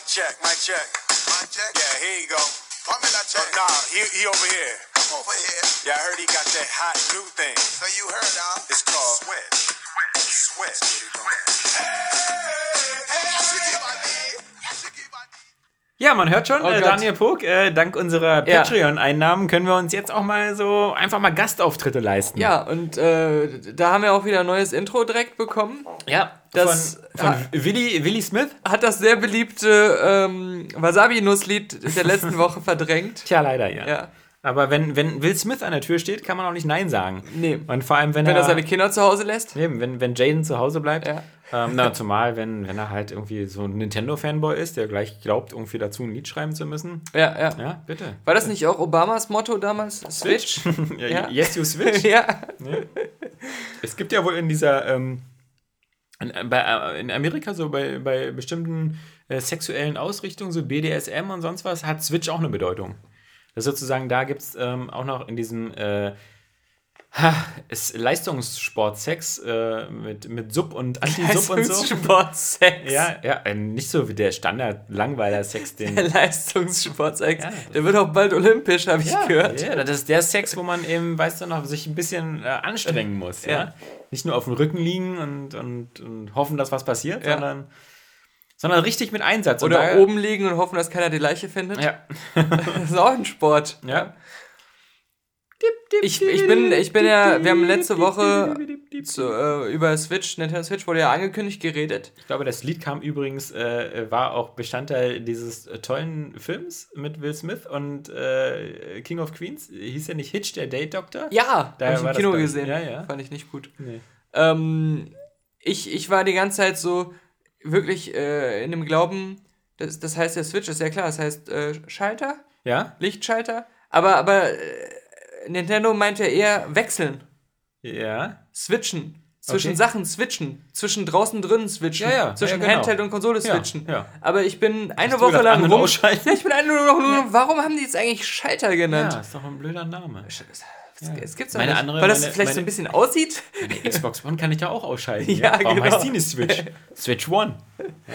Mic check, mic check. Mic check? Yeah, here you go. Formula check. Oh, nah, he, he over here. Over here? Yeah, I heard he got that hot new thing. So you heard, huh? It's called Sweat. Sweat. Sweat. Hey, hey, I Ja, man hört schon, Oh äh. Daniel Pog, äh, dank unserer. Patreon-Einnahmen können wir uns jetzt auch mal so einfach mal Gastauftritte leisten. Ja, und äh, da haben wir auch wieder ein neues Intro direkt bekommen. ja Das- von, von Willy, Willy Smith. Hat das sehr beliebte ähm, Wasabi-Nusslied der letzten Woche verdrängt. Tja, leider, ja. Ja. Aber wenn, wenn Will Smith an der Tür steht, kann man auch nicht Nein sagen. Nee. Und vor allem, wenn, Wenn er, er seine Kinder zu Hause lässt. Eben, wenn, wenn Jaden zu Hause bleibt. Ja. Ähm, na, zumal, wenn, wenn er halt irgendwie so ein Nintendo-Fanboy ist, der gleich glaubt, irgendwie dazu ein Lied schreiben zu müssen. Ja, ja. Ja, bitte. War das nicht auch Obamas Motto damals? Switch? Ja, Ja. Yes, you switch. ja. Es gibt ja wohl in dieser, ähm, in, äh, bei, äh, in Amerika so bei, bei bestimmten äh, sexuellen Ausrichtungen, so BDSM und sonst was, hat Switch auch eine Bedeutung. Das ist sozusagen, da gibt es ähm, auch noch in diesem äh, ha, ist Leistungssport-Sex äh, mit, mit Sub und Anti-Sub und so. Leistungssportsex. Ja, ja, äh, nicht so wie der Standard-Langweiler-Sex, den. Leistungssportsex. Ja. Der wird auch bald olympisch, habe ich gehört. Ja, das ist der Sex, wo man eben, weißt du noch, sich ein bisschen äh, anstrengen muss. Ja? Ja. Nicht nur auf dem Rücken liegen und, und, und hoffen, dass was passiert, sondern, sondern richtig mit Einsatz. Oder da- oben liegen und hoffen, dass keiner die Leiche findet. Ja. Das ist auch ein Sport. ja. Ich, ich, bin, ich bin ja, wir haben letzte Woche zu, äh, über Switch, Nintendo Switch wurde ja angekündigt, geredet. Ich glaube, das Lied kam übrigens, äh, war auch Bestandteil dieses äh, tollen Films mit Will Smith und äh, King of Queens. Hieß ja nicht Hitch, der Date Doctor? Ja, Daher habe ich im Kino gesehen. Ja, ja. Fand ich nicht gut. Nee. Ähm, ich, ich war die ganze Zeit so wirklich äh, in dem Glauben, das, das heißt der Switch, ist ja klar, das heißt äh, Schalter, Ja? Lichtschalter, aber, aber äh, Nintendo meint ja eher wechseln, Ja. switchen. Zwischen Okay. Sachen switchen, zwischen draußen drinnen switchen, Ja, ja, zwischen ja, genau. Handheld und Konsole Ja, switchen. ja. Aber ich bin eine du Woche gedacht, lang rum. Ja, ich bin eine Woche nur. Warum haben die jetzt eigentlich Schalter genannt? Ja, ist doch ein blöder Name. Es gibt's Meine nicht. andere- Weil das meine- vielleicht so meine- ein bisschen aussieht. Die Xbox One kann ich ja auch ausschalten. Ja, Warum genau. heißt die nicht Switch? Switch One. Ja?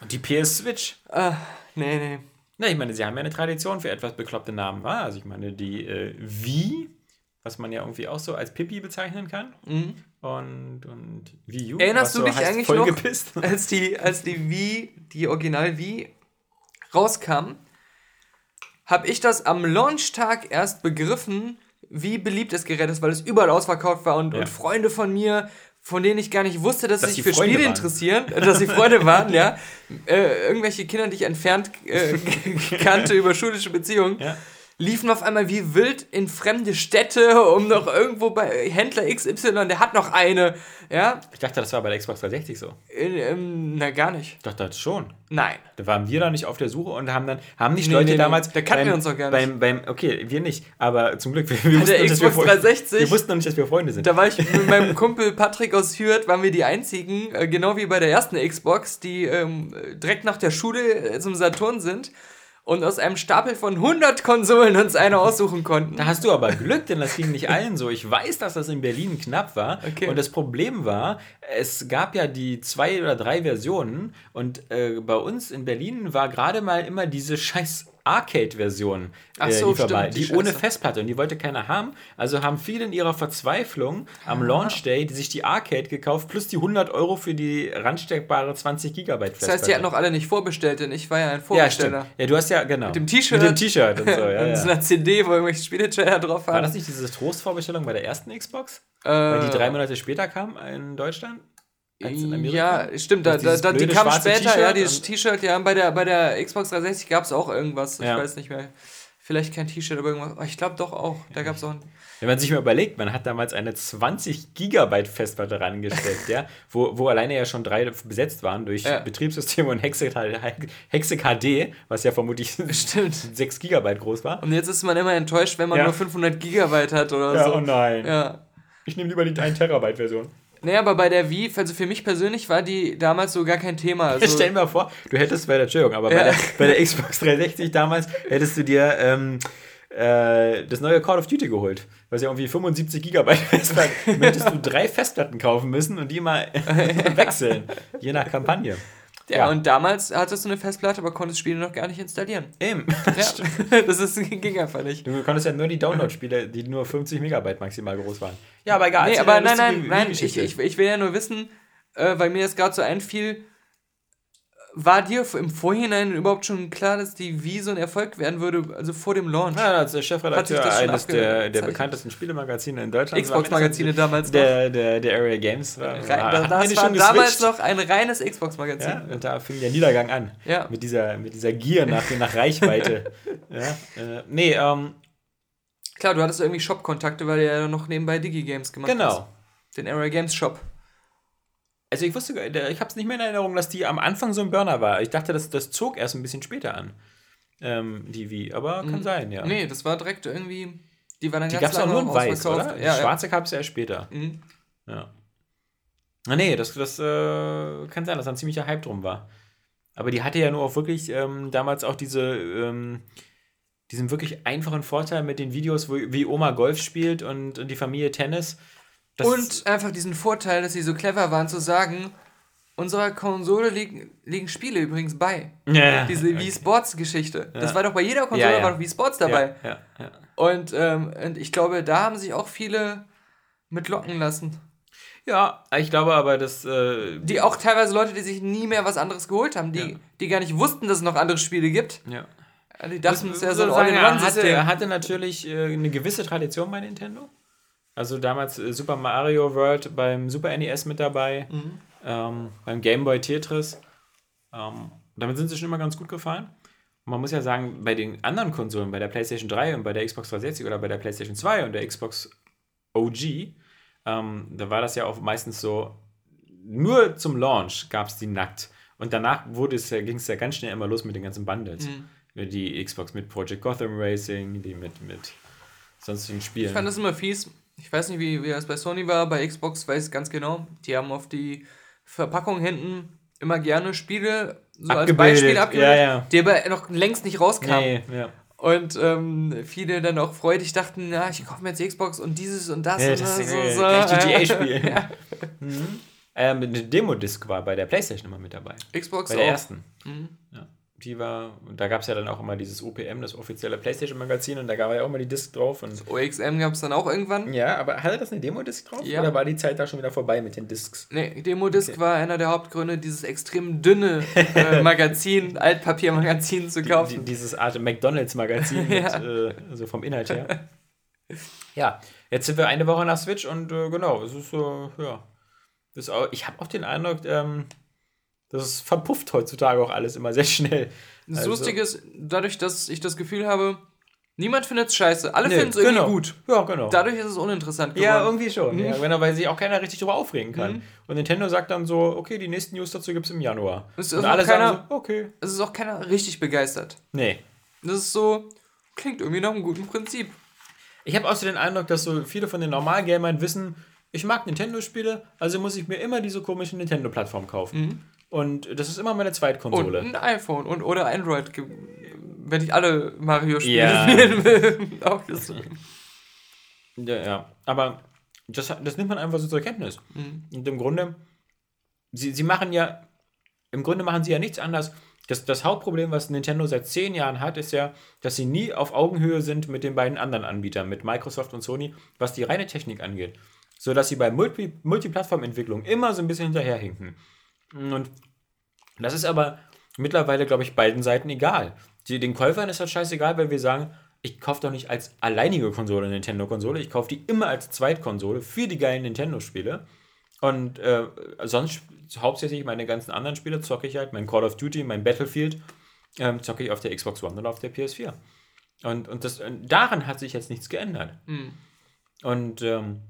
Und die PS Switch. Nee, nee. Na, ich meine, sie haben ja eine Tradition für etwas bekloppte Namen, war. Also ich meine, die äh, Wii, was man ja irgendwie auch so als Pippi bezeichnen kann. Und, und Wii U. Mhm. Erinnerst du so dich heißt eigentlich noch, als die, als die Wii, die Original Wii rauskam, habe ich das am Launchtag erst begriffen, wie beliebt das Gerät ist, weil es überall ausverkauft war und, Ja. und Freunde von mir, von denen ich gar nicht wusste, dass, Dass sie sich für Freunde Spiele waren. interessieren, äh, dass sie Freunde waren, ja. Äh, irgendwelche Kinder, die ich entfernt äh, kannte über schulische Beziehungen. Ja. Liefen auf einmal wie wild in fremde Städte, um noch irgendwo bei Händler XY, der hat noch eine, ja. Ich dachte, das war bei der Xbox 360 so. In, ähm, na, gar nicht. Ich dachte das schon. Nein. Da waren wir da nicht auf der Suche und haben dann, haben nicht Nee, Leute nee, damals. Da kannten wir uns doch gar nicht. Beim, beim, okay, wir nicht, aber zum Glück, wir, wir, wussten, dass wir, Xbox Freunde- 360 wir wussten noch nicht, dass wir Freunde sind. Da war ich mit meinem Kumpel Patrick aus Hürth, waren wir die einzigen, äh, genau wie bei der ersten Xbox, die ähm, direkt nach der Schule äh, zum Saturn sind und aus einem Stapel von 100 Konsolen uns eine aussuchen konnten. Da hast du aber Glück, denn das ging nicht allen so. Ich weiß, dass das in Berlin knapp war. Okay. Und das Problem war, es gab ja die zwei oder drei Versionen und äh, bei uns in Berlin war gerade mal immer diese scheiß Arcade-Version äh, so, lieferbar, stimmt, die die, ohne Festplatte und die wollte keiner haben. Also haben viele in ihrer Verzweiflung am Launch Day die sich die Arcade gekauft plus die 100 Euro für die randsteckbare 20 Gigabyte Das Festplatte. heißt, die hatten noch alle nicht vorbestellt, denn ich war ja ein ja, Vorbesteller. stimmt. Ja, du hast ja, genau. Mit dem T-Shirt. Mit dem T-Shirt und so, ja, und ja. so einer CD, wo irgendwelche Spieletrailer drauf War waren. das nicht diese Trostvorbestellung bei der ersten Xbox? Äh, Weil die drei Monate später kam in Deutschland? Ja, stimmt, da, da, da, die kam später, ja, dieses T-Shirt, ja, bei der, bei der Xbox 360 gab es auch irgendwas, ich Ja. weiß nicht mehr. Vielleicht kein T-Shirt, aber irgendwas. Ich glaube doch auch, da gab es auch ein... Wenn man sich mal überlegt, man hat damals eine 20 Gigabyte Festplatte rangestellt, ja, wo, wo alleine ja schon drei besetzt waren durch Ja. Betriebssysteme und Hexe, Hexe HD, was ja vermutlich Stimmt. 6 Gigabyte groß war. Und jetzt ist man immer enttäuscht, wenn man Ja. nur 500 Gigabyte hat oder Ja, so. oh nein. Ja. Ich nehme lieber die 1 Terabyte Version. Naja, aber bei der Wii, also für mich persönlich war die damals so gar kein Thema. Also, Stell dir mal vor, du hättest bei der, Entschuldigung, aber bei, Ja. der, bei der Xbox 360 damals hättest du dir ähm, äh, das neue Call of Duty geholt. Was ja irgendwie 75 Gigabyte. Dann hättest du drei Festplatten kaufen müssen und die mal wechseln. Je nach Kampagne. Ja, ja, und damals hattest du eine Festplatte, aber konntest Spiele noch gar nicht installieren. Eben. Ja, das ist, ging einfach nicht. Du konntest ja nur die Download-Spiele, die nur 50 Megabyte maximal groß waren. Ja, aber egal. Nee, aber nein, nein, nein, ich, ich, ich will ja nur wissen, äh, weil mir das gerade so einfiel, war dir im Vorhinein überhaupt schon klar, dass die Wii so ein Erfolg werden würde, also vor dem Launch? Ja, als der Chefredakteur eines der, der bekanntesten Spielemagazine in Deutschland. Xbox-Magazine damals. Der, der, der Area Games war. Rein, war das war damals noch ein reines Xbox-Magazin. Ja, und da fing der Niedergang an. Ja. Mit dieser, mit dieser Gier nach, nach Reichweite. ja, äh, nee, ähm. Klar, du hattest irgendwie Shop-Kontakte, weil du ja noch nebenbei Digi-Games gemacht genau. hast. Genau. Den Area Games Shop. Also ich wusste, ich habe es nicht mehr in Erinnerung, dass die am Anfang so ein Burner war. Ich dachte, das, das zog erst ein bisschen später an. Ähm, die Wii, aber kann mhm. sein, ja. Nee, das war direkt irgendwie. Die war dann die ganz gab's lange auch nur in weiß, oder? Ja, die schwarze ja. gab es ja erst später. Mhm. Ja. Nee, das, das äh, kann sein, dass da ein ziemlicher Hype drum war. Aber die hatte ja nur auch wirklich ähm, damals auch diese, ähm, diesen wirklich einfachen Vorteil mit den Videos, wo, wie Oma Golf spielt und, und die Familie Tennis. Das und einfach diesen Vorteil, dass sie so clever waren zu sagen, unserer Konsole liegen, liegen Spiele übrigens bei. Ja, Diese okay. Wii Sports Geschichte. Ja. Das war doch bei jeder Konsole ja, ja. war doch Wii Sports dabei. Und, ähm, und ich glaube, da haben sich auch viele mitlocken lassen. Ja, ich glaube aber, dass. Äh, die auch teilweise Leute, die sich nie mehr was anderes geholt haben, die, die gar nicht wussten, dass es noch andere Spiele gibt. Ja. Die dachten, es ist ja so ein All-in-One-System. Hatte, hatte natürlich äh, eine gewisse Tradition bei Nintendo. Also damals äh, Super Mario World beim Super NES mit dabei, mhm. ähm, beim Game Boy Tetris. Ähm, damit sind sie schon immer ganz gut gefallen. Und man muss ja sagen, bei den anderen Konsolen, bei der PlayStation 3 und bei der Xbox 360 oder bei der PlayStation 2 und der Xbox OG, ähm, da war das ja auch meistens so, nur zum Launch gab es die nackt. Und danach ja, ging es ja ganz schnell immer los mit den ganzen Bundles. Mhm. Die Xbox mit Project Gotham Racing, die mit, mit sonstigen Spielen. Ich fand das immer fies ich weiß nicht, wie, wie das bei Sony war, bei Xbox weiß ich ganz genau. Die haben auf die Verpackung hinten immer gerne Spiele so als Beispiel abgebildet, ja, ja. die aber noch längst nicht rauskamen. Nee, ja. Und ähm, viele dann auch freudig dachten, ja, ich kaufe mir jetzt Xbox und dieses und das ja, und das. das so, so. Kann ich GTA spielen. ja. mhm. ähm, eine Demo-Disc war bei der Playstation immer mit dabei. Xbox Bei der auch. ersten. Mhm. Ja die war, da gab es ja dann auch immer dieses OPM, das offizielle PlayStation-Magazin, und da gab ja auch immer die Disc drauf. Und das OXM gab es dann auch irgendwann. Ja, aber hatte das eine Demo-Disc drauf? Ja. Oder war die Zeit da schon wieder vorbei mit den Discs? Nee, Demo-Disc okay. war einer der Hauptgründe, dieses extrem dünne äh, Magazin, Altpapier-Magazin zu kaufen. Die, die, dieses Art McDonalds-Magazin, ja. äh, also vom Inhalt her. ja, jetzt sind wir eine Woche nach Switch und äh, genau, es ist so, ja. Das auch, ich habe auch den Eindruck, ähm, das verpufft heutzutage auch alles immer sehr schnell. Das also. Lustige ist, dadurch, dass ich das Gefühl habe, niemand findet es scheiße. Alle nee, finden es irgendwie genau. gut. Ja, genau. Dadurch ist es uninteressant geworden. Ja, irgendwie schon. Mhm. Ja, weil sich auch keiner richtig darüber aufregen kann. Mhm. Und Nintendo sagt dann so, okay, die nächsten News dazu gibt es im Januar. Es Und alle keiner, sagen so, okay. Es ist auch keiner richtig begeistert. Nee. Das ist so, klingt irgendwie nach einem guten Prinzip. Ich habe auch so den Eindruck, dass so viele von den Normalgamern wissen, ich mag Nintendo-Spiele, also muss ich mir immer diese komische Nintendo-Plattform kaufen. Mhm. Und das ist immer meine Zweitkonsole. Und ein iPhone und oder Android, wenn ich alle Mario-Spiele ja. spielen will. auch das. Ja, ja. Aber das, das nimmt man einfach so zur Kenntnis. Mhm. Und im Grunde, sie, sie machen ja, im Grunde machen sie ja nichts anderes. Das, das Hauptproblem, was Nintendo seit zehn Jahren hat, ist ja, dass sie nie auf Augenhöhe sind mit den beiden anderen Anbietern, mit Microsoft und Sony, was die reine Technik angeht. So dass sie bei Multi Multiplattform-Entwicklung immer so ein bisschen hinterherhinken. Und das ist aber mittlerweile, glaube ich, beiden Seiten egal. Die, den Käufern ist das scheißegal, weil wir sagen, ich kaufe doch nicht als alleinige Konsole eine Nintendo-Konsole, ich kaufe die immer als Zweitkonsole für die geilen Nintendo-Spiele. Und äh, sonst hauptsächlich meine ganzen anderen Spiele zocke ich halt, mein Call of Duty, mein Battlefield, ähm, zocke ich auf der Xbox One oder auf der PS4. Und, und das, daran hat sich jetzt nichts geändert. Mhm. Und ähm,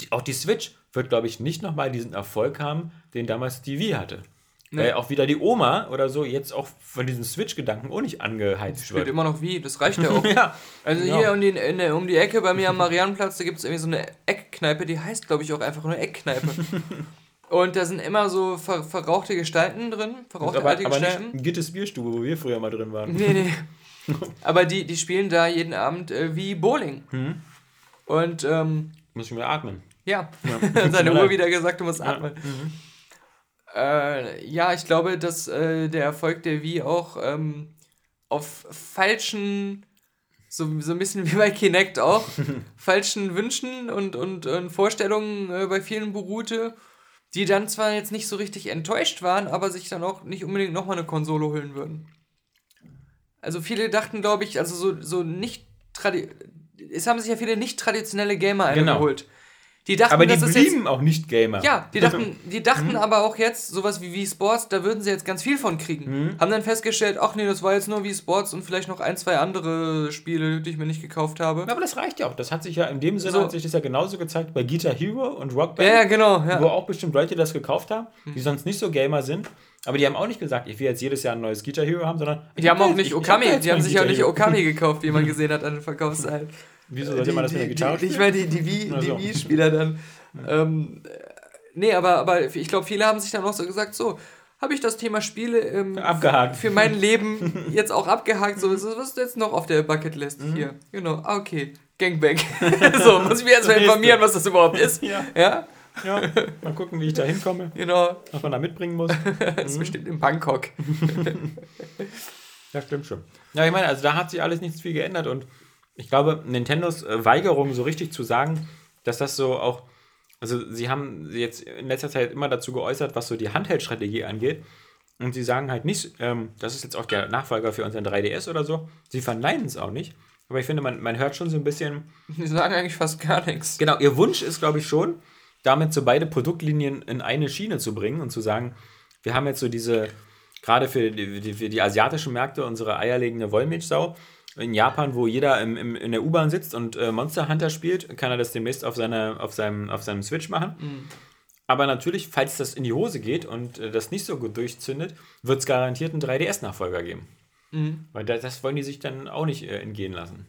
die, auch die Switch wird, glaube ich, nicht nochmal diesen Erfolg haben, den damals die Wii hatte. Nee. Weil auch wieder die Oma oder so jetzt auch von diesem Switch-Gedanken auch nicht angeheizt das spielt immer noch wie, das reicht ja auch. ja, also genau. hier um die, in, um die Ecke bei mir am Mariannenplatz, da gibt es irgendwie so eine Eckkneipe, die heißt, glaube ich, auch einfach nur Eckkneipe. Und da sind immer so ver verrauchte Gestalten drin, verrauchte aber, alte aber Gestalten. Nicht Gittes Bierstube, wo wir früher mal drin waren. Nee, nee. aber die, die spielen da jeden Abend äh, wie Bowling. Mhm. Und, ähm, Muss ich wieder atmen. Ja, ja. seine Uhr wieder gesagt, du musst atmen. Mhm. Äh, ja, ich glaube, dass äh, der Erfolg der Wii auch ähm, auf falschen, so, so ein bisschen wie bei Kinect auch, falschen Wünschen und, und, und Vorstellungen äh, bei vielen beruhte, die dann zwar jetzt nicht so richtig enttäuscht waren, aber sich dann auch nicht unbedingt nochmal eine Konsole holen würden. Also viele dachten, glaube ich, also so, so nicht tradi es haben sich ja viele nicht traditionelle Gamer Genau. Die dachten, Aber die das ist jetzt blieben auch nicht Gamer. ja, die dachten, die dachten aber auch jetzt, sowas wie Wii Sports, da würden sie jetzt ganz viel von kriegen. Haben dann festgestellt, ach nee, das war jetzt nur Wii Sports und vielleicht noch ein, zwei andere Spiele, die ich mir nicht gekauft habe. Aber das reicht ja auch. Das hat sich ja in dem Sinne So. hat sich das ja genauso gezeigt bei Guitar Hero und Rock Band. Ja, ja, genau. Ja. wo auch bestimmt Leute das gekauft haben, die sonst nicht so Gamer sind. Aber die haben auch nicht gesagt, ich will jetzt jedes Jahr ein neues Guitar Hero haben, sondern. Die haben auch nicht ich- ich Okami, die haben sich auch Guitar nicht. Okami gekauft, wie man gesehen hat an den Verkaufszahlen. Wieso sollte man das mit der Gitarre die, Ich spielen? meine, die, die Wii- Ach die. Wii-Spieler dann. Ähm, äh, nee, aber, aber ich glaube, viele haben sich dann auch so gesagt, so, habe ich das Thema Spiele ähm, Abgehakt. für mein Leben jetzt auch abgehakt. So, was ist jetzt noch auf der Bucketlist Mhm. hier? Genau, ah, okay. Gangbang. so, muss ich mir erstmal informieren, was das überhaupt ist. Ja. Ja, Ja, mal gucken, wie ich da hinkomme, genau. was man da mitbringen muss. Das ist bestimmt in Bangkok. Ja, stimmt schon. Ja, ich meine, also da hat sich alles nichts viel geändert und ich glaube, Nintendos äh, Weigerung, so richtig zu sagen, dass das so auch, also sie haben jetzt in letzter Zeit immer dazu geäußert, was so die Handheld-Strategie angeht. Und sie sagen halt nicht, ähm, das ist jetzt auch der Nachfolger für unseren 3DS oder so. Sie verneinen es auch nicht. Aber ich finde, man, man hört schon so ein bisschen, Die sagen eigentlich fast gar nichts. Genau, ihr Wunsch ist, glaube ich, schon, damit so beide Produktlinien in eine Schiene zu bringen und zu sagen, wir haben jetzt so diese, gerade für die, die, für die asiatischen Märkte, unsere eierlegende Wollmilchsau. In Japan, wo jeder im, im, in der U-Bahn sitzt und äh, Monster Hunter spielt, kann er das demnächst auf, seine, auf, seinem, auf seinem Switch machen. Aber natürlich, falls das in die Hose geht und äh, das nicht so gut durchzündet, wird es garantiert einen 3DS-Nachfolger geben. Weil das, das wollen die sich dann auch nicht äh, entgehen lassen.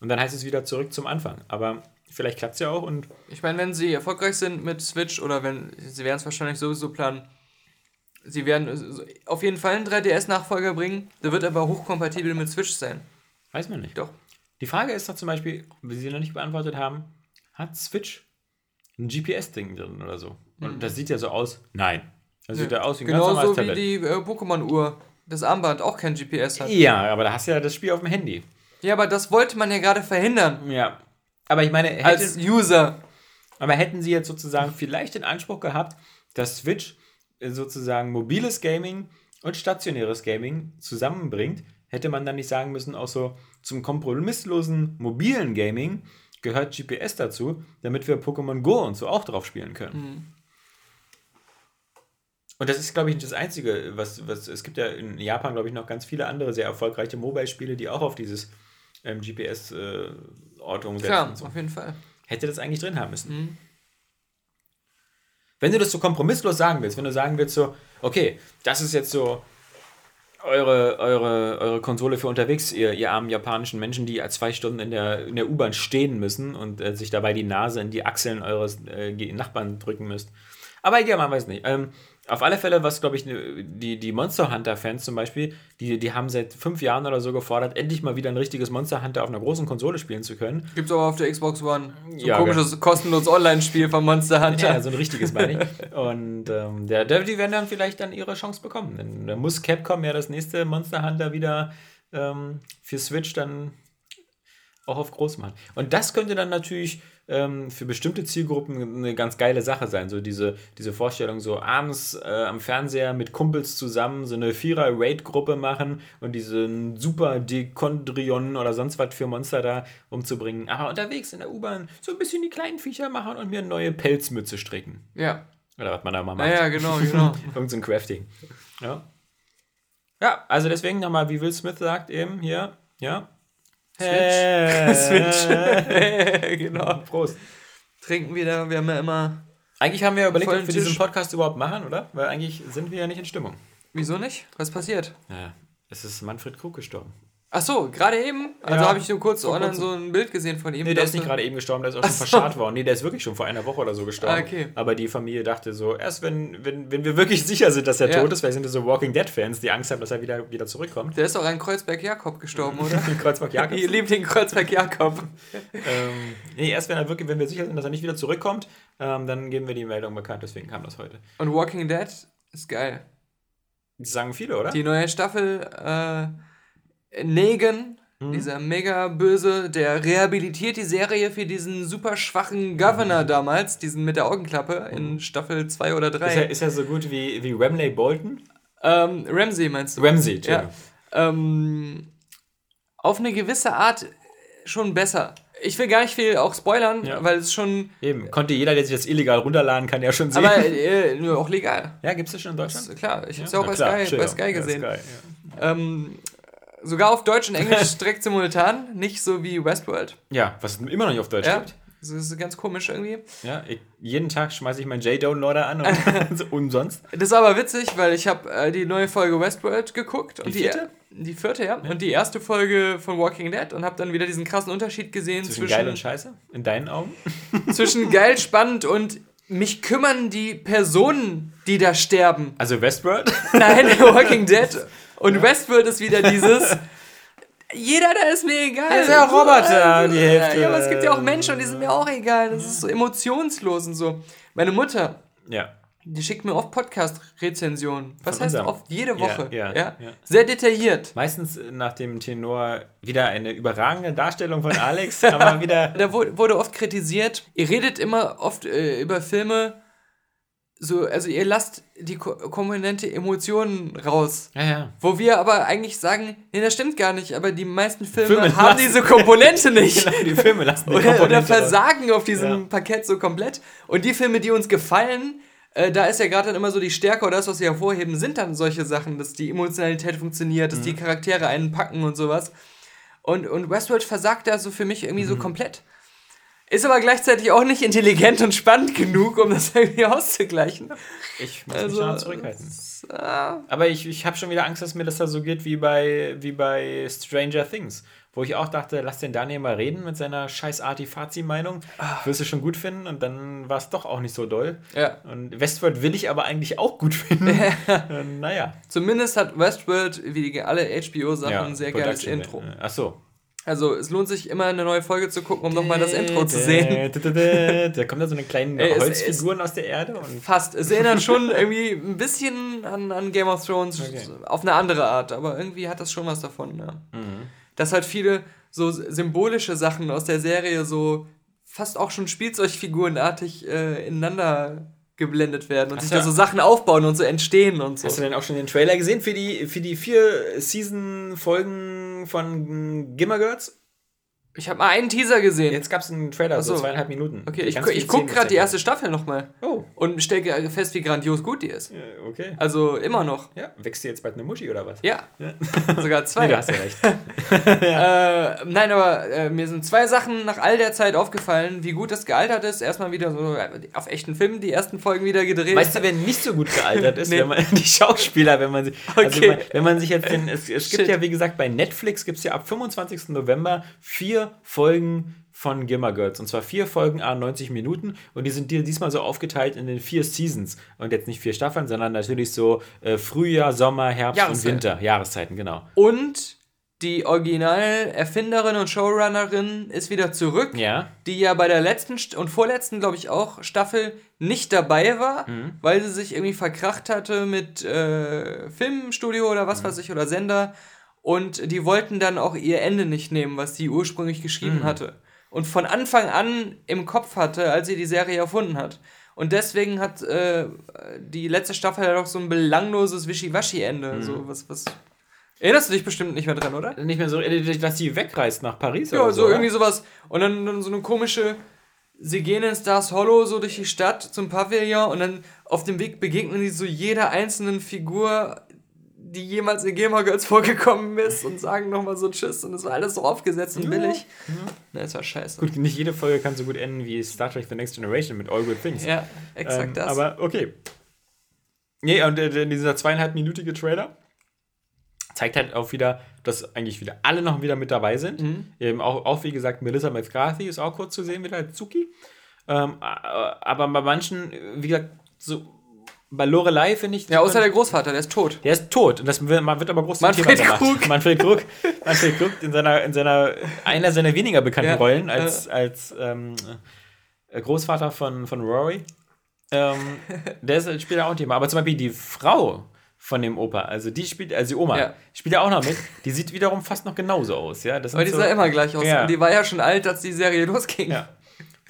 Und dann heißt es wieder zurück zum Anfang. Aber vielleicht klappt es ja auch und Ich meine, wenn sie erfolgreich sind mit Switch oder wenn, sie werden es wahrscheinlich sowieso planen, sie werden äh, auf jeden Fall einen 3DS-Nachfolger bringen, der wird aber hochkompatibel mit Switch sein. Weiß man nicht. Doch. Die Frage ist doch zum Beispiel, wie Sie noch nicht beantwortet haben, hat Switch ein GPS-Ding drin oder so? Und das sieht ja so aus. Nein. Das sieht ja aus wie ein ganz normales Genauso wie Tablet. die äh, Pokémon-Uhr, das Armband auch kein GPS hat. Ja, aber da hast du ja das Spiel auf dem Handy. Ja, aber das wollte man ja gerade verhindern. Ja. Aber ich meine, Als hätte, User. aber hätten Sie jetzt sozusagen vielleicht den Anspruch gehabt, dass Switch sozusagen mobiles Gaming und stationäres Gaming zusammenbringt, hätte man dann nicht sagen müssen, auch so zum kompromisslosen mobilen Gaming gehört GPS dazu, damit wir Pokémon Go und so auch drauf spielen können. Und das ist, glaube ich, nicht das Einzige, was, was es gibt ja in Japan, glaube ich, noch ganz viele andere sehr erfolgreiche Mobile-Spiele, die auch auf dieses ähm, GPS-Ortung setzen. Klar, so. auf jeden Fall. Hätte das eigentlich drin haben müssen. Wenn du das so kompromisslos sagen willst, wenn du sagen willst, so, okay, das ist jetzt so eure, eure, eure Konsole für unterwegs, ihr, ihr armen japanischen Menschen, die zwei Stunden in der, in der U-Bahn stehen müssen und äh, sich dabei die Nase in die Achseln eures äh, Nachbarn drücken müsst. Aber egal, man weiß nicht. Ähm, auf alle Fälle, was glaube ich, ne- die, die Monster Hunter-Fans zum Beispiel, die, die haben seit fünf Jahren oder so gefordert, endlich mal wieder ein richtiges Monster Hunter auf einer großen Konsole spielen zu können. Gibt's aber auf der Xbox One. So ein Ja, komisches, kostenloses Online-Spiel von Monster Hunter. Ja, so ein richtiges meine ich. Und ähm, der, die werden dann vielleicht dann ihre Chance bekommen. Denn da muss Capcom ja das nächste Monster Hunter wieder ähm, für Switch dann auch auf groß machen. Und das könnte dann natürlich ähm, für bestimmte Zielgruppen eine ganz geile Sache sein. So diese, diese Vorstellung, so abends äh, am Fernseher mit Kumpels zusammen so eine Vierer-Raid-Gruppe machen und diesen super Dekondrion oder sonst was für Monster da umzubringen. Aber unterwegs in der U-Bahn so ein bisschen die kleinen Viecher machen und mir eine neue Pelzmütze stricken. Ja. Oder was man da mal macht. Ja, ja, genau, genau. Irgend so ein Crafting. Ja. Ja, also deswegen nochmal, wie Will Smith sagt eben hier, ja. Switch. Switch. genau. Prost. Trinken wieder, wir haben ja immer. Eigentlich haben wir überlegt, ob wir diesen Tisch. Podcast überhaupt machen, oder? Weil eigentlich sind wir ja nicht in Stimmung. Wieso nicht? Was passiert? Ja, es ist Manfred Krug gestorben. Ach so, gerade eben? Also Ja, habe ich nur kurz online so ein Bild gesehen von ihm. Nee, der ist nicht gerade eben gestorben, der ist auch schon so. verscharrt worden. Nee, der ist wirklich schon vor einer Woche oder so gestorben. Ah, okay. Aber die Familie dachte so, erst wenn, wenn, wenn wir wirklich sicher sind, dass er Ja. tot ist, weil sind das so Walking Dead-Fans, die Angst haben, dass er wieder, wieder zurückkommt. Der ist auch ein Kreuzberg-Jakob gestorben, oder? Kreuzberg Jakobs. Ihr liebt den Kreuzberg-Jakob. ähm, nee, erst wenn er wirklich, wenn wir sicher sind, dass er nicht wieder zurückkommt, ähm, dann geben wir die Meldung bekannt, deswegen kam das heute. Und Walking Dead Ist geil. Das sagen viele, oder? Die neue Staffel, äh, Negan, Mhm. dieser mega böse, der rehabilitiert die Serie für diesen super schwachen Governor damals, diesen mit der Augenklappe in Staffel 2 oder 3. Mhm. ist, er, ist er so gut wie, wie Ramley Bolton? ähm, Ramsey meinst du? Ramsey, Ja. Entschuldigung. Ähm, auf eine gewisse Art schon besser. Ich will gar nicht viel auch spoilern, Ja. weil es schon. Eben, konnte jeder, der sich das illegal runterladen kann, ja schon sehen. Aber äh, nur auch legal. ja, gibt es das schon in Das Deutschland? ist klar, ich hab's ja auch Na bei klar, Sky, bei. Sky Ja, gesehen. Sky, ja. Ähm, sogar auf Deutsch und Englisch direkt simultan, nicht so wie Westworld. ja, was es immer noch nicht auf Deutsch Ja, gibt. das ist ganz komisch irgendwie. Ja, ich, jeden Tag schmeiße ich meinen J-Downloader an und so umsonst. Das ist aber witzig, weil ich habe äh, die neue Folge Westworld geguckt. Und Die vierte? Die vierte, ja. Und die erste Folge von Walking Dead und habe dann wieder diesen krassen Unterschied gesehen Zwischen zwischen, geil und scheiße, in deinen Augen. zwischen geil, spannend und mich kümmern die Personen, die da sterben. Also Westworld? Nein, Walking Dead. Und Westworld ist wieder dieses. Jeder da ist mir egal. Das ist ja Roboter, die Hälfte. Ja, aber es gibt ja auch Menschen und die sind mir auch egal. Das ist so emotionslos und so. Meine Mutter, ja. die schickt mir oft Podcast-Rezensionen. Was Von heißt unserem? oft? Jede Woche. Ja, ja, ja. Sehr detailliert. Meistens nach dem Tenor wieder eine überragende Darstellung von Alex, aber wieder. Da wu- wurde oft kritisiert, ihr redet immer oft äh, über Filme, so, also ihr lasst die Ko Komponente Emotionen raus. Ja, ja. Wo wir aber eigentlich sagen, nee, das stimmt gar nicht, aber die meisten Filme, Filme haben diese Komponente nicht. Genau, die Filme lassen die oder, oder Komponente raus. versagen auf diesem Ja. Parkett so komplett. Und die Filme, die uns gefallen, äh, da ist ja gerade dann immer so die Stärke oder das, was sie hervorheben, sind dann solche Sachen, dass die Emotionalität funktioniert, dass die Mhm. Charaktere einen packen und sowas. Und, und Westworld versagt da so für mich irgendwie Mhm. so komplett. Ist aber gleichzeitig auch nicht intelligent und spannend genug, um das irgendwie auszugleichen. Ich muss Also, mich da zurückhalten. es, äh, Aber ich, ich habe schon wieder Angst, dass mir das da so geht wie bei, wie bei Stranger Things. Wo ich auch dachte, lass den Daniel mal reden mit seiner scheiß Arti-Fazi-Meinung. Wirst du schon gut finden und dann war es doch auch nicht so doll. ja. Und Westworld will ich aber eigentlich auch gut finden. Äh, naja. Zumindest hat Westworld, wie alle HBO-Sachen, Ja, ein sehr geiles Production- Intro. äh, Ach so. Also es lohnt sich immer eine neue Folge zu gucken, um nochmal das Intro zu sehen. Da kommen da so eine es- Holzfiguren aus der Erde und Fast. Es erinnert schon irgendwie ein bisschen an, an Game of Thrones Okay. auf eine andere Art, aber irgendwie hat das schon was davon. Ja. Dass halt viele so symbolische Sachen aus der Serie so fast auch schon Spielzeugfigurenartig äh, ineinander geblendet werden und Ach sich ja. da so Sachen aufbauen und so entstehen und so. Hast du denn auch schon den Trailer gesehen für die, für die vier Season-Folgen von Gimmer Girls? Ich habe mal einen Teaser gesehen. Jetzt gab es einen Trailer, so so. zweieinhalb Minuten. okay, ich, gu- ich gucke gerade die erste Staffel nochmal. Oh, und stelle fest, wie grandios gut die ist. ja, okay. Also immer noch. Ja, wächst dir jetzt bald eine Muschi oder was? Ja, sogar zwei. Nee, du hast ja recht. Äh, nein, aber äh, mir sind zwei Sachen nach all der Zeit aufgefallen, wie gut das gealtert ist. Erstmal wieder so äh, auf echten Filmen die ersten Folgen wieder gedreht. Weißt du, wer nicht so gut gealtert ist? Nee. Wenn man, die Schauspieler, wenn man sie. Also Okay. man, wenn man sich jetzt den. Es, es gibt Shit. ja, wie gesagt, bei Netflix gibt es ja ab 25. November vier Folgen von Gimmer Girls. Und zwar vier Folgen, a 90 Minuten. Und die sind dir diesmal so aufgeteilt in den vier Seasons. Und jetzt nicht vier Staffeln, sondern natürlich so äh, Frühjahr, Sommer, Herbst und. Winter. Jahreszeiten, genau. Und die Original-Erfinderin und Showrunnerin ist wieder zurück, Ja. die ja bei der letzten und vorletzten, glaube ich, auch Staffel nicht dabei war, Mhm. weil sie sich irgendwie verkracht hatte mit äh, Filmstudio oder Mhm. was weiß ich oder Sender. Und die wollten dann auch ihr Ende nicht nehmen, was sie ursprünglich Mhm. geschrieben hatte. Und von Anfang an im Kopf hatte, als sie die Serie erfunden hat. Und deswegen hat äh, die letzte Staffel ja doch so ein belangloses Wischiwaschi-Ende. Mhm. So was, was. Erinnerst du dich bestimmt nicht mehr dran, oder? Nicht mehr so, äh, dass sie wegreist nach Paris Ja, oder so so. irgendwie sowas. Und dann, dann so eine komische. Sie gehen in Stars Hollow so durch die Stadt zum Pavillon und dann auf dem Weg begegnen die so jeder einzelnen Figur, die jemals in Gamer Girls vorgekommen ist und sagen nochmal so Tschüss und es war alles so aufgesetzt und billig. Na, das war scheiße. Gut, nicht jede Folge kann so gut enden wie Star Trek The Next Generation mit All Good Things. Ja, exakt ähm, das. Aber okay. Nee, und äh, dieser zweieinhalbminütige Trailer zeigt halt auch wieder, dass eigentlich wieder alle noch wieder mit dabei sind. Mhm. Eben auch, auch, wie gesagt, Melissa McCarthy ist auch kurz zu sehen wieder als Zuki. Ähm, äh, aber bei manchen, wie gesagt, so bei Lorelei finde ich. ja, außer der Großvater, der ist tot. Der ist tot und das wird, man wird aber groß zum Manfred Thema gemacht. Krug. Manfred Krug. Manfred Krug in seiner, in seiner einer seiner weniger bekannten Ja, Rollen als, als ähm, äh, Großvater von, von Rory. Ähm, der ist, spielt auch ein Thema. Aber zum Beispiel die Frau von dem Opa, also die spielt, also die Oma, Ja. spielt ja auch noch mit. Die sieht wiederum fast noch genauso aus, ja. Das Aber die so, sah immer gleich aus. Ja. Und die war ja schon alt, als die Serie losging. Ja.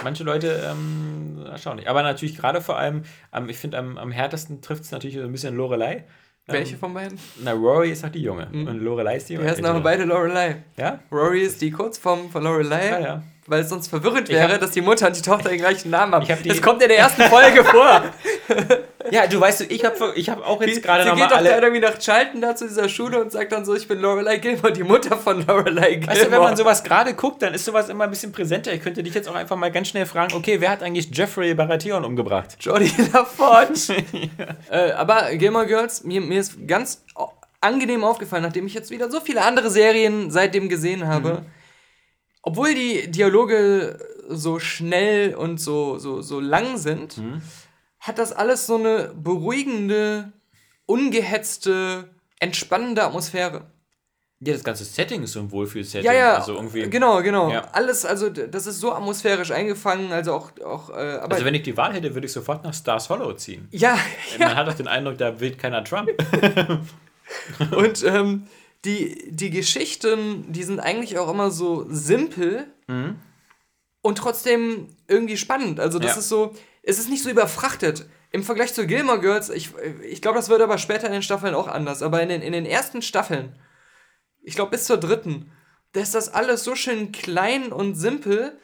Manche Leute ähm, erstaunlich. Aber natürlich gerade vor allem, ähm, ich finde, am, am härtesten trifft es natürlich so ein bisschen Lorelei. Welche von beiden? Na, Rory ist auch die Junge. Und Lorelei ist die Die heißen aber ältere. beide Lorelei. Ja? Rory ist die Kurzform von Lorelei. Ja, ja. Weil es sonst verwirrend wäre, hab- dass die Mutter und die Tochter den gleichen Namen haben. Hab die- das kommt in der ersten Folge vor. Ja, du weißt, ich habe ich hab auch jetzt gerade Sie nochmal geht doch alle. dann irgendwie nach Charlton da zu dieser Schule und sagt dann so, ich bin Lorelei Gilmore, die Mutter von Lorelei Gilmore. Weißt du, wenn man sowas gerade guckt, dann ist sowas immer ein bisschen präsenter. Ich könnte dich jetzt auch einfach mal ganz schnell fragen, okay, wer hat eigentlich Jeffrey Baratheon umgebracht? Jodie LaForge. äh, aber Gilmore Girls, mir, mir ist ganz angenehm aufgefallen, nachdem ich jetzt wieder so viele andere Serien seitdem gesehen habe. Obwohl die Dialoge so schnell und so, so, so lang sind, hat das alles so eine beruhigende, ungehetzte, entspannende Atmosphäre. Ja, das ganze Setting ist so ein Wohlfühl-Setting. Ja, ja, Also irgendwie. genau, genau. Ja. Alles, also das ist so atmosphärisch eingefangen, also auch, auch äh, Also wenn ich die Wahl hätte, würde ich sofort nach Stars Hollow ziehen. ja, Man hat doch den Eindruck, da wählt keiner Trump. Und ähm, die, die Geschichten, die sind eigentlich auch immer so simpel und trotzdem irgendwie spannend. Also das Ja. ist so, es ist nicht so überfrachtet. Im Vergleich zu Gilmore Girls, ich, ich glaube, das wird aber später in den Staffeln auch anders, aber in den, in den ersten Staffeln, ich glaube bis zur dritten, da ist das alles so schön klein und simpel,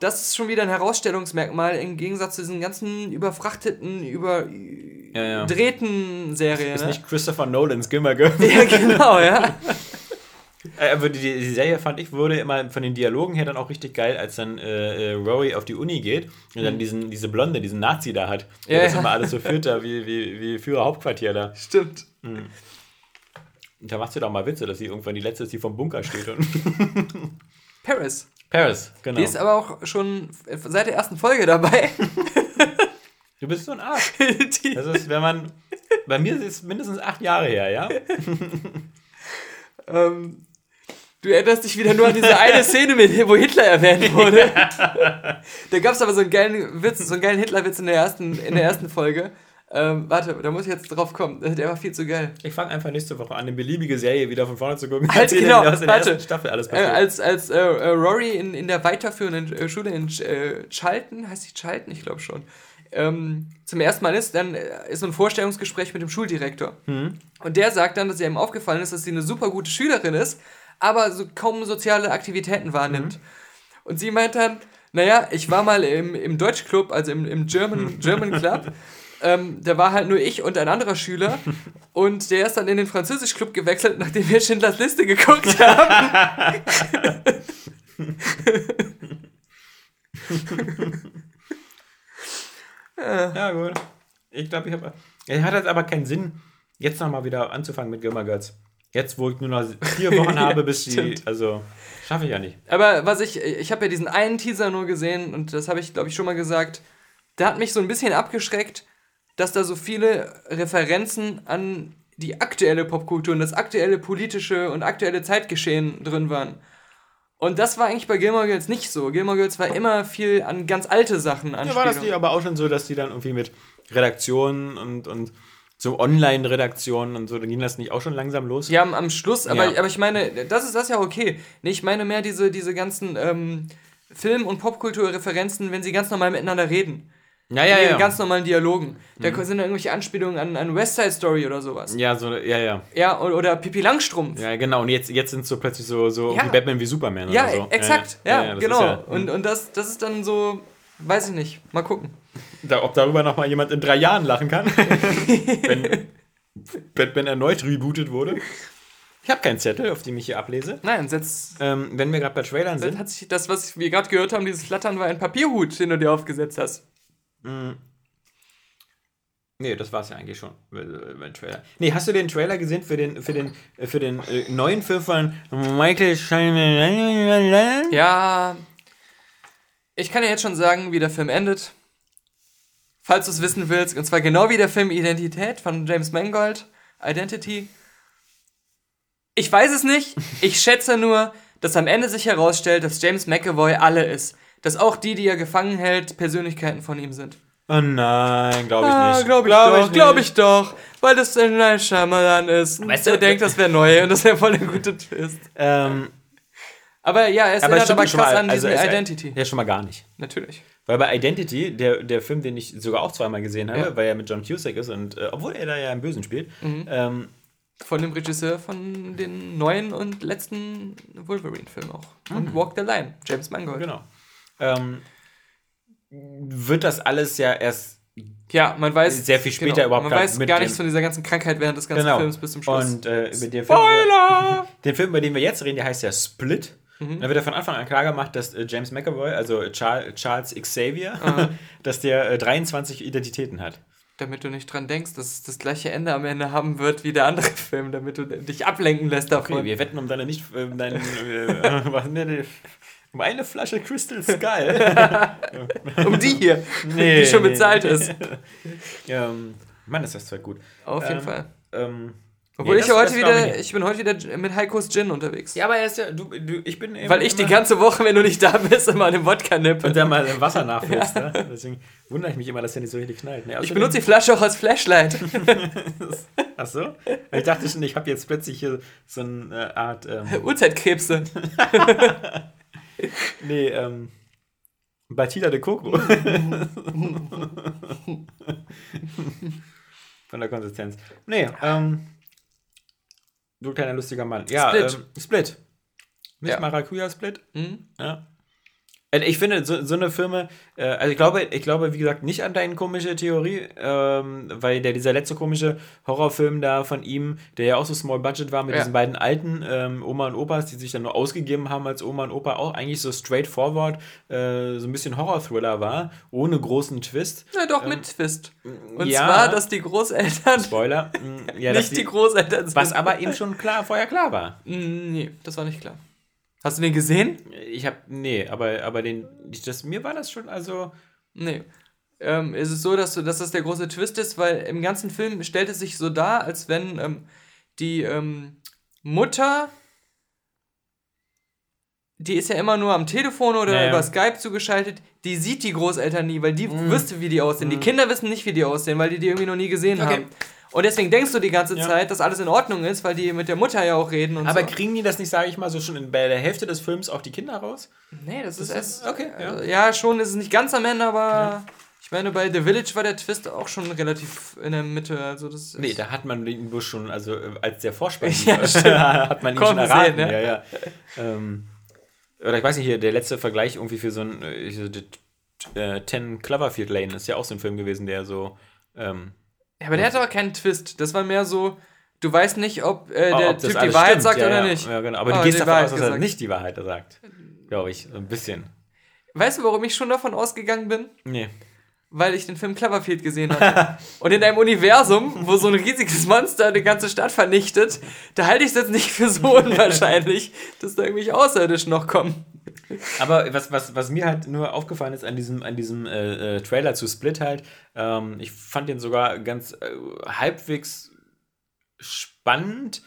das ist schon wieder ein Herausstellungsmerkmal im Gegensatz zu diesen ganzen überfrachteten, ja. überdrehten Serien. Ist ne? nicht Christopher Nolans Gilmore Girls. Ja, genau, ja. Äh, Aber die, Serie fand ich, wurde immer von den Dialogen her dann auch richtig geil, als dann äh, äh, Rory auf die Uni geht und dann diesen, diese Blonde, diesen Nazi da hat, der Mhm. Ja, das ja. immer alles so führt, da wie, wie, wie Führer Hauptquartier da. Stimmt. Und da macht sie doch mal Witze, dass sie irgendwann die letzte ist, die vom Bunker steht. Und Paris. Paris, genau. Die ist aber auch schon seit der ersten Folge dabei. du bist so ein Arsch. Das ist, wenn man. Bei mir ist es mindestens acht Jahre her, ja? ähm, du erinnerst dich wieder nur an diese eine Szene, mit, wo Hitler erwähnt wurde. da gab es aber so einen geilen Witz, so einen geilen Hitler-Witz in der ersten, in der ersten Folge. Ähm, warte, da muss ich jetzt drauf kommen. Der war viel zu geil. Ich fange einfach nächste Woche an, eine beliebige Serie wieder von vorne zu gucken. Halt, Erzähl genau, in der warte. ersten Staffel alles Äh, als als äh, äh, Rory in, in der weiterführenden äh, Schule in äh, Charlton, heißt die Charlton? Ich glaube schon. Ähm, zum ersten Mal ist, dann äh, ist so ein Vorstellungsgespräch mit dem Schuldirektor. Und der sagt dann, dass ihm aufgefallen ist, dass sie eine super gute Schülerin ist, aber so kaum soziale Aktivitäten wahrnimmt. Und sie meint dann, naja, ich war mal im, im Deutschclub, also im, im German, German Club. Ähm, da war halt nur ich und ein anderer Schüler. Und der ist dann in den Französischclub gewechselt, nachdem wir Schindlers Liste geguckt haben. Ja, gut. Ich glaube, ich habe. Es hat jetzt aber keinen Sinn, jetzt nochmal wieder anzufangen mit Gilmore Girls. Jetzt, wo ich nur noch vier Wochen habe, bis die. stimmt. Also, schaffe ich ja nicht. Aber was ich, ich habe ja diesen einen Teaser nur gesehen und das habe ich, glaube ich, schon mal gesagt. Der hat mich so ein bisschen abgeschreckt, dass da so viele Referenzen an die aktuelle Popkultur und das aktuelle politische und aktuelle Zeitgeschehen drin waren. Und das war eigentlich bei Gilmore Girls nicht so. Gilmore Girls war immer viel an ganz alte Sachen Ja, war das nicht aber auch schon so, dass die dann irgendwie mit Redaktionen und, und so Online-Redaktionen und so, dann ging das nicht auch schon langsam los? Ja, am, am Schluss, aber, Ja. aber ich meine, das ist das ist ja okay. Ich meine mehr diese, diese ganzen ähm, Film- und Popkulturreferenzen, wenn sie ganz normal miteinander reden. ja, in ja. Ja, ganz normalen Dialogen. Da sind da irgendwelche Anspielungen an, an West Side Story oder sowas. ja so, ja, ja. Ja, oder, oder Pippi Langstrumpf. Ja, Ja, genau. Und jetzt, jetzt sind es so plötzlich so, so Ja. wie Batman wie Superman oder so. exakt. Ja, genau. ist ja- und und das, das ist dann so, weiß ich nicht. Mal gucken. Da, ob darüber noch mal jemand in drei Jahren lachen kann, wenn Batman erneut rebootet wurde. Ich habe keinen Zettel, auf dem ich hier ablese. Nein, setzt. Ähm, wenn wir gerade bei Trailern sind, hat sich das, was wir gerade gehört haben, dieses Flattern war ein Papierhut, den du dir aufgesetzt hast. Nee, das war's ja eigentlich schon. Mein Trailer. Nee, hast du den Trailer gesehen für den, für den, für den äh, neuen Film von Michael Shyamalan? Ja. Ich kann ja jetzt schon sagen, wie der Film endet. Falls du es wissen willst, und zwar genau wie der Film Identität von James Mangold, Identity. Ich weiß es nicht. Ich schätze nur, dass am Ende sich herausstellt, dass James McAvoy alle ist. Dass auch die, die er gefangen hält, Persönlichkeiten von ihm sind. Oh nein, glaube ich Ah, nicht. glaube ich, Glaub doch, glaube ich doch. Weil das ein Night Shyamalan ist. Weißt der du- denkt, das wäre neu und das wäre voll ein guter Twist. Ähm, Aber ja, aber erinnert stimmt aber schon krass mal, an also Identity. Ja, schon mal gar nicht. Natürlich. Weil bei Identity, der, der Film, den ich sogar auch zweimal gesehen habe, Ja. weil er mit John Cusack ist und äh, obwohl er da ja im Bösen spielt, Mhm. ähm, Von dem Regisseur von den neuen und letzten Wolverine-Film auch. Und Walk the Line, James Mangold. genau, ähm, wird das alles ja erst Ja, man weiß Sehr viel später überhaupt Man gar weiß gar nichts von dieser ganzen Krankheit während des ganzen genau. Films bis zum Schluss. Und äh, über den Film, Spoiler! den Film, über den wir jetzt reden, der heißt ja Split. Mhm. Da wird ja von Anfang an klar gemacht, dass äh, James McAvoy, also Charles, Charles Xavier, Ah. dass der äh, 23 Identitäten hat. Damit du nicht dran denkst, dass es das gleiche Ende am Ende haben wird wie der andere Film, damit du dich ablenken lässt davon. Okay, wir wetten um deine nicht, äh, deinen, äh, was, ne, ne, um eine Flasche Crystal Skull. um die hier, Nee, die schon nee. bezahlt ist. ähm, Mann, ist das zwar gut. Auf jeden Ähm, Fall. Ähm, Obwohl nee, ich das- heute das wieder, ich ich bin heute wieder mit Heikos Gin unterwegs. Ja, aber er ist ja, du, du ich bin eben Weil ich die ganze Woche, wenn du nicht da bist, immer an dem Wodka nippe. und dann mal im Wasser nachfüllst, ne? Deswegen wundere ich mich immer, dass der nicht so richtig knallt. Ne, Ich benutze die Flasche auch als Flashlight. Ach so? Ich dachte schon, ich habe jetzt plötzlich hier so eine Art. Ähm, Uhrzeitkrebse. nee, ähm. Batida de Coco. Von der Konsistenz. Nee, ähm. Du kleiner lustiger Mann. Ja, Split. Ähm, Split. Nicht Ja. Maracuja-Split? Hm? Ja. Also Ich finde, so, so eine Filme, äh, also ich glaube, ich glaube, wie gesagt, nicht an deine komische Theorie, ähm, weil der, dieser letzte komische Horrorfilm da von ihm, der ja auch so Small Budget war, mit Ja. diesen beiden alten ähm, Oma und Opas, die sich dann nur ausgegeben haben als Oma und Opa, auch eigentlich so straightforward, äh, so ein bisschen Horror-Thriller war, ohne großen Twist. Na doch, mit Twist. Und ja. zwar, dass die Großeltern Spoiler. mh, ja, dass nicht die, Großeltern sind. was aber eben schon klar, vorher klar war. Mm, Nee, das war nicht klar. Hast du den gesehen? Ich habe, nee, aber, aber den, das, mir war das schon, also, Nee. Ähm, ist es so, dass, du, dass das der große Twist ist, weil im ganzen Film stellt es sich so dar, als wenn ähm, die ähm, Mutter, die ist ja immer nur am Telefon oder Ja, ja. über Skype zugeschaltet, die sieht die Großeltern nie, weil die Mhm. wüsste, wie die aussehen. Die Kinder wissen nicht, wie die aussehen, weil die die irgendwie noch nie gesehen Okay. haben. Und deswegen denkst du die ganze Ja. Zeit, dass alles in Ordnung ist, weil die mit der Mutter ja auch reden und aber so. kriegen die das nicht, sage ich mal, so schon in, bei der Hälfte des Films auch die Kinder raus? Nee, das, ist ist- erst. okay, ja. Also, ja, schon ist es nicht ganz am Ende, aber ich meine, bei The Village war der Twist auch schon relativ in der Mitte. Also das Nee, da hat man den Busch schon, also äh, als der Vorspann Ja, hat man ihn Kommen schon erraten. sehen, ne? Ja, ja. Ähm, oder ich weiß nicht, hier, der letzte Vergleich irgendwie für so ein äh, äh, Ten Cloverfield Lane ist ja auch so ein Film gewesen, der so ähm, Ja, aber der hat aber keinen Twist. Das war mehr so, du weißt nicht, ob äh, der ob Typ die Wahrheit stimmt. sagt ja, oder ja. nicht. Ja, genau. Aber Oh, du gehst davon Wahrheit aus, dass er nicht die Wahrheit sagt. Glaube ich, so ein bisschen. Weißt du, warum ich schon davon ausgegangen bin? Nee. Weil ich den Film Cloverfield gesehen hatte. Und in einem Universum, wo so ein riesiges Monster die ganze Stadt vernichtet, da halte ich es jetzt nicht für so unwahrscheinlich, dass da irgendwelche Außerirdischen noch kommen. Aber was, was, was mir halt nur aufgefallen ist an diesem, an diesem äh, äh, Trailer zu Split halt, ähm, ich fand den sogar ganz äh, halbwegs spannend,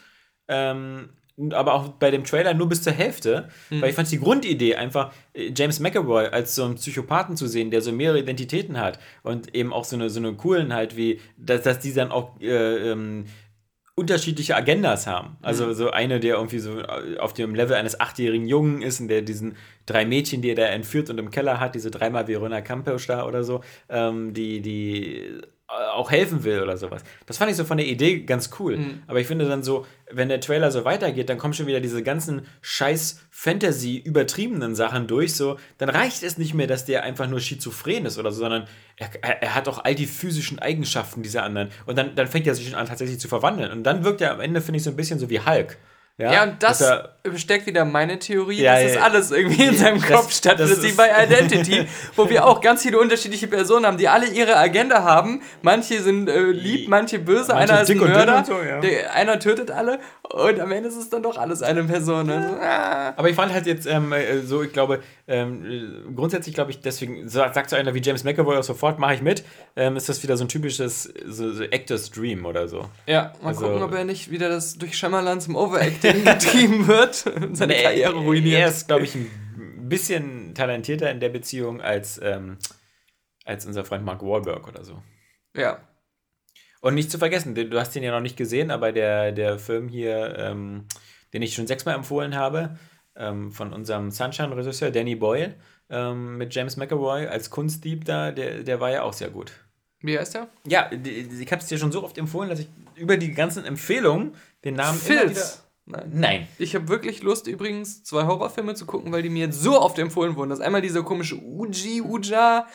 ähm, aber auch bei dem Trailer nur bis zur Hälfte, weil ich fand die Grundidee einfach, äh, James McAvoy als so einen Psychopathen zu sehen, der so mehrere Identitäten hat und eben auch so eine, so eine coolen halt wie, dass, dass die dann auch äh, ähm, unterschiedliche Agendas haben. Also so eine, der irgendwie so äh, auf dem Level eines achtjährigen Jungen ist und der diesen drei Mädchen, die er da entführt und im Keller hat, diese dreimal Verona Campos da oder so, ähm, die, die auch helfen will oder sowas. Das fand ich so von der Idee ganz cool. Aber ich finde dann so, wenn der Trailer so weitergeht, dann kommen schon wieder diese ganzen scheiß Fantasy-übertriebenen Sachen durch, so, dann reicht es nicht mehr, dass der einfach nur schizophren ist oder so, sondern er, er, er hat auch all die physischen Eigenschaften dieser anderen. Und dann, dann fängt er sich schon an, tatsächlich zu verwandeln. Und dann wirkt er am Ende, finde ich, so ein bisschen so wie Hulk. Ja, Ja, und das er- besteckt wieder meine Theorie, Ja, dass ja, das alles irgendwie in seinem Das- Kopf stattfindet, das wie bei Identity, wo wir auch ganz viele unterschiedliche Personen haben, die alle ihre Agenda haben. Manche sind äh, lieb, manche böse, Manche einer ist ein Mörder, so, der, einer tötet alle und am Ende ist es dann doch alles eine Person. Ah. Aber ich fand halt jetzt ähm, äh, so, ich glaube, ähm, äh, grundsätzlich glaube ich, deswegen sa- sagt so einer wie James McAvoy auch sofort, mache ich mit, ähm, ist das wieder so ein typisches so, so Actors Dream oder so. Ja, mal Also- gucken, ob er nicht wieder das durch Shyamalan zum Overacting getrieben wird und seine Nee, Karriere ruiniert. Er ist, glaube ich, ein bisschen talentierter in der Beziehung als, ähm, als unser Freund Mark Wahlberg oder so. Ja. Und nicht zu vergessen, du hast den ja noch nicht gesehen, aber der, der Film hier, ähm, den ich schon sechsmal empfohlen habe, ähm, von unserem Sunshine-Regisseur Danny Boyle, ähm, mit James McAvoy als Kunstdieb da, der, der war ja auch sehr gut. Wie heißt der? Ja, ich habe es dir schon so oft empfohlen, dass ich über die ganzen Empfehlungen den Namen immer wieder... Filz. Nein. Nein. Ich habe wirklich Lust, übrigens zwei Horrorfilme zu gucken, weil die mir jetzt so oft empfohlen wurden. Das ist einmal dieser komische Uji, Uja.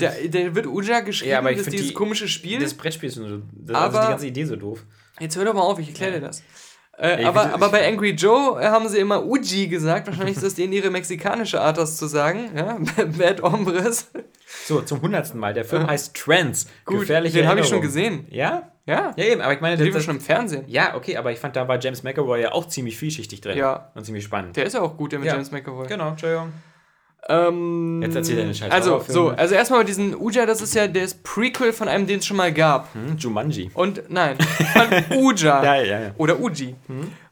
Der, der wird Uja geschrieben, Ja, aber ich das dieses die- komische Spiel. Das Brettspiel ist so, das, Aber- also die ganze Idee so doof. Jetzt hör doch mal auf, ich erkläre dir das. Äh, ich aber, will- aber bei Angry Joe äh, haben sie immer Uji gesagt. Wahrscheinlich ist das denen ihre mexikanische Art, das zu sagen. Ja? Bad Hombres. So, zum hundertsten Mal. Der Film heißt Trends. Gut, Gefährliche den habe ich schon gesehen. Ja? Ja, Ja, eben, aber ich meine, den das, wir schon im Fernsehen. Ja, okay, aber ich fand, da war James McAvoy ja auch ziemlich vielschichtig drin. Ja. Und ziemlich spannend. Der ist ja auch gut, der mit Ja. James McAvoy. Genau, Entschuldigung. Ähm, Jetzt erzähl deine scheiß Also, so, also erstmal diesen Uja, das ist ja das Prequel von einem, den es schon mal gab. Hm, Jumanji. Und nein, von Uja. Ja, ja, ja. Oder Uji.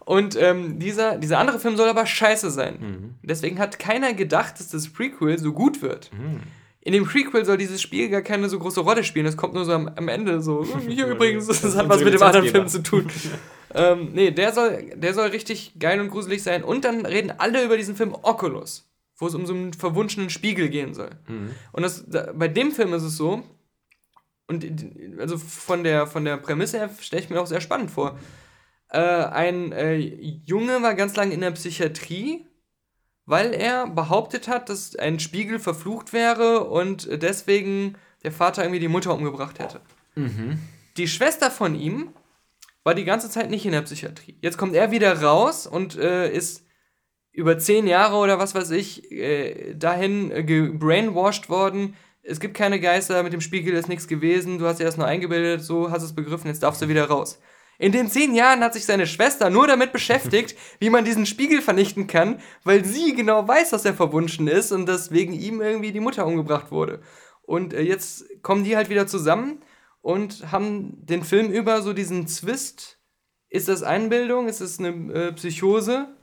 Und ähm, dieser, dieser andere Film soll aber scheiße sein. Mhm. Deswegen hat keiner gedacht, dass das Prequel so gut wird. Mhm. In dem Prequel soll dieses Spiel gar keine so große Rolle spielen. Das kommt nur so am, am Ende so. "Hm, Hier übrigens, das, ist hat was mit dem anderen Film Lizenzgeber." zu tun. ähm, nee, der soll, der soll richtig geil und gruselig sein. Und dann reden alle über diesen Film Oculus, wo es um so einen verwunschenen Spiegel gehen soll. Mhm. Und das, da, bei dem Film ist es so, und also von der, von der Prämisse her stelle ich mir auch sehr spannend vor. Äh, ein äh, Junge war ganz lange in der Psychiatrie, weil er behauptet hat, dass ein Spiegel verflucht wäre und deswegen der Vater irgendwie die Mutter umgebracht hätte. Die Schwester von ihm war die ganze Zeit nicht in der Psychiatrie. Jetzt kommt er wieder raus und äh, ist über zehn Jahre oder was weiß ich äh, dahin äh, gebrainwashed worden. Es gibt keine Geister, mit dem Spiegel ist nichts gewesen, du hast dir das nur eingebildet, so hast es begriffen, jetzt darfst du wieder raus. In den zehn Jahren hat sich seine Schwester nur damit beschäftigt, wie man diesen Spiegel vernichten kann, weil sie genau weiß, dass er verwunschen ist und dass wegen ihm irgendwie die Mutter umgebracht wurde. Und äh, jetzt kommen die halt wieder zusammen und haben den Film über so diesen Zwist. Ist das Einbildung? Ist es eine äh, Psychose?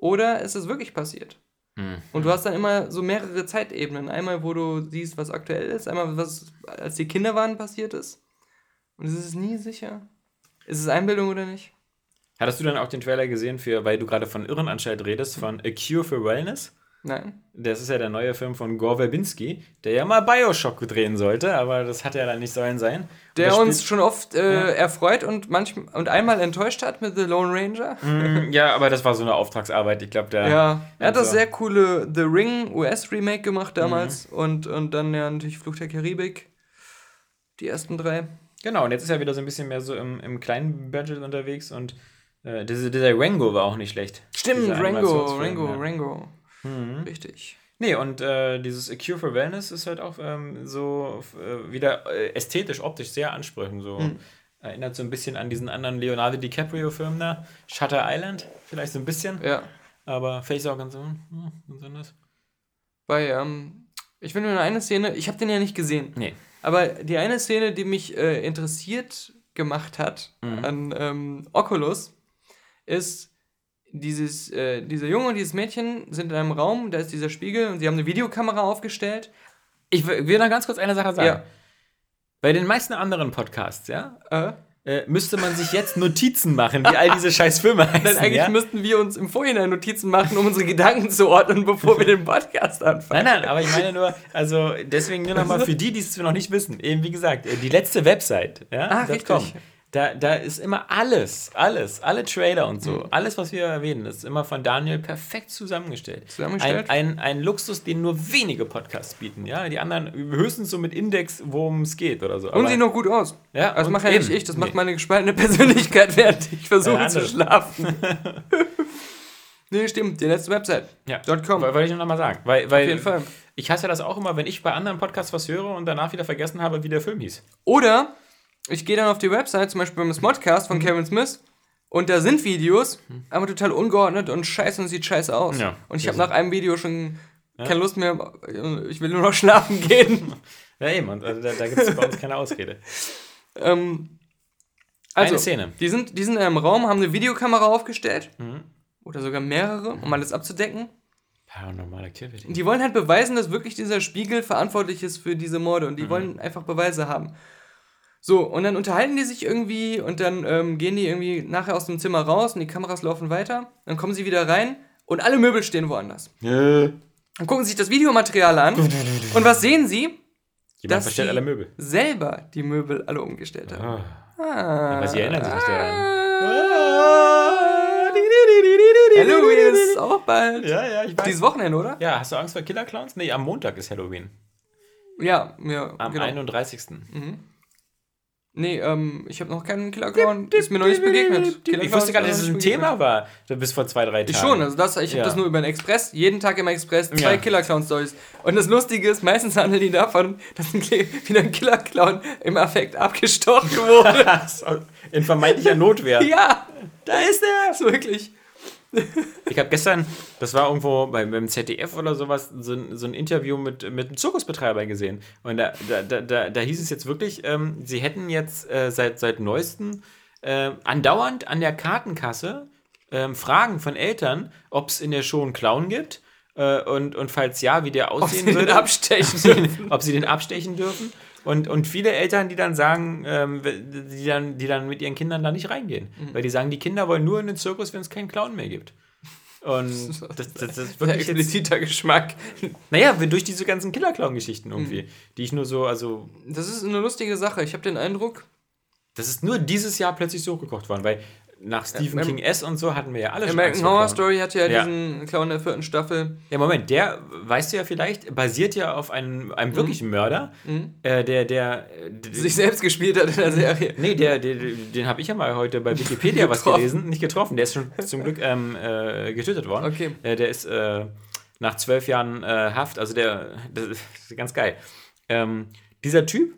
Oder ist es wirklich passiert? Und du hast dann immer so mehrere Zeitebenen. Einmal, wo du siehst, was aktuell ist, einmal, was als die Kinder waren passiert ist. Und es ist nie sicher. Ist es Einbildung oder nicht? Hattest du dann auch den Trailer gesehen für, weil du gerade von Irrenanstalt redest, von A Cure for Wellness? Nein. Das ist ja der neue Film von Gore Verbinski, der ja mal Bioshock drehen sollte, aber das hat ja dann nicht sollen sein. Der das uns schon oft äh, erfreut und manchmal und einmal enttäuscht hat mit The Lone Ranger. Mm, Ja, aber das war so eine Auftragsarbeit. Ich glaube, der. Ja, er hat das Also- sehr coole The Ring US-Remake gemacht damals Mhm. und, und dann ja natürlich Fluch der Karibik. Die ersten drei. Genau, und jetzt ist er wieder so ein bisschen mehr so im, im kleinen Budget unterwegs und äh, dieser, dieser Rango war auch nicht schlecht. Stimmt, Rango, Rango, ja. Mhm. Richtig. Nee, und äh, dieses A Cure for Wellness ist halt auch ähm, so äh, wieder äh, ästhetisch, optisch sehr ansprechend. So. Hm. Erinnert so ein bisschen an diesen anderen Leonardo DiCaprio-Film da. Shutter Island, vielleicht so ein bisschen. Ja. Aber vielleicht auch ganz, hm, ganz anders. Bei, ähm, ich finde nur eine Szene, ich habe den ja nicht gesehen, Nee. aber die eine Szene, die mich äh, interessiert gemacht hat Mhm. an ähm, Oculus, ist dieses, äh, dieser Junge und dieses Mädchen sind in einem Raum, da ist dieser Spiegel und sie haben eine Videokamera aufgestellt. Ich will noch ganz kurz eine Sache sagen. Ja. Bei den meisten anderen Podcasts, ja, Äh, äh, müsste man sich jetzt Notizen machen, wie all diese scheiß Filme heißen. Denn eigentlich ja? müssten wir uns im Vorhinein Notizen machen, um unsere Gedanken zu ordnen, bevor wir den Podcast anfangen. Nein, nein, aber ich meine nur, also deswegen nur nochmal für die, die es noch nicht wissen, eben wie gesagt, äh, die letzte Website, ja, Ah, richtig. Da, da ist immer alles, alles, alle Trailer und so, Mhm. alles, was wir erwähnen, ist immer von Daniel perfekt zusammengestellt. Zusammengestellt? Ein, ein, ein Luxus, den nur wenige Podcasts bieten, ja, die anderen höchstens so mit Index, worum es geht oder so. Und aber- sieht noch gut aus. Ja, das und macht ja nicht ich, das macht Nee. meine gespaltene Persönlichkeit, während ich versuche zu andere. schlafen. nee, stimmt, die letzte Website. Ja, .com. Wollte ich noch mal sagen. Weil, weil Auf jeden Fall. Ich hasse das auch immer, wenn ich bei anderen Podcasts was höre und danach wieder vergessen habe, wie der Film hieß. Oder ich gehe dann auf die Website, zum Beispiel beim Smodcast Mhm. von Kevin Smith, und da sind Videos, aber total ungeordnet und scheiße und sieht scheiße aus. Ja, und ich habe nach einem Video schon keine Lust mehr, ich will nur noch schlafen gehen. Ja, eben. Und also da, da gibt es bei uns keine Ausrede. ähm, also, Eine Szene. Die sind, die sind in einem Raum, haben eine Videokamera aufgestellt. Mhm. Oder sogar mehrere, um alles abzudecken. Paranormal Activity. Die wollen halt beweisen, dass wirklich dieser Spiegel verantwortlich ist für diese Morde und die Mhm. wollen einfach Beweise haben. So, und dann unterhalten die sich irgendwie und dann ähm, gehen die irgendwie nachher aus dem Zimmer raus und die Kameras laufen weiter. Dann kommen sie wieder rein und alle Möbel stehen woanders. Dann gucken sich das Videomaterial an und was sehen sie? Jemand Dass verstellt sie alle Möbel. selber die Möbel alle umgestellt haben. Ah. Aber sie erinnern sich nicht daran. Halloween ist auch bald. Ja, ja, ich weiß. Dieses Wochenende, oder? Ja, hast du Angst vor Killer-Clowns? Nee, am Montag ist Halloween. Ja, ja, Am genau. 31. Nee, ähm, ich habe noch keinen Killer-Clown, ist mir noch nicht begegnet. Ich wusste gar nicht, dass es ein Thema war. Du bist vor zwei, drei Tagen. Ich schon, also das, ich Ja. habe das nur über den Express, jeden Tag im Express, zwei Ja. Killer-Clown-Stories. Und das Lustige ist, meistens handeln die davon, dass ein, wieder ein Killer-Clown im Affekt abgestochen wurde. In vermeintlicher Notwehr. ja, Da ist er! ist wirklich. Ich habe gestern, das war irgendwo beim, beim ZDF oder sowas, so ein, so ein Interview mit, mit einem Zirkusbetreiber gesehen. Und da, da, da, da, hieß es jetzt wirklich, ähm, sie hätten jetzt äh, seit, seit neuestem äh, andauernd an der Kartenkasse ähm, Fragen von Eltern, ob es in der Show einen Clown gibt. Äh, und, und falls ja, wie der Ob aussehen den würde. abstechen. ob sie den abstechen dürfen. Und, und viele Eltern, die dann sagen, ähm, die, dann, die dann mit ihren Kindern da nicht reingehen. Mhm. Weil die sagen, die Kinder wollen nur in den Zirkus, wenn es keinen Clown mehr gibt. Und das, das, das ist Sehr wirklich jetzt, expliziter Geschmack. naja, durch diese ganzen Killer-Clown-Geschichten Mhm. irgendwie, die ich nur so, also, Das ist eine lustige Sache. Ich habe den Eindruck, das ist nur dieses Jahr plötzlich so hochgekocht worden, weil nach Stephen Am- King S und so hatten wir ja alle schon American Horror. Story hat ja, Ja. diesen Clown der vierten Staffel. Ja, Moment, der, weißt du ja vielleicht, basiert ja auf einem, Mhm. einem wirklichen Mörder, äh, der, der, der Sich selbst gespielt hat in der Serie. Nee, der, der, den habe ich ja mal heute bei Wikipedia was gelesen. Nicht getroffen, der ist schon zum Glück ähm, äh, getötet worden. Okay. Äh, der ist äh, nach zwölf Jahren äh, Haft, also der, das ist ganz geil. Ähm, dieser Typ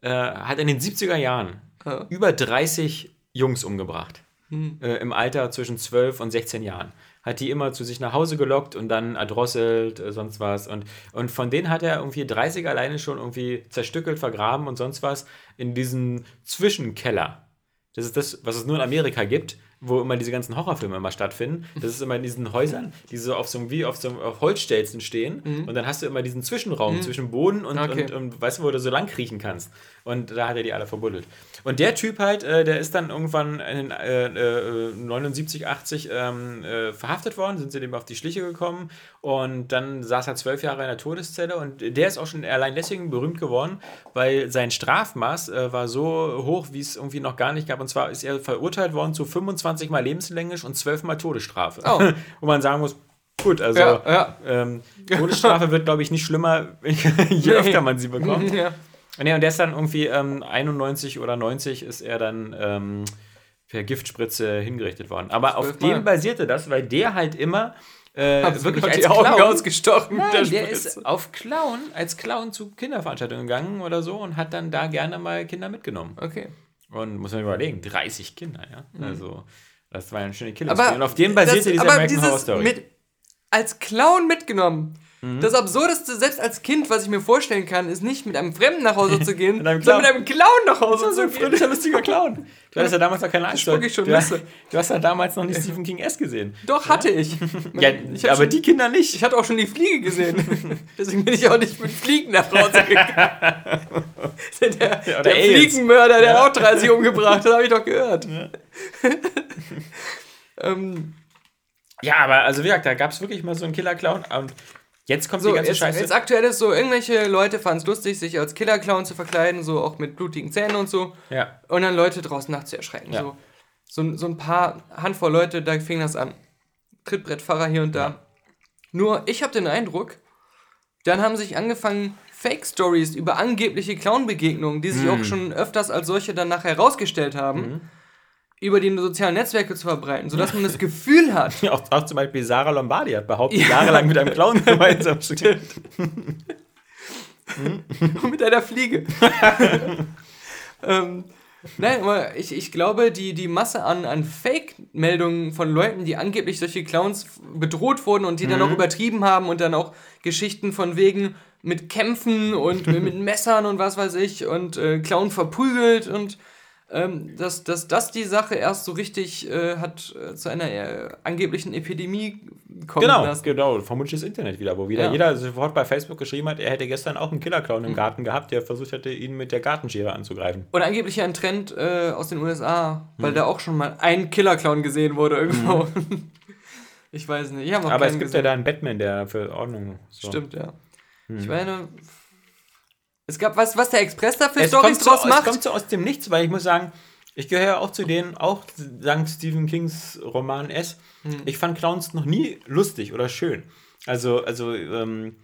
äh, hat in den 70er Jahren Ja. über 30 Jungs umgebracht. Äh, Im Alter zwischen 12 und 16 Jahren. Hat die immer zu sich nach Hause gelockt und dann erdrosselt, äh, sonst was. Und, und von denen hat er irgendwie 30 alleine schon irgendwie zerstückelt, vergraben und sonst was in diesen Zwischenkeller. Das ist das, was es nur in Amerika gibt, wo immer diese ganzen Horrorfilme immer stattfinden. Das ist immer in diesen Häusern, die so auf so wie auf so auf Holzstelzen stehen. Und dann hast du immer diesen Zwischenraum zwischen Boden und, Okay. und, und weißt du, wo du so lang kriechen kannst. Und da hat er die alle verbuddelt. Und der Typ halt, äh, der ist dann irgendwann in äh, äh, 79, 80 ähm, äh, verhaftet worden, sind sie dem auf die Schliche gekommen und dann saß er zwölf Jahre in der Todeszelle und der ist auch schon allein deswegen berühmt geworden, weil sein Strafmaß äh, war so hoch, wie es irgendwie noch gar nicht gab. Und zwar ist er verurteilt worden zu 25 Mal lebenslänglich und 12 Mal Todesstrafe. Oh. Wo man sagen muss, gut, also Ja, ja. Ähm, Todesstrafe wird, glaube ich, nicht schlimmer, je öfter man sie bekommt. Ja. Nee, und der ist dann irgendwie ähm, 91 oder 90 ist er dann ähm, per Giftspritze hingerichtet worden. Aber auf dem basierte das, weil der halt immer äh, wirklich als die Augen Clown, ausgestochen mit Nein, der der ist auf Clown, als Clown zu Kinderveranstaltungen gegangen oder so und hat dann da gerne mal Kinder mitgenommen. Okay. Und muss man überlegen, 30 Kinder, ja. Also, das war eine schöne Killer. Aber und auf dem basierte das, diese aber American Horror dieses Story. Mit, als Clown mitgenommen. Das Absurdeste, selbst als Kind, was ich mir vorstellen kann, ist nicht mit einem Fremden nach Hause zu gehen, sondern mit einem Clown nach Hause Das ist so ein fröhlicher, lustiger Clown. Du hattest ja damals noch keine Angst. spuck ich schon du, Nüsse. du hast ja damals noch nicht Stephen King S gesehen. Doch, hatte ich. Ja, ich aber schon, die Kinder nicht. ich hatte auch schon die Fliege gesehen. Deswegen bin ich auch nicht mit Fliegen nach Hause gegangen. der oder der. Fliegenmörder, der hat auch 30 umgebracht, das habe ich doch gehört. ähm, Ja, aber also wie gesagt, da gab es wirklich mal so einen Killer-Clown. Und jetzt kommt So, die ganze jetzt, Scheiße. jetzt aktuell ist so, irgendwelche Leute fanden es lustig, sich als Killer-Clown zu verkleiden, so auch mit blutigen Zähnen und so. ja. Und dann Leute draußen nachts zu erschrecken. Ja. So, so, so ein paar Handvoll Leute, da fing das an. Trittbrettfahrer hier und da. Ja. Nur, ich habe den Eindruck, dann haben sich angefangen, Fake-Stories über angebliche Clown-Begegnungen, die sich Hm. auch schon öfters als solche dann nachher herausgestellt haben, über die sozialen Netzwerke zu verbreiten, sodass man das Gefühl hat, Auch, auch zum Beispiel Sarah Lombardi hat behauptet, jahrelang mit einem Clown gemeinsam zu stehen. mit einer Fliege. ähm, nein, aber ich, ich glaube, die, die Masse an, an Fake-Meldungen von Leuten, die angeblich solche Clowns bedroht wurden und die dann auch übertrieben haben und dann auch Geschichten von wegen mit Kämpfen und mit Messern und was weiß ich und äh, Clown verprügelt und ähm, dass, dass das die Sache erst so richtig äh, hat äh, zu einer äh, angeblichen Epidemie kommen Genau, lassen. genau. Vermutlich das Internet wieder, wo wieder Ja. jeder sofort bei Facebook geschrieben hat, er hätte gestern auch einen Killerclown im Garten gehabt, der versucht hätte, ihn mit der Gartenschere anzugreifen. Und angeblich ja ein Trend äh, aus den USA, weil da auch schon mal ein Killer-Clown gesehen wurde irgendwo. ich weiß nicht. Aber es gibt gesehen. ja da einen Batman, der für Ordnung so. Stimmt, ja. Ich meine, es gab was, was der Express da für Es Storys kommt, so, draus es macht. kommt so aus dem Nichts, weil ich muss sagen, ich gehöre ja auch zu denen, auch dank Stephen Kings Roman S. Hm. Ich fand Clowns noch nie lustig oder schön. Also, also, ähm,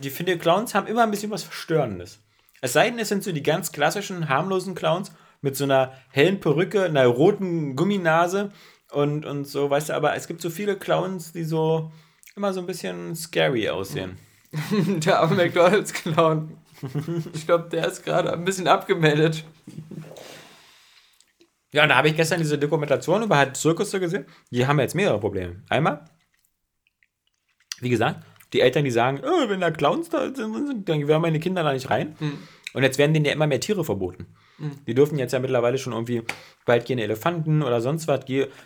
ich finde, Clowns haben immer ein bisschen was Verstörendes. Es sei denn, es sind so die ganz klassischen, harmlosen Clowns mit so einer hellen Perücke, einer roten Gumminase und, und so, weißt du, aber es gibt so viele Clowns, die so immer so ein bisschen scary aussehen. der arme McDonalds-Clown. Ich glaube, der ist gerade ein bisschen abgemeldet. Ja, und da habe ich gestern diese Dokumentation über halt Zirkusse gesehen. Die haben jetzt mehrere Probleme. Einmal, wie gesagt, die Eltern, die sagen, oh, wenn da Clowns da sind, dann werden meine Kinder da nicht rein. Und jetzt werden denen ja immer mehr Tiere verboten. Die dürfen jetzt ja mittlerweile schon irgendwie bald gehen Elefanten oder sonst was,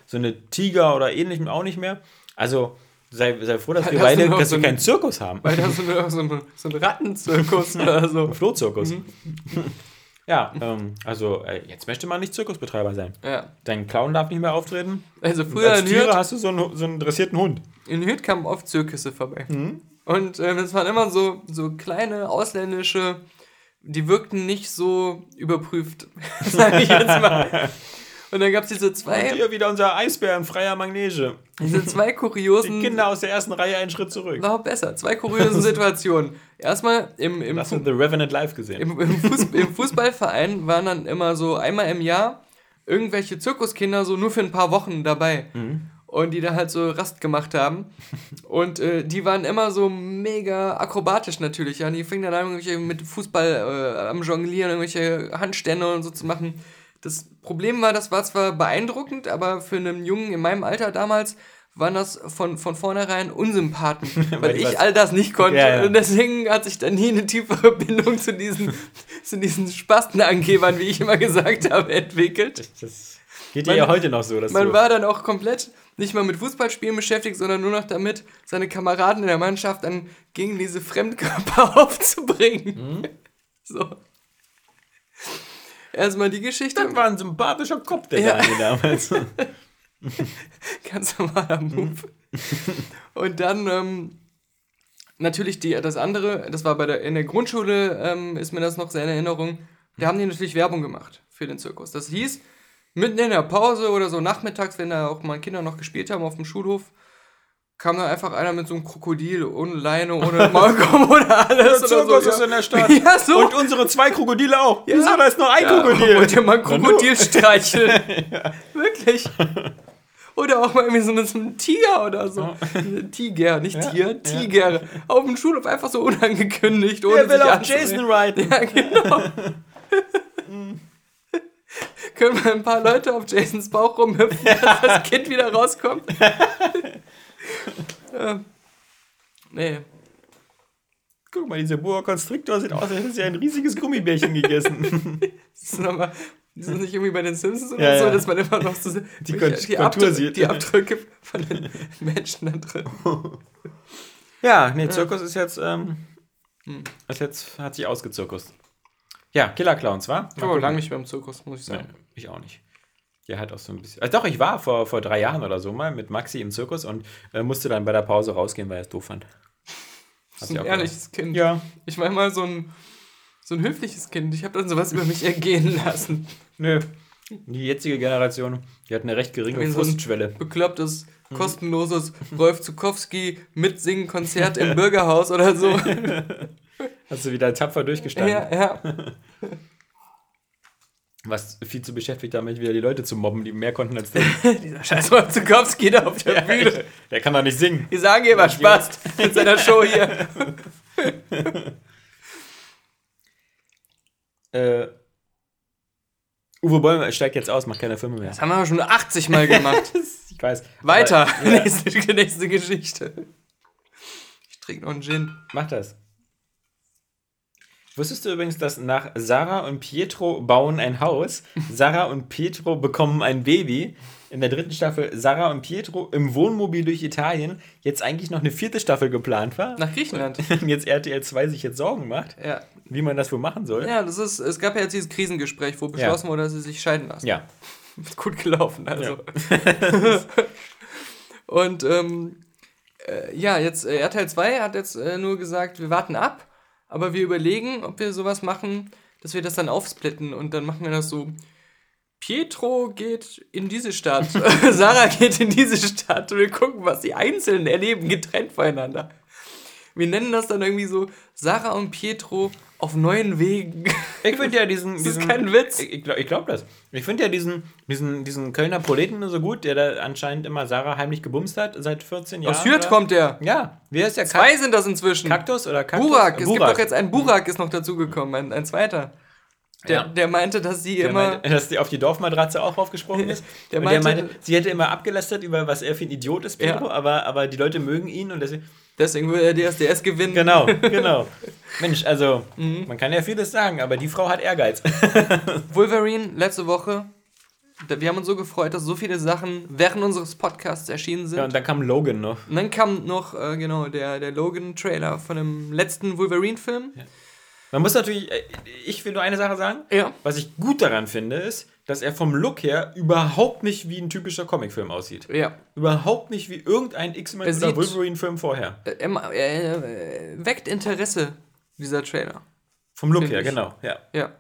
so eine Tiger oder ähnlichem auch nicht mehr. Also sei, sei froh, dass wir Das beide, dass so wir keinen Zirkus haben. Weil da so, eine, so, ein, so ein Rattenzirkus oder so. Flohzirkus. ja, ähm, also äh, jetzt möchte man nicht Zirkusbetreiber sein. Ja. Dein Clown darf nicht mehr auftreten. Also früher Als in Tiere Hürth, hast du so einen, so einen dressierten Hund. in Hürth kamen oft Zirkusse vorbei. Mhm. Und ähm, es waren immer so, so kleine ausländische, die wirkten nicht so überprüft, sage ich jetzt mal. Und dann gab es diese Und zwei, hier wieder unser Eisbär in freier Magnese. diese zwei Die kuriosen Kinder aus der ersten Reihe einen Schritt zurück. War besser. Zwei kuriosen Situationen. Erstmal im, im, Hast du The Revenant live gesehen? im, im, Fuß, im Fußballverein waren dann immer so einmal im Jahr irgendwelche Zirkuskinder so nur für ein paar Wochen dabei. Und die da halt so Rast gemacht haben. Und äh, die waren immer so mega akrobatisch natürlich. Ja. Und die fingen dann an, irgendwelche mit Fußball äh, am Jonglieren, irgendwelche Handstände und so zu machen. Das Problem war, das war zwar beeindruckend, aber für einen Jungen in meinem Alter damals waren das von, von vornherein Unsympathen, weil, ich was- all das nicht konnte. Ja, ja. Und deswegen hat sich dann nie eine tiefere Bindung zu diesen, zu diesen Spastenangebern, wie ich immer gesagt habe, entwickelt. Das geht Man- ja heute noch so, dass Man war dann auch komplett nicht mal mit Fußballspielen beschäftigt, sondern nur noch damit, seine Kameraden in der Mannschaft dann gegen diese Fremdkörper aufzubringen. So. Erstmal die Geschichte. das war ein sympathischer Kopf, der Ja. Daniel damals. Ganz normaler Move. Und dann ähm, natürlich die, das andere, das war bei der, in der Grundschule, ähm, ist mir das noch sehr in Erinnerung. Da haben die natürlich Werbung gemacht für den Zirkus. Das hieß, mitten in der Pause oder so nachmittags, wenn da auch mal Kinder noch gespielt haben auf dem Schulhof, kam da einfach einer mit so einem Krokodil ohne Leine, ohne Maulkorb, ohne alles. Der oder Zirkus so, ist ja. in der Stadt. Ja, so. Und unsere zwei Krokodile auch. Wieso, da ist nur ein Ja, Krokodil. Wollt ihr mal ein. Krokodil streicheln? Wirklich. Oder auch mal irgendwie so mit so einem Tiger oder so. Tiger, nicht Tier, Tiger. Auf dem Schulhof einfach so unangekündigt, ohne Wer will auf. Jason reiten? Ja, genau. Können wir ein paar Leute auf Jasons Bauch rumhüpfen, dass das Kind wieder rauskommt? Ja. Nee. Guck mal, dieser Boa Constrictor sieht aus, als hätte sie ein riesiges Gummibärchen gegessen. Das ist nochmal. Das ist nicht irgendwie bei den Simpsons oder Ja, so, ja. dass man immer noch so die, die, Kontur Abdrücke, sieht. die Abdrücke von den Menschen da drin. ja, nee, Zirkus ist jetzt, ähm, ist jetzt, hat sich ausgezirkust. Ja, Killer Clowns, war? Ich war aber lange nicht mehr im Zirkus, muss ich sagen. Nein, ich auch nicht. Der hat auch so ein bisschen. Also doch, ich war vor, vor drei Jahren oder so mal mit Maxi im Zirkus und äh, musste dann bei der Pause rausgehen, weil er es doof fand. Das ist ein ehrliches Kind. Ja. Ich meine mal so ein, so ein höfliches Kind. Ich habe dann sowas über mich ergehen lassen. Nö. Die jetzige Generation, die hat eine recht geringe Irgendwie so Frustschwelle. Beklopptes, kostenloses Rolf Zukowski mitsingen Konzert im Bürgerhaus oder so. Hast du wieder tapfer durchgestanden. ja, ja. Was viel zu beschäftigt damit, wieder die Leute zu mobben, die mehr konnten als der. Dieser scheiß Zukowski da auf der Bühne. der kann doch nicht singen. Die sagen immer Spaß mit seiner Show hier. Äh, Uwe Boll steigt jetzt aus, macht keine Filme mehr. Das haben wir schon 80 Mal gemacht. Ich weiß. Weiter. Aber, ja, nächste, nächste Geschichte. Ich trinke noch einen Gin. mach das. Wusstest du übrigens, dass nach Sarah und Pietro bauen ein Haus, Sarah und Pietro bekommen ein Baby, in der dritten Staffel Sarah und Pietro im Wohnmobil durch Italien, jetzt eigentlich noch eine vierte Staffel geplant war? Nach Griechenland. Und jetzt RTL 2 sich jetzt Sorgen macht, Ja. wie man das wohl machen soll. Ja, das ist, es gab ja jetzt dieses Krisengespräch, wo beschlossen wurde, dass sie sich scheiden lassen. Ja. Gut gelaufen, also. Und ähm, äh, ja, jetzt äh, RTL 2 hat jetzt äh, nur gesagt, wir warten ab, aber wir überlegen, ob wir sowas machen, dass wir das dann aufsplitten und dann machen wir das so. Pietro geht in diese Stadt, Sarah geht in diese Stadt und wir gucken, was die Einzelnen erleben, getrennt voneinander. Wir nennen das dann irgendwie so Sarah und Pietro auf neuen Wegen. Ich finde ja diesen. Das ist diesen kein Witz. Ich, ich glaube glaub das. Ich finde ja diesen, diesen, diesen Kölner Proleten so gut, der da anscheinend immer Sarah heimlich gebumst hat seit 14 Jahren. Aus Hürth kommt der. Ja. Wie heißt der? Zwei sind das inzwischen. Kaktus oder Kaktus? Burak, es gibt Burak. doch jetzt einen Burak, ist noch dazugekommen, ein, ein zweiter. Der, Ja. der meinte, dass sie Der immer. meinte, dass die auf die Dorfmatratze auch raufgesprungen ist. Der und der meinte- meinte, sie hätte immer abgelästert über, was er für ein Idiot ist, Pedro, Ja. aber, aber die Leute mögen ihn und deswegen. Deswegen will er DSDS gewinnen. Genau, genau. Mensch, also, Mhm. man kann ja vieles sagen, aber die Frau hat Ehrgeiz. Wolverine, letzte Woche. Wir haben uns so gefreut, dass so viele Sachen während unseres Podcasts erschienen sind. Ja, und dann kam Logan noch. und dann kam noch, äh, genau, der, der Logan-Trailer von dem letzten Wolverine-Film. Man muss natürlich, äh, ich will nur eine Sache sagen. Ja. Was ich gut daran finde, ist, dass er vom Look her überhaupt nicht wie ein typischer Comicfilm aussieht. Ja. Überhaupt nicht wie irgendein X-Men Er oder Wolverine-Film vorher. Äh, Er, er, er weckt Interesse, dieser Trailer. Vom Look her, ich. genau. Ja. Ja.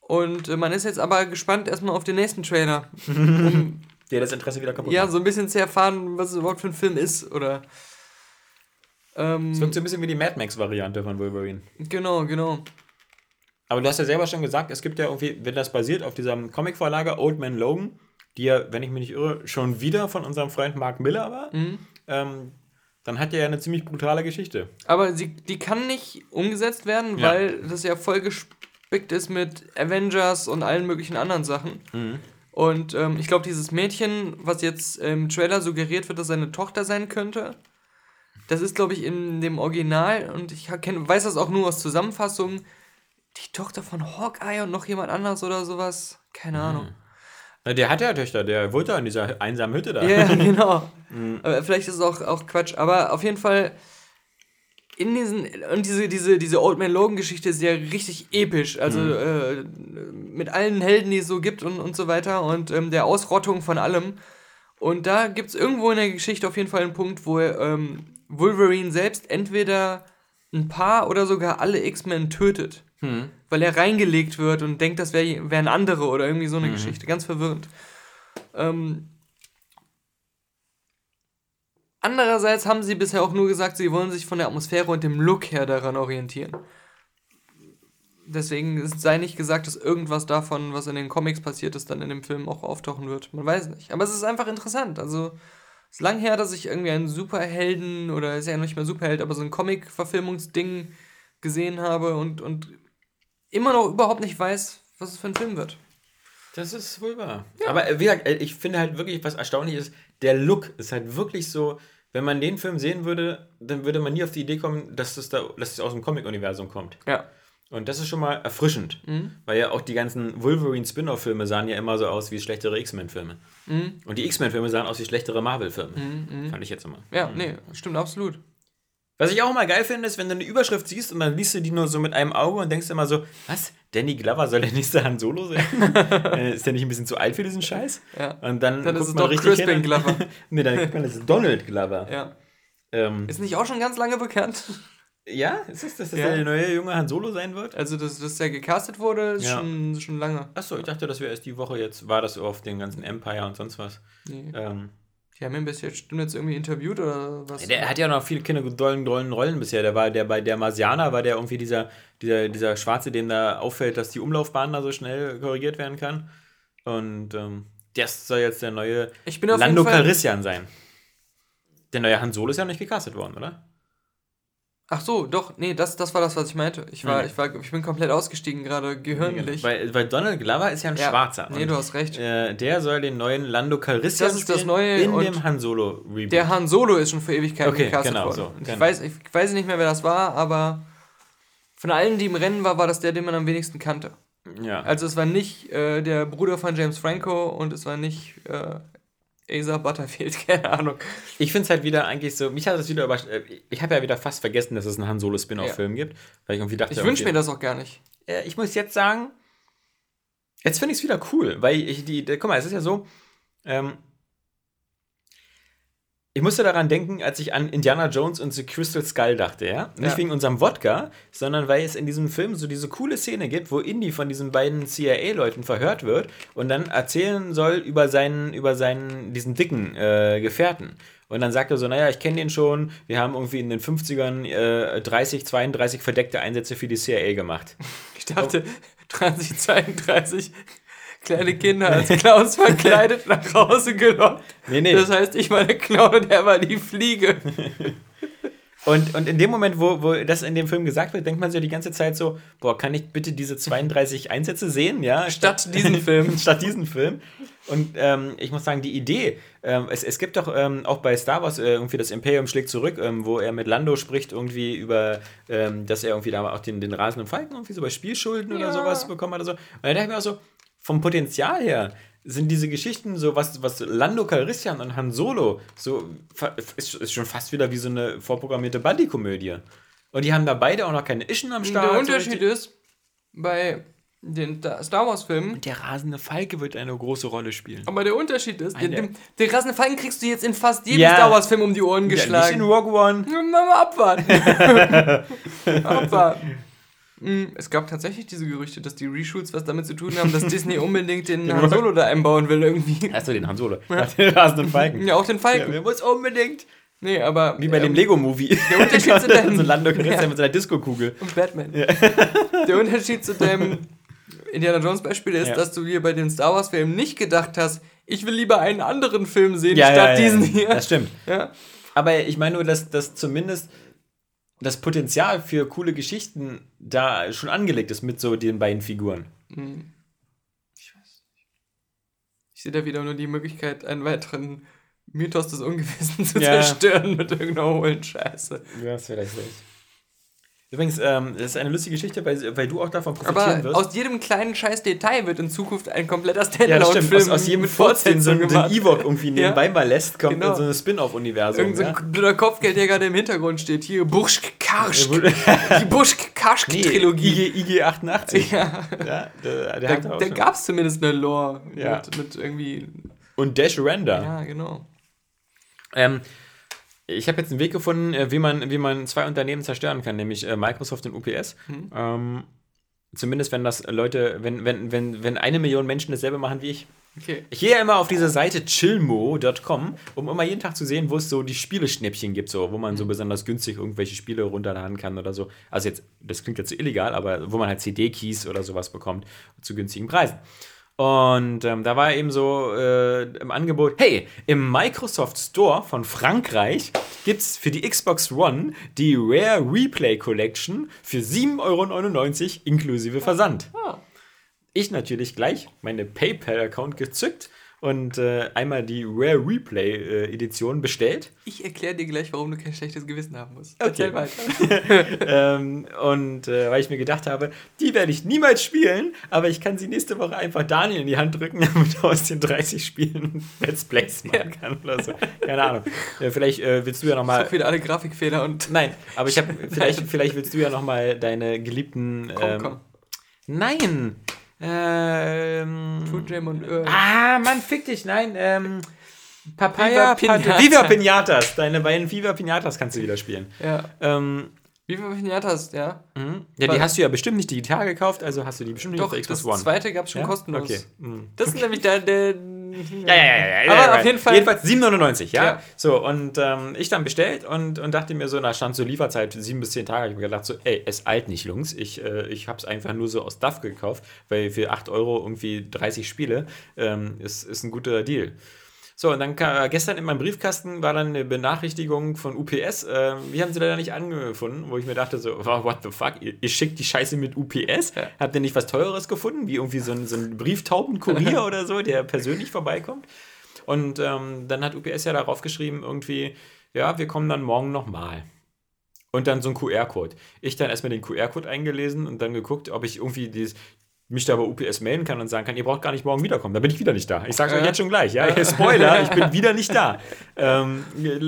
Und äh, man ist jetzt aber gespannt erstmal auf den nächsten Trailer. Der das Interesse wieder kaputt Ja, macht. so ein bisschen zu erfahren, was es überhaupt für ein Film ist, oder. Ähm, Es wirkt so ein bisschen wie die Mad Max-Variante von Wolverine. genau, genau. Aber du hast ja selber schon gesagt, es gibt ja irgendwie, wenn das basiert auf dieser Comicvorlage Old Man Logan, die ja, wenn ich mich nicht irre, schon wieder von unserem Freund Mark Miller war, Mhm. ähm, dann hat er ja eine ziemlich brutale Geschichte. Aber sie, die kann nicht umgesetzt werden, Ja. weil das ja voll gespickt ist mit Avengers und allen möglichen anderen Sachen. Mhm. Und ähm, ich glaube, dieses Mädchen, was jetzt im Trailer suggeriert wird, dass seine Tochter sein könnte, das ist, glaube ich, in dem Original, und ich kenn, weiß das auch nur aus Zusammenfassungen, die Tochter von Hawkeye und noch jemand anders oder sowas. Mhm. Keine Ahnung. Na, Der hat ja Töchter, der wohnt da in dieser einsamen Hütte da. Ja, genau. Mhm. Aber vielleicht ist es auch, auch Quatsch. Aber auf jeden Fall, in diesen, und diese, diese, diese Old Man Logan-Geschichte ist ja richtig episch. Also Mhm. äh, mit allen Helden, die es so gibt und, und so weiter. Und ähm, der Ausrottung von allem. Und da gibt es irgendwo in der Geschichte auf jeden Fall einen Punkt, wo ähm, Wolverine selbst entweder ein paar oder sogar alle X-Men tötet. Hm. Weil er reingelegt wird und denkt, das wär, wären andere oder irgendwie so eine Mhm. Geschichte. Ganz verwirrend. Ähm, andererseits haben sie bisher auch nur gesagt, sie wollen sich von der Atmosphäre und dem Look her daran orientieren. Deswegen sei nicht gesagt, dass irgendwas davon, was in den Comics passiert ist, dann in dem Film auch auftauchen wird. Man weiß nicht. Aber es ist einfach interessant. Also, es ist lang her, dass ich irgendwie einen Superhelden oder ist ja nicht mehr Superheld, aber so ein Comic-Verfilmungsding gesehen habe und, und immer noch überhaupt nicht weiß, was es für ein Film wird. Das ist wohl wahr. Aber äh, wie gesagt, äh, ich finde halt wirklich, was erstaunlich ist, der Look ist halt wirklich so, wenn man den Film sehen würde, dann würde man nie auf die Idee kommen, dass es, da, dass es aus dem Comic-Universum kommt. Ja. Und das ist schon mal erfrischend. Weil ja auch die ganzen Wolverine-Spin-Off-Filme sahen ja immer so aus wie schlechtere X-Men-Filme. Und die X-Men-Filme sahen aus wie schlechtere Marvel-Filme. Fand ich jetzt immer. Ja, nee, stimmt absolut. Was ich auch mal geil finde, ist, wenn du eine Überschrift siehst und dann liest du die nur so mit einem Auge und denkst immer so, was? Danny Glover soll der nächste Han Solo sein? Äh, ist der nicht ein bisschen zu alt für diesen Scheiß? Ja. Und dann, Dann ist es doch richtig Crispin hin Glover. nee, dann guckt man, das ist Donald Glover. Ja. Ähm, Ist nicht auch schon ganz lange bekannt? ja, ist es, dass das Ja. der neue junge Han Solo sein wird? Also, dass, dass der gecastet wurde, ist Ja. schon, schon lange. Achso, ich dachte, das wäre erst die Woche jetzt, war das auf den ganzen Empire und sonst was. Nee. Ähm, Die haben ihn bis jetzt stimmt jetzt irgendwie interviewt oder was? Der hat ja noch viele keine dollen, dollen Rollen bisher. Der war der bei der Marsianer war der irgendwie dieser, dieser, dieser Schwarze, dem da auffällt, dass die Umlaufbahn da so schnell korrigiert werden kann. Und ähm, das soll jetzt der neue ich bin auf Lando. Calrissian sein. Der neue Han Solo ist ja noch nicht gecastet worden, oder? Ach so, doch, nee, das, das war das, was ich meinte. Ich war, Nee. ich war, ich bin komplett ausgestiegen gerade, gehirnlich. Weil, weil Donald Glover ist ja ein Ja. Schwarzer. Nee, du hast recht. äh, der soll den neuen Lando Calrissian Das ist das Neue in dem Han Solo Reboot. Der Han Solo ist schon für Ewigkeiten Okay, gecastet genau, worden. so, Und ich, genau. weiß, ich weiß nicht mehr, wer das war, aber Von allen, die im Rennen war, war das der, den man am wenigsten kannte. Ja. Also es war nicht äh, der Bruder von James Franco und es war nicht äh, Asa Butterfield, keine Ahnung. Ich finde es halt wieder eigentlich so, mich hat das wieder überrascht. äh, Ich habe ja wieder fast vergessen, dass es einen Han Solo Spin-off-Film gibt, weil ich irgendwie dachte, Ich wünsche mir das auch gar nicht. Äh, ich muss jetzt sagen, jetzt finde ich es wieder cool, weil ich die, die, guck mal, es ist ja so, ähm, ich musste daran denken, als ich an Indiana Jones und The Crystal Skull dachte, ja? Nicht Ja. wegen unserem Wodka, sondern weil es in diesem Film so diese coole Szene gibt, wo Indy von diesen beiden CIA-Leuten verhört wird und dann erzählen soll über seinen, über seinen, diesen dicken äh, Gefährten. Und dann sagt er so, naja, ich kenne den schon, wir haben irgendwie in den 50ern äh, 30, 32 verdeckte Einsätze für die CIA gemacht. Ich dachte, 2032 kleine Kinder als Klaus verkleidet nach Hause gelockt. Nee, nee. Das heißt, ich war der Clown und er war die Fliege. Und, und in dem Moment, wo, wo das in dem Film gesagt wird, denkt man sich die ganze Zeit so, boah, kann ich bitte diese 32 Einsätze sehen, ja? Statt diesen Film. Statt diesen Film. Und ähm, ich muss sagen, die Idee, ähm, es, es gibt doch ähm, auch bei Star Wars äh, irgendwie das Imperium schlägt zurück, ähm, wo er mit Lando spricht, irgendwie über, ähm, dass er irgendwie da auch den, den rasenden Falken irgendwie so bei Spielschulden oder Ja. sowas bekommen hat oder so. Und da dachte ich mir auch so, vom Potenzial her sind diese Geschichten so, was, was Lando Calrissian und Han Solo so ist, ist schon fast wieder wie so eine vorprogrammierte Buddy-Komödie. Und die haben da beide auch noch keine Ischen am Start. Der so Unterschied richtig. ist, bei den Star Wars-Filmen, Der rasende Falke wird eine große Rolle spielen. aber der Unterschied ist, den, Eine- den, den krassen Falken kriegst du jetzt in fast jedem Ja. Star Wars-Film um die Ohren Ja, nicht in geschlagen. Rogue One. Mal abwarten. abwarten. Mm, Es gab tatsächlich diese Gerüchte, dass die Reshoots was damit zu tun haben, dass Disney unbedingt den Han Solo da einbauen will irgendwie. Achso, den Han Solo. Nach den rasenden Falken. Ja, auch den Ja, Falken. wir muss unbedingt. Nee, aber. Wie bei dem ähm, Lego-Movie. Der Unterschied zu deinem- so Lando Calrissian Ja. mit seiner Disco-Kugel. Und Batman. Der Unterschied zu deinem Indiana Jones Beispiel ist, Ja. dass du dir bei den Star Wars Filmen nicht gedacht hast, ich will lieber einen anderen Film sehen Ja, statt ja, ja, diesen ja. hier. Das stimmt. Ja. Aber ich meine nur, dass, dass zumindest das Potenzial für coole Geschichten da schon angelegt ist mit so den beiden Figuren. Ich sehe da wieder nur die Möglichkeit, einen weiteren Mythos des Ungewissen zu Ja. zerstören mit irgendeiner hohlen Scheiße. Ja, das vielleicht recht. Übrigens, ähm, das ist eine lustige Geschichte, weil, weil du auch davon profitieren Aber wirst. aus jedem kleinen scheiß Detail wird in Zukunft ein kompletter ja. Standalone-Film Aus, aus jedem Furz, den so ein. Ewok irgendwie nebenbei Ja. mal lässt, kommt Genau. in so ein Spin-off-Universum. Irgend so ja? ein blöder Kopfgeldjäger, der im Hintergrund steht. Hier, Burschk Karschk. Ja, Die Burschk-Karschk-Trilogie. IG, IG 88. Ja. Ja, der, der Da, gab es zumindest eine Lore Ja. mit, mit irgendwie. Und Dash Render. Ja, genau. Ähm, ich habe jetzt einen Weg gefunden, äh, wie man, wie man zwei Unternehmen zerstören kann, nämlich äh, Microsoft und UPS. Mhm. Ähm, zumindest wenn das Leute, wenn, wenn, wenn, wenn eine Million Menschen dasselbe machen wie ich. Okay. Ich gehe ja immer auf diese Seite chillmo.com, um immer jeden Tag zu sehen, wo es so die Spieleschnäppchen gibt, so, wo man so Mhm. besonders günstig irgendwelche Spiele runterladen kann oder so. Also jetzt, das klingt jetzt so illegal, aber wo man halt CD-Keys oder sowas bekommt zu günstigen Preisen. Und ähm, da war eben so äh, im Angebot, hey, im Microsoft Store von Frankreich gibt es für die Xbox One die Rare Replay Collection für 7,99 Euro inklusive Versand. Ah. Ich natürlich gleich meine PayPal-Account gezückt und äh, einmal die Rare Replay-Edition bestellt. Ich erkläre dir gleich, warum du kein schlechtes Gewissen haben musst. Okay. Erzähl weiter. ähm, und äh, weil ich mir gedacht habe, die werde ich niemals spielen, aber ich kann sie nächste Woche einfach Daniel in die Hand drücken, damit er aus den 30 Spielen Let's Plays machen kann oder so. Keine Ahnung. Äh, vielleicht äh, willst du ja nochmal. wieder alle Grafikfehler und. Nein, aber ich habe vielleicht, vielleicht willst du ja nochmal deine geliebten. Komm, Ähm, komm. nein. Ähm, Food Jam und Öl. Ah, Mann, fick dich, nein. Ähm, Papaya, Viva Viva, Pinata. Viva Pinatas. Deine beiden Viva Pinatas kannst du wieder spielen. Ja. Ähm, viele Pinatas, ja? mhm. ja, die Was? hast du ja bestimmt nicht digital gekauft, also hast du die bestimmt nicht Doch, auf das Xbox One. zweite gab es schon ja? kostenlos. Okay. Mhm. Das ist nämlich der. der Ja, ja, ja, ja, ja. Aber ja, auf jeden Fall- Jedenfalls 7,99, ja? Ja. So, und ähm, ich dann bestellt und, und dachte mir so, da stand so Lieferzeit sieben bis zehn Tage. Ich habe mir gedacht, so, ey, es eilt nicht, Jungs. Ich, äh, ich habe es einfach nur so aus Duff gekauft, weil für 8 Euro irgendwie 30 Spiele ähm, ist, ist ein guter Deal. So, und dann kam, gestern in meinem Briefkasten war dann eine Benachrichtigung von UPS. Äh, wir haben sie leider nicht angefunden, wo ich mir dachte, so, wow, what the fuck? Ihr, ihr schickt die Scheiße mit UPS? Ja. Habt ihr nicht was Teureres gefunden? Wie irgendwie so ein, so ein Brieftaubenkurier oder so, der persönlich vorbeikommt? Und ähm, dann hat UPS ja darauf geschrieben, irgendwie, ja, wir kommen dann morgen nochmal. und dann so ein QR-Code. Ich dann erstmal den QR-Code eingelesen und dann geguckt, ob ich irgendwie dieses, mich da bei UPS melden kann und sagen kann, ihr braucht gar nicht morgen wiederkommen. Da bin ich wieder nicht da. Ich sage euch jetzt schon gleich, ja. Spoiler, ich bin wieder nicht da. Ähm, ihr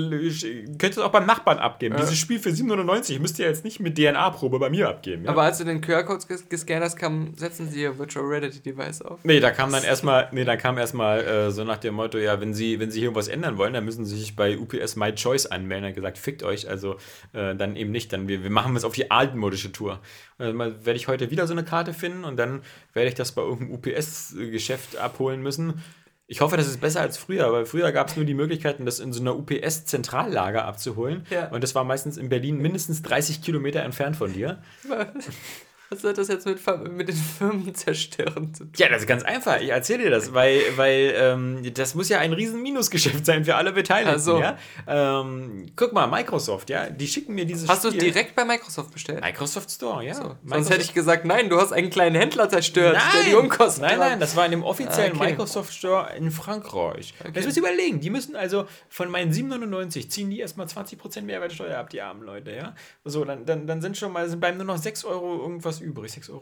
könnt es auch beim Nachbarn abgeben. Dieses Spiel für 7,99 müsst ihr jetzt nicht mit DNA-Probe bei mir abgeben. Ja? Aber als du den QR-Code ges gescannt hast, kam, setzen sie ihr Virtual Reality Device auf. Nee, da kam dann erstmal, nee, da kam erstmal äh, so nach dem Motto, ja, wenn Sie, wenn Sie hier was ändern wollen, dann müssen Sie sich bei UPS My Choice anmelden. Er hat gesagt, fickt euch, also äh, dann eben nicht, dann wir, wir machen es auf die altmodische Tour. Also werde ich heute wieder so eine Karte finden und dann werde ich das bei irgendeinem UPS-Geschäft abholen müssen. Ich hoffe, das ist besser als früher, weil früher gab es nur die Möglichkeiten, das in so einer UPS-Zentrallager abzuholen. Ja. Und das war meistens in Berlin mindestens 30 Kilometer entfernt von dir. Was hat das jetzt mit, mit den Firmen zerstören zu tun? Ja, das ist ganz einfach. Ich erzähle dir das, weil, weil ähm, das muss ja ein riesen Minusgeschäft sein für alle Beteiligten. Ach so. Ja? Ähm, guck mal, Microsoft, ja, die schicken mir dieses Hast du Spiel. direkt bei Microsoft bestellt? Microsoft Store, ja. Sonst Microsoft- hätte ich gesagt, nein, du hast einen kleinen Händler zerstört, der die Nein, Unkosten nein, nein, das war in dem offiziellen Ah, okay. Microsoft Store in Frankreich. Jetzt müsst ihr überlegen, die müssen also von meinen 7,99 ziehen die erstmal 20% Mehrwertsteuer ab, die armen Leute, ja. So, dann, dann, dann sind schon mal, sind bleiben nur noch 6 Euro irgendwas übrig, 6,50 Euro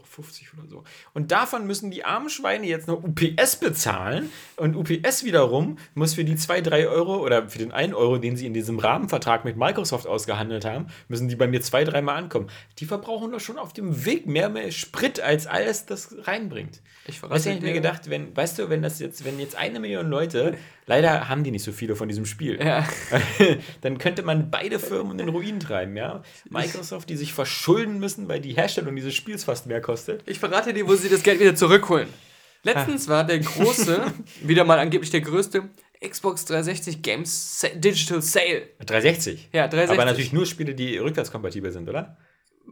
oder so. Und davon müssen die armen Schweine jetzt noch UPS bezahlen und UPS wiederum muss für die 2, 3 Euro oder für den 1 Euro, den sie in diesem Rahmenvertrag mit Microsoft ausgehandelt haben, müssen die bei mir zwei, dreimal ankommen. Die verbrauchen doch schon auf dem Weg mehr, mehr Sprit, als alles das reinbringt. Ich ich hab mir dir- gedacht, wenn, weißt du, wenn das jetzt, wenn jetzt eine Million Leute, leider haben die nicht so viele von diesem Spiel, Ja. dann könnte man beide Firmen in den Ruin treiben, ja. Microsoft, die sich verschulden müssen, weil die Herstellung dieses Spiels fast mehr kostet. Ich verrate dir, wo sie das Geld wieder zurückholen. Letztens war der große, wieder mal angeblich der größte, Xbox 360 Games Digital Sale. 360. Ja, 360. Aber natürlich nur Spiele, die rückwärtskompatibel sind, oder?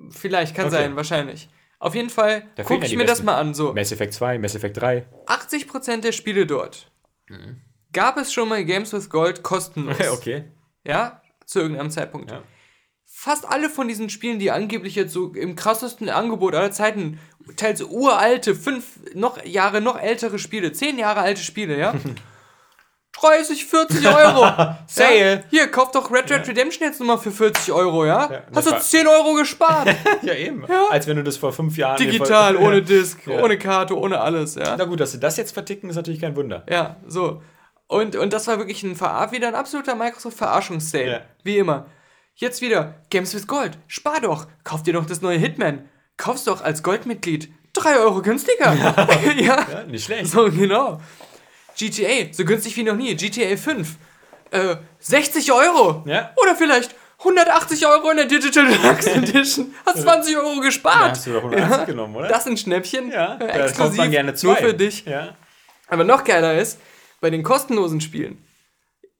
Vielleicht, kann Okay. sein, wahrscheinlich. Auf jeden Fall gucke ich mir das besten. mal an. So, Mass Effect 2, Mass Effect 3. 80% der Spiele dort gab es schon mal Games with Gold kostenlos. okay. Ja, zu irgendeinem Zeitpunkt. Ja. Fast alle von diesen Spielen, die angeblich jetzt so im krassesten Angebot aller Zeiten, teils uralte, fünf noch Jahre noch ältere Spiele, zehn Jahre alte Spiele, ja. 30, 40 Euro. Sale. Ja? Hier, kauf doch Red Dead Redemption jetzt nochmal für 40 Euro, ja? Ja, das Hast du war- 10 Euro gespart. Ja, eben. Als wenn du das vor fünf Jahren... Digital, Ja. ohne Disk, Ja. ohne Karte, ohne alles, ja? Na gut, dass sie das jetzt verticken, ist natürlich kein Wunder. Ja, so. Und, und das war wirklich ein Ver wieder ein absoluter Microsoft-Verarschungssale. Ja. Wie immer. Jetzt wieder Games with Gold. Spar doch. Kauf dir doch das neue Hitman. Kauf's doch als Goldmitglied. 3 Euro günstiger. ja. Ja, nicht schlecht. So, genau. GTA, so günstig wie noch nie. GTA 5. Äh, 60 Euro. Ja. Oder vielleicht 180 Euro in der Digital Deluxe Edition. Hast 20 Euro gespart. hast du doch 180 genommen, oder? Das sind Schnäppchen. ja, Äh, exklusiv. kauft man gerne zwei. Nur für dich. Ja. Aber noch geiler ist, bei den kostenlosen Spielen.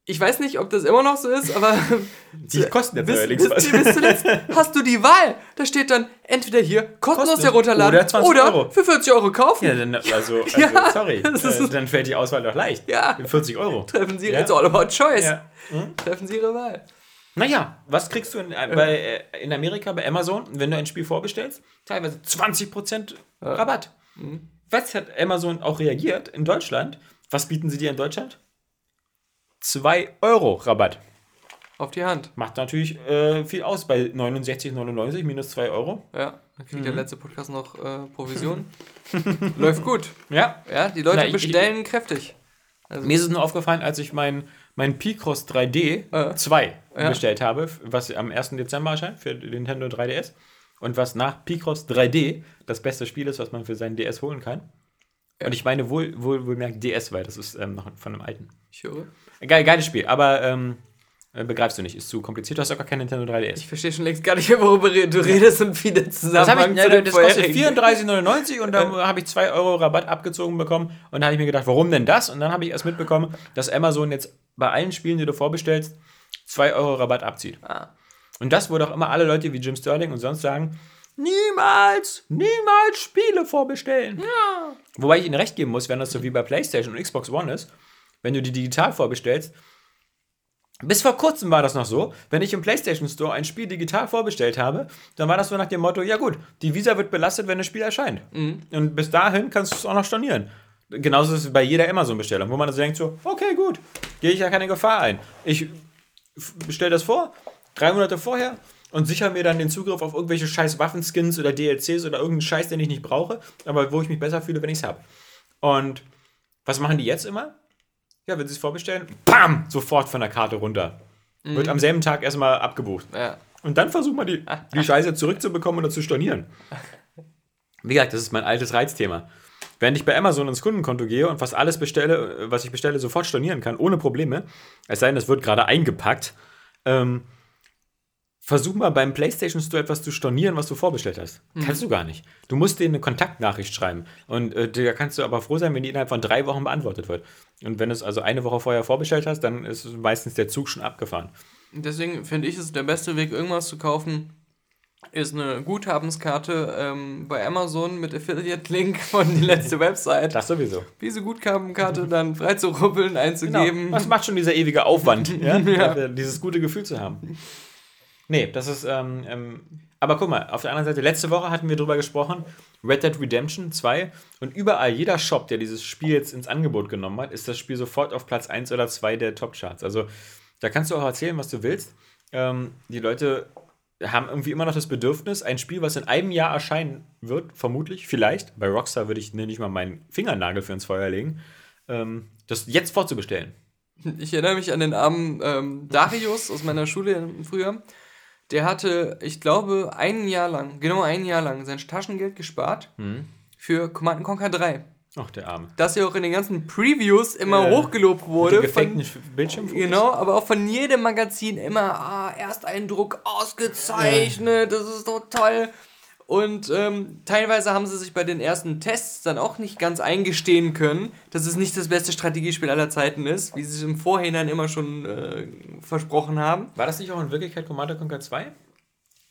Ich weiß nicht, ob das immer noch so ist, aber Die kosten jetzt bis, allerdings bis, bis zuletzt hast du die Wahl. Da steht dann entweder hier kostenlos Kostenlos herunterladen oder 20 Euro. für 40 Euro kaufen. Ja, dann, also, also Ja, sorry, äh, dann fällt die Auswahl doch leicht. Ja. 40 Euro. Treffen Sie, Ja. it's all about choice. Ja. Treffen Sie Ihre Wahl. Naja, was kriegst du in, äh, bei, äh, in Amerika bei Amazon, wenn du ein Spiel vorbestellst? Teilweise 20% Rabatt. Mhm. Was hat Amazon auch reagiert in Deutschland? Was bieten sie dir in Deutschland? 2 Euro Rabatt. Auf die Hand. Macht natürlich äh, viel aus bei 69,99 minus 2 Euro. Ja, dann kriegt Mhm. der letzte Podcast noch äh, Provision. Läuft gut. Ja. Ja, die Leute Na, ich- bestellen kräftig. Mir ist es nur aufgefallen, als ich mein, mein Picross 3D Äh. 2 Ja. bestellt habe, was am 1. Dezember erscheint für Nintendo 3DS. Und was nach Picross 3D das beste Spiel ist, was man für seinen DS holen kann. Und ich meine wohl, wohl, wohlmerkt DS, weil das ist ähm, noch von einem alten. Ich höre. Geil, geiles Spiel, aber ähm, äh, begreifst du nicht, ist zu kompliziert. Du hast auch gar kein Nintendo 3DS. Ich verstehe schon längst gar nicht mehr, worüber du redest und wie der Das, Zusammenhang hab ich, ja, das kostet vorherigen- 34,99 und da habe ich 2 Euro Rabatt abgezogen bekommen. Und da habe ich mir gedacht, warum denn das? Und dann habe ich erst mitbekommen, dass Amazon jetzt bei allen Spielen, die du vorbestellst, 2 Euro Rabatt abzieht. Ah. Und das, wo doch immer alle Leute wie Jim Sterling und sonst sagen, niemals, niemals Spiele vorbestellen. Wobei ich ihnen recht geben muss, wenn das so wie bei PlayStation und Xbox One ist, wenn du die digital vorbestellst, bis vor kurzem war das noch so, wenn ich im PlayStation Store ein Spiel digital vorbestellt habe, dann war das so nach dem Motto, ja gut, die Visa wird belastet, wenn das Spiel erscheint. Und bis dahin kannst du es auch noch stornieren. Genauso ist es bei jeder Amazon-Bestellung, wo man also denkt so, okay, gut, gehe ich ja keine Gefahr ein. Ich bestelle das vor, drei Monate vorher, und sichere mir dann den Zugriff auf irgendwelche scheiß Waffenskins oder DLCs oder irgendeinen Scheiß, den ich nicht brauche, aber wo ich mich besser fühle, wenn ich es habe. Und was machen die jetzt immer? Ja, wenn sie es vorbestellen, bam, sofort von der Karte runter. Mhm. Wird am selben Tag erstmal abgebucht. Ja. Und dann versucht man die, die Scheiße zurückzubekommen oder zu stornieren. Wie gesagt, das ist mein altes Reizthema. Wenn ich bei Amazon ins Kundenkonto gehe und fast alles bestelle, was ich bestelle, sofort stornieren kann, ohne Probleme, es sei denn, es wird gerade eingepackt, ähm, versuch mal beim PlayStation Store etwas zu stornieren, was du vorbestellt hast. Mhm. Kannst du gar nicht. Du musst denen eine Kontaktnachricht schreiben. Und äh, da kannst du aber froh sein, wenn die innerhalb von drei Wochen beantwortet wird. Und wenn du es also eine Woche vorher vorbestellt hast, dann ist meistens der Zug schon abgefahren. Deswegen finde ich es der beste Weg, irgendwas zu kaufen, ist eine Guthabenskarte ähm, bei Amazon mit Affiliate-Link von die letzte Website. Das sowieso. Diese Guthabenkarte dann freizuruppeln, einzugeben. Genau. Was macht schon dieser ewige Aufwand, ja? ja. dieses gute Gefühl zu haben? Nee, das ist, ähm, ähm, aber guck mal, auf der anderen Seite, letzte Woche hatten wir drüber gesprochen, Red Dead Redemption 2 und überall, jeder Shop, der dieses Spiel jetzt ins Angebot genommen hat, ist das Spiel sofort auf Platz 1 oder 2 der Top-Charts. Also da kannst du auch erzählen, was du willst. Ähm, die Leute haben irgendwie immer noch das Bedürfnis, ein Spiel, was in einem Jahr erscheinen wird, vermutlich, vielleicht, bei Rockstar würde ich nicht mal meinen Fingernagel für ins Feuer legen, ähm, das jetzt vorzubestellen. Ich erinnere mich an den armen ähm, Darius aus meiner Schule früher. Der hatte, ich glaube, ein Jahr lang, genau ein Jahr lang, sein Taschengeld gespart hm. für Command Conquer 3. Ach, der Arme. Dass ja auch in den ganzen Previews immer äh, hochgelobt wurde. Von, Bildschirm Genau, aber auch von jedem Magazin immer, ah, Ersteindruck ausgezeichnet, ja. das ist doch toll. Und ähm, teilweise haben sie sich bei den ersten Tests dann auch nicht ganz eingestehen können, dass es nicht das beste Strategiespiel aller Zeiten ist, wie sie es im Vorhinein immer schon äh, versprochen haben. War das nicht auch in Wirklichkeit Commander Conquer 2?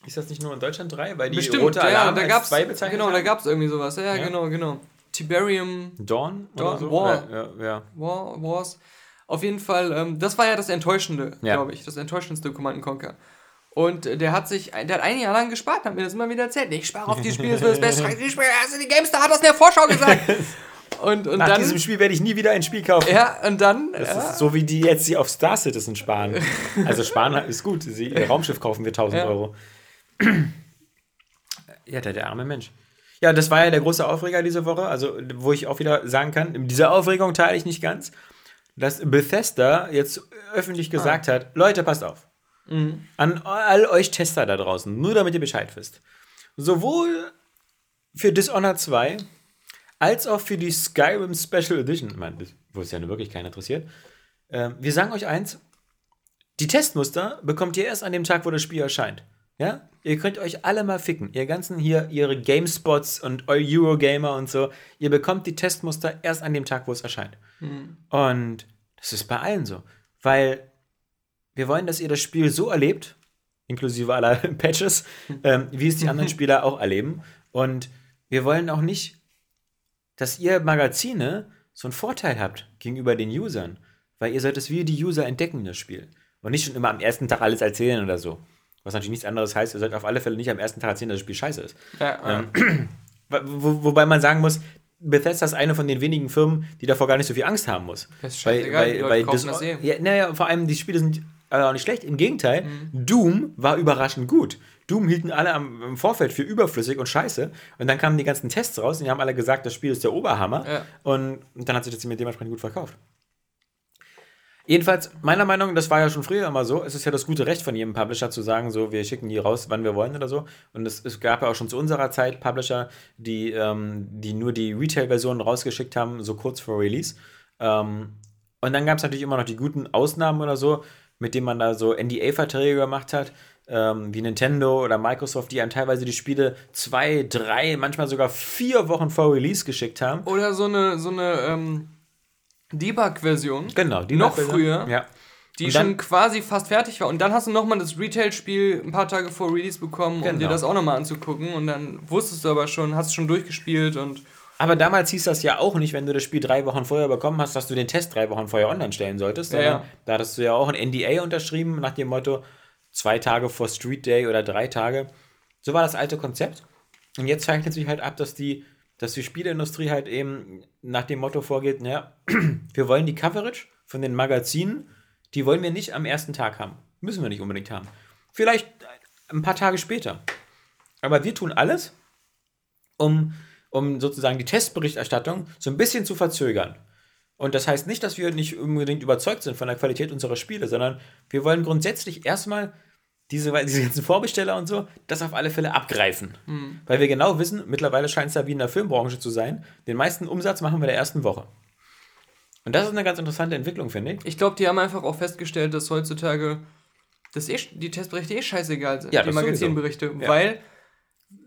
Ist das nicht nur in Deutschland 3? Weil die Bestimmt, rote Alarm ja, da gab's, zwei bezeichnet Genau, haben? da gab es irgendwie sowas. Ja, ja, genau, genau. Tiberium. Dawn? Dawn so? War. Ja, ja, War, Wars. Auf jeden Fall, ähm, das war ja das Enttäuschende, glaube ich. Das enttäuschendste Command Conquer. Und der hat sich, der hat ein Jahr lang gespart, hat mir das immer wieder erzählt. Ich spare auf die Spiele, das wird das beste Spiel. Also die GameStar hat das in der Vorschau gesagt. Und, und Nach dann, diesem Spiel werde ich nie wieder ein Spiel kaufen. Ja, und dann. Das ja. ist so wie die jetzt sie auf Star Citizen sparen. Also sparen ist gut. Sie, ihr Raumschiff kaufen wir 1000 ja. Euro. Ja, der, der arme Mensch. Ja, das war ja der große Aufreger diese Woche. Also, wo ich auch wieder sagen kann, diese Aufregung teile ich nicht ganz. Dass Bethesda jetzt öffentlich gesagt ah. hat: Leute, passt auf. Mhm. An all euch Tester da draußen, nur damit ihr Bescheid wisst. Sowohl für Dishonored 2 als auch für die Skyrim Special Edition, ich meine, wo es ja nur wirklich keiner interessiert. Äh, wir sagen euch eins: Die Testmuster bekommt ihr erst an dem Tag, wo das Spiel erscheint. Ja? Ihr könnt euch alle mal ficken. Ihr ganzen hier, ihre GameSpots und Eurogamer und so. Ihr bekommt die Testmuster erst an dem Tag, wo es erscheint. Mhm. Und das ist bei allen so. Weil wir wollen, dass ihr das Spiel so erlebt, inklusive aller Patches, ähm, wie es die anderen Spieler auch erleben. Und wir wollen auch nicht, dass ihr Magazine so einen Vorteil habt gegenüber den Usern. Weil ihr sollt es wie die User entdecken, das Spiel. Und nicht schon immer am ersten Tag alles erzählen oder so. Was natürlich nichts anderes heißt, ihr sollt auf alle Fälle nicht am ersten Tag erzählen, dass das Spiel scheiße ist. Ja, ähm, wo, wobei man sagen muss, Bethesda ist eine von den wenigen Firmen, die davor gar nicht so viel Angst haben muss. Das ist weil, weil, weil das, das eh. ja, naja, vor allem die Spiele sind auch nicht schlecht. Im Gegenteil, mhm. Doom war überraschend gut. Doom hielten alle am, im Vorfeld für überflüssig und scheiße. Und dann kamen die ganzen Tests raus und die haben alle gesagt, das Spiel ist der Oberhammer. Ja. Und, und, dann hat sich das dementsprechend gut verkauft. Jedenfalls, meiner Meinung nach, das war ja schon früher immer so, es ist ja das gute Recht von jedem Publisher zu sagen, so, wir schicken die raus, wann wir wollen oder so. Und es, es gab ja auch schon zu unserer Zeit Publisher, die, ähm, die nur die Retail-Versionen rausgeschickt haben, so kurz vor Release. Ähm, und dann gab es natürlich immer noch die guten Ausnahmen oder so, mit denen man da so NDA-Verträge gemacht hat, ähm, wie Nintendo oder Microsoft, die einem teilweise die Spiele zwei, drei, manchmal sogar vier Wochen vor Release geschickt haben. Oder so eine, so eine ähm, Debug-Version. Genau, die Noch früher. Ja. Die dann, schon quasi fast fertig war. Und dann hast du nochmal das Retail-Spiel ein paar Tage vor Release bekommen, genau. um dir genau. das auch nochmal anzugucken. Und dann wusstest du aber schon, hast schon durchgespielt und. Aber damals hieß das ja auch nicht, wenn du das Spiel drei Wochen vorher bekommen hast, dass du den Test drei Wochen vorher online stellen solltest. Ja, ja. Da hattest du ja auch ein NDA unterschrieben nach dem Motto, zwei Tage vor Street Day oder drei Tage. So war das alte Konzept. Und jetzt zeichnet sich halt ab, dass die, dass die Spieleindustrie halt eben nach dem Motto vorgeht, naja, wir wollen die Coverage von den Magazinen, die wollen wir nicht am ersten Tag haben. Müssen wir nicht unbedingt haben. Vielleicht ein paar Tage später. Aber wir tun alles, um, um sozusagen die Testberichterstattung so ein bisschen zu verzögern. Und das heißt nicht, dass wir nicht unbedingt überzeugt sind von der Qualität unserer Spiele, sondern wir wollen grundsätzlich erstmal diese, diese ganzen Vorbesteller und so, das auf alle Fälle abgreifen. Mhm. Weil wir genau wissen, mittlerweile scheint es ja wie in der Filmbranche zu sein, den meisten Umsatz machen wir in der ersten Woche. Und das ist eine ganz interessante Entwicklung, finde ich. Ich glaube, die haben einfach auch festgestellt, dass heutzutage dass eh, die Testberichte eh scheißegal sind, ja, die Magazinberichte. Ja. Weil,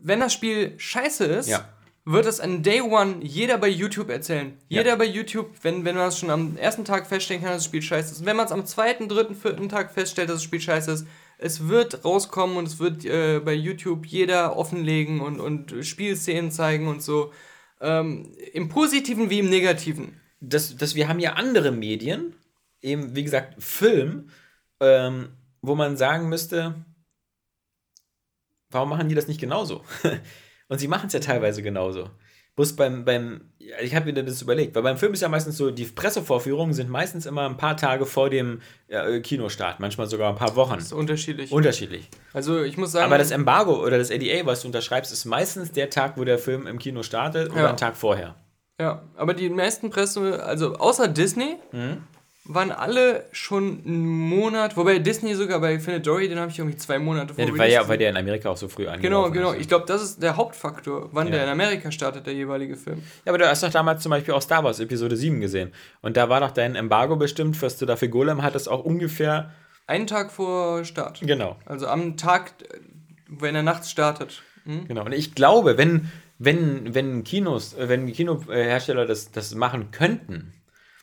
wenn das Spiel scheiße ist, ja. Wird es an Day One jeder bei YouTube erzählen. Jeder bei YouTube, wenn, wenn man es schon am ersten Tag feststellen kann, dass das Spiel scheiße ist. Und wenn man es am zweiten, dritten, vierten Tag feststellt, dass das Spiel scheiße ist, es wird rauskommen und es wird äh, bei YouTube jeder offenlegen und, und Spielszenen zeigen und so. Ähm, Im Positiven wie im Negativen. Das, das, wir haben ja andere Medien, eben wie gesagt Film, ähm, wo man sagen müsste, warum machen die das nicht genauso? und sie machen es ja teilweise genauso. Bloß beim, beim ich habe mir das überlegt, weil beim Film ist ja meistens so, die Pressevorführungen sind meistens immer ein paar Tage vor dem ja, Kinostart, manchmal sogar ein paar Wochen. Das ist unterschiedlich. Unterschiedlich. Also ich muss sagen. Aber das Embargo oder das ADA, was du unterschreibst, ist meistens der Tag, wo der Film im Kino startet oder ja. einen Tag vorher. Ja, aber die meisten Presse, also außer Disney, mhm waren alle schon einen Monat, wobei Disney sogar bei Findet Dory, den habe ich irgendwie zwei Monate vor. Ja, weil, ja, weil der in Amerika auch so früh angefangen Genau, genau. Ich glaube, das ist der Hauptfaktor, wann ja. der in Amerika startet, der jeweilige Film. Ja, aber du hast doch damals zum Beispiel auch Star Wars Episode 7 gesehen. Und da war doch dein Embargo bestimmt, was du da für Golem hattest, auch ungefähr. Einen Tag vor Start. Genau. Also am Tag, wenn er nachts startet. Hm? Genau. Und ich glaube, wenn, wenn, wenn Kinos, wenn Kinohersteller das, das machen könnten,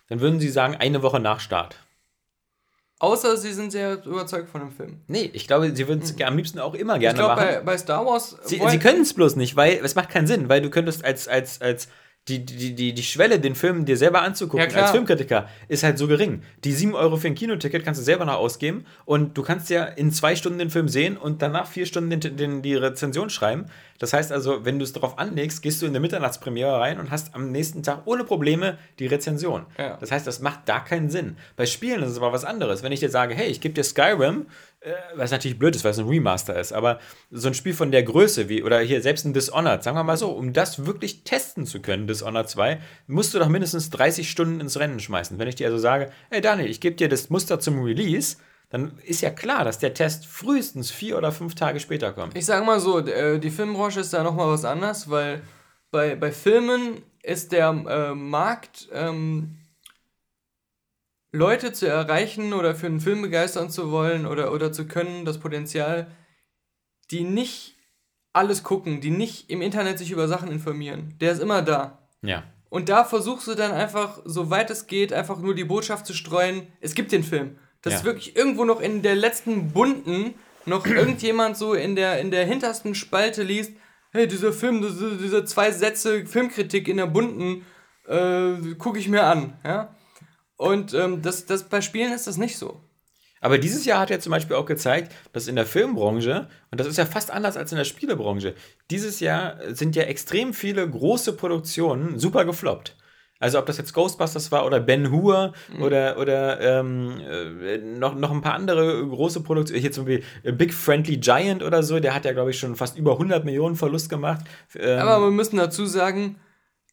dann würden sie sagen, eine Woche nach Start. Außer sie sind sehr überzeugt von dem Film. Nee, ich glaube, sie würden es mhm. am liebsten auch immer gerne ich glaub, machen. Bei, bei Star Wars. Sie, sie können es bloß nicht, weil es macht keinen Sinn, weil du könntest als, als, als die, die, die, die Schwelle, den Film dir selber anzugucken ja, als Filmkritiker, ist halt so gering. Die 7 Euro für ein Kinoticket kannst du selber noch ausgeben und du kannst ja in zwei Stunden den Film sehen und danach vier Stunden den, den, die Rezension schreiben. Das heißt also, wenn du es darauf anlegst, gehst du in der Mitternachtspremiere rein und hast am nächsten Tag ohne Probleme die Rezension. Ja. Das heißt, das macht da keinen Sinn. Bei Spielen ist es aber was anderes. Wenn ich dir sage, hey, ich gebe dir Skyrim was natürlich blöd ist, weil es ein Remaster ist, aber so ein Spiel von der Größe wie, oder hier selbst ein Dishonored, sagen wir mal so, um das wirklich testen zu können, Dishonored 2, musst du doch mindestens 30 Stunden ins Rennen schmeißen. Wenn ich dir also sage, ey Daniel, ich gebe dir das Muster zum Release, dann ist ja klar, dass der Test frühestens vier oder fünf Tage später kommt. Ich sage mal so, äh, die Filmbranche ist da nochmal was anders, weil bei, bei Filmen ist der äh, Markt ähm, Leute zu erreichen oder für einen Film begeistern zu wollen oder, oder zu können, das Potenzial, die nicht alles gucken, die nicht im Internet sich über Sachen informieren. Der ist immer da. Ja. Und da versuchst du dann einfach, soweit es geht, einfach nur die Botschaft zu streuen, es gibt den Film. Dass ja. wirklich irgendwo noch in der letzten bunten noch irgendjemand so in der, in der hintersten Spalte liest, hey, dieser Film, diese, diese zwei Sätze Filmkritik in der bunten, äh, gucke ich mir an. Ja? Und ähm, das, das, bei Spielen ist das nicht so. Aber dieses Jahr hat er zum Beispiel auch gezeigt, dass in der Filmbranche, und das ist ja fast anders als in der Spielebranche, dieses Jahr sind ja extrem viele große Produktionen super gefloppt. Also ob das jetzt Ghostbusters war oder Ben Hur mhm. oder, oder ähm, äh, noch, noch ein paar andere große Produktionen, hier zum Beispiel Big Friendly Giant oder so, der hat ja, glaube ich, schon fast über 100 Millionen Verlust gemacht. Ähm, Aber wir müssen dazu sagen,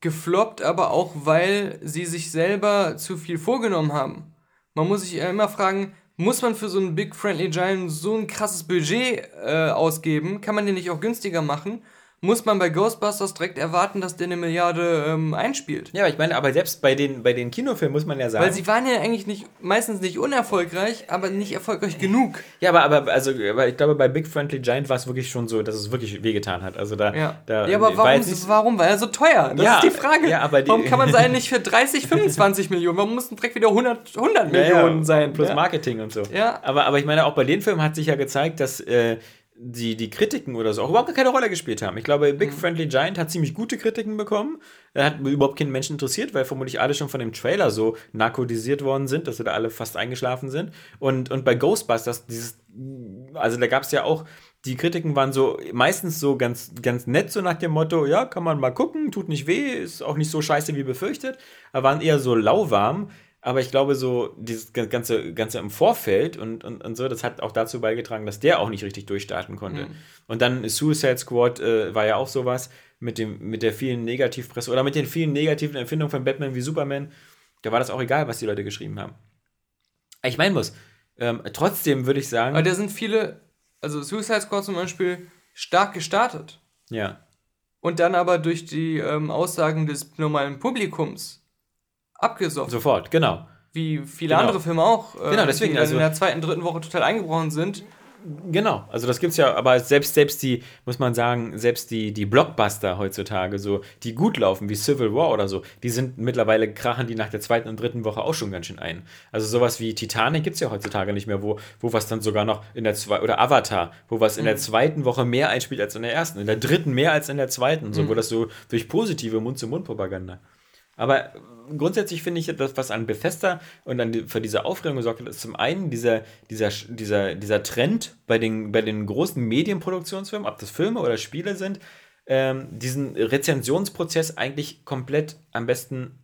gefloppt, aber auch, weil sie sich selber zu viel vorgenommen haben. Man muss sich immer fragen, muss man für so einen Big Friendly Giant so ein krasses Budget äh, ausgeben? Kann man den nicht auch günstiger machen? Muss man bei Ghostbusters direkt erwarten, dass der eine Milliarde ähm, einspielt. Ja, aber ich meine, aber selbst bei den, bei den Kinofilmen muss man ja sagen. Weil sie waren ja eigentlich nicht, meistens nicht unerfolgreich, aber nicht erfolgreich genug. Ja, aber, aber also, aber ich glaube, bei Big Friendly Giant war es wirklich schon so, dass es wirklich wehgetan hat. Also da, ja. da ja, aber warum, nicht, warum? Weil er so teuer. Das ja, ist die Frage. Ja, aber die, warum kann man sein nicht für 30, 25 Millionen? Warum muss direkt wieder 100, 100 Millionen ja, sein? Plus Marketing und so. Ja. Aber, aber ich meine, auch bei den Filmen hat sich ja gezeigt, dass. Äh, die, die Kritiken oder so auch überhaupt keine Rolle gespielt haben. Ich glaube, Big mhm. Friendly Giant hat ziemlich gute Kritiken bekommen. Er hat überhaupt keinen Menschen interessiert, weil vermutlich alle schon von dem Trailer so narkotisiert worden sind, dass sie da alle fast eingeschlafen sind. Und, und bei Ghostbusters, dieses, also da gab es ja auch, die Kritiken waren so meistens so ganz, ganz nett, so nach dem Motto, ja, kann man mal gucken, tut nicht weh, ist auch nicht so scheiße wie befürchtet, aber waren eher so lauwarm. Aber ich glaube, so dieses ganze, ganze im Vorfeld und, und, und so, das hat auch dazu beigetragen, dass der auch nicht richtig durchstarten konnte. Mhm. Und dann Suicide Squad äh, war ja auch sowas mit, dem, mit der vielen Negativpresse oder mit den vielen negativen Empfindungen von Batman wie Superman. Da war das auch egal, was die Leute geschrieben haben. Ich meine muss, ähm, trotzdem würde ich sagen. Aber da sind viele, also Suicide Squad zum Beispiel, stark gestartet. Ja. Und dann aber durch die ähm, Aussagen des normalen Publikums abgesoffen. Sofort, genau. Wie viele genau. andere Filme auch, äh, genau, deswegen, die also, in der zweiten, dritten Woche total eingebrochen sind. Genau, also das gibt's ja, aber selbst, selbst die, muss man sagen, selbst die, die Blockbuster heutzutage, so, die gut laufen, wie Civil War oder so, die sind mittlerweile krachen die nach der zweiten und dritten Woche auch schon ganz schön ein. Also sowas wie Titanic gibt es ja heutzutage nicht mehr, wo, wo was dann sogar noch in der zweiten, oder Avatar, wo was in mhm. der zweiten Woche mehr einspielt als in der ersten, in der dritten mehr als in der zweiten, so, mhm. wo das so durch positive Mund-zu-Mund-Propaganda. Aber grundsätzlich finde ich, das, was an Bethesda und dann für diese Aufregung gesorgt hat, ist zum einen dieser, dieser, dieser, dieser Trend bei den, bei den großen Medienproduktionsfirmen, ob das Filme oder Spiele sind, ähm, diesen Rezensionsprozess eigentlich komplett am besten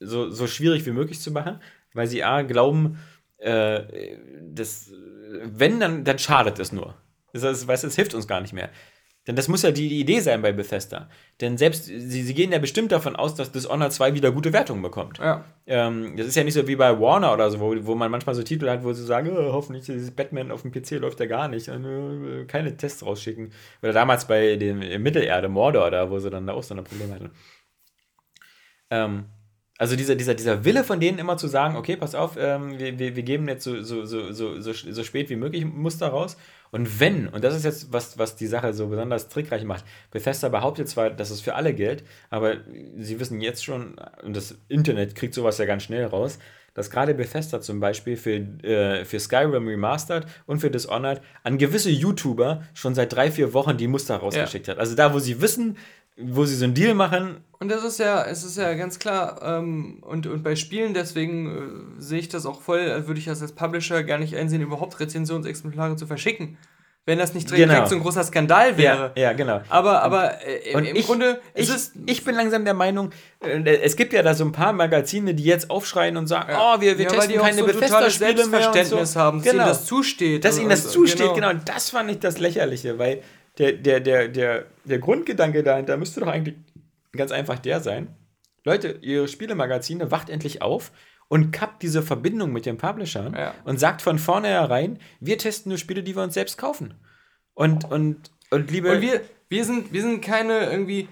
so, so schwierig wie möglich zu machen, weil sie A, glauben, äh, das, wenn, dann, dann schadet es nur. Das, das, weißt, es hilft uns gar nicht mehr. Denn das muss ja die Idee sein bei Bethesda. Denn selbst, sie, sie gehen ja bestimmt davon aus, dass Dishonored 2 wieder gute Wertungen bekommt. Ja. Ähm, das ist ja nicht so wie bei Warner oder so, wo, wo man manchmal so Titel hat, wo sie sagen, oh, hoffentlich dieses Batman auf dem PC läuft ja gar nicht. Äh, keine Tests rausschicken. Oder damals bei dem Mittelerde, Mordor, da, wo sie dann da auch so ein Problem hatten. Ähm, also dieser, dieser, dieser Wille von denen immer zu sagen, okay, pass auf, ähm, wir, wir, wir geben jetzt so, so, so, so, so, so spät wie möglich Muster raus. Und wenn, und das ist jetzt, was, was die Sache so besonders trickreich macht, Bethesda behauptet zwar, dass es für alle gilt, aber sie wissen jetzt schon, und das Internet kriegt sowas ja ganz schnell raus, dass gerade Bethesda zum Beispiel für, äh, für Skyrim Remastered und für Dishonored an gewisse YouTuber schon seit drei, vier Wochen die Muster rausgeschickt ja. hat. Also da, wo sie wissen, wo sie so einen Deal machen. Und das ist ja, es ist ja ganz klar, ähm, und, und bei Spielen, deswegen äh, sehe ich das auch voll, würde ich das als Publisher gar nicht einsehen, überhaupt Rezensionsexemplare zu verschicken. Wenn das nicht direkt genau. so ein großer Skandal wäre. Ja, ja genau. Aber, aber äh, und im ich, Grunde ich, ist Ich bin langsam der Meinung, äh, es gibt ja da so ein paar Magazine, die jetzt aufschreien und sagen, ja. oh, wir, wir ja, testen keine so Bethesda-Spiele mehr. Und so. haben, dass genau. ihnen das zusteht. Dass ihnen das zusteht, genau. genau. Das fand ich das Lächerliche, weil der, der, der, der, der Grundgedanke dahinter müsste doch eigentlich ganz einfach der sein. Leute, ihr Spielemagazine wacht endlich auf und kappt diese Verbindung mit den Publishern ja. und sagt von vornherein, wir testen nur Spiele, die wir uns selbst kaufen. Und, und, und liebe. Und wir, wir, sind, wir sind keine irgendwie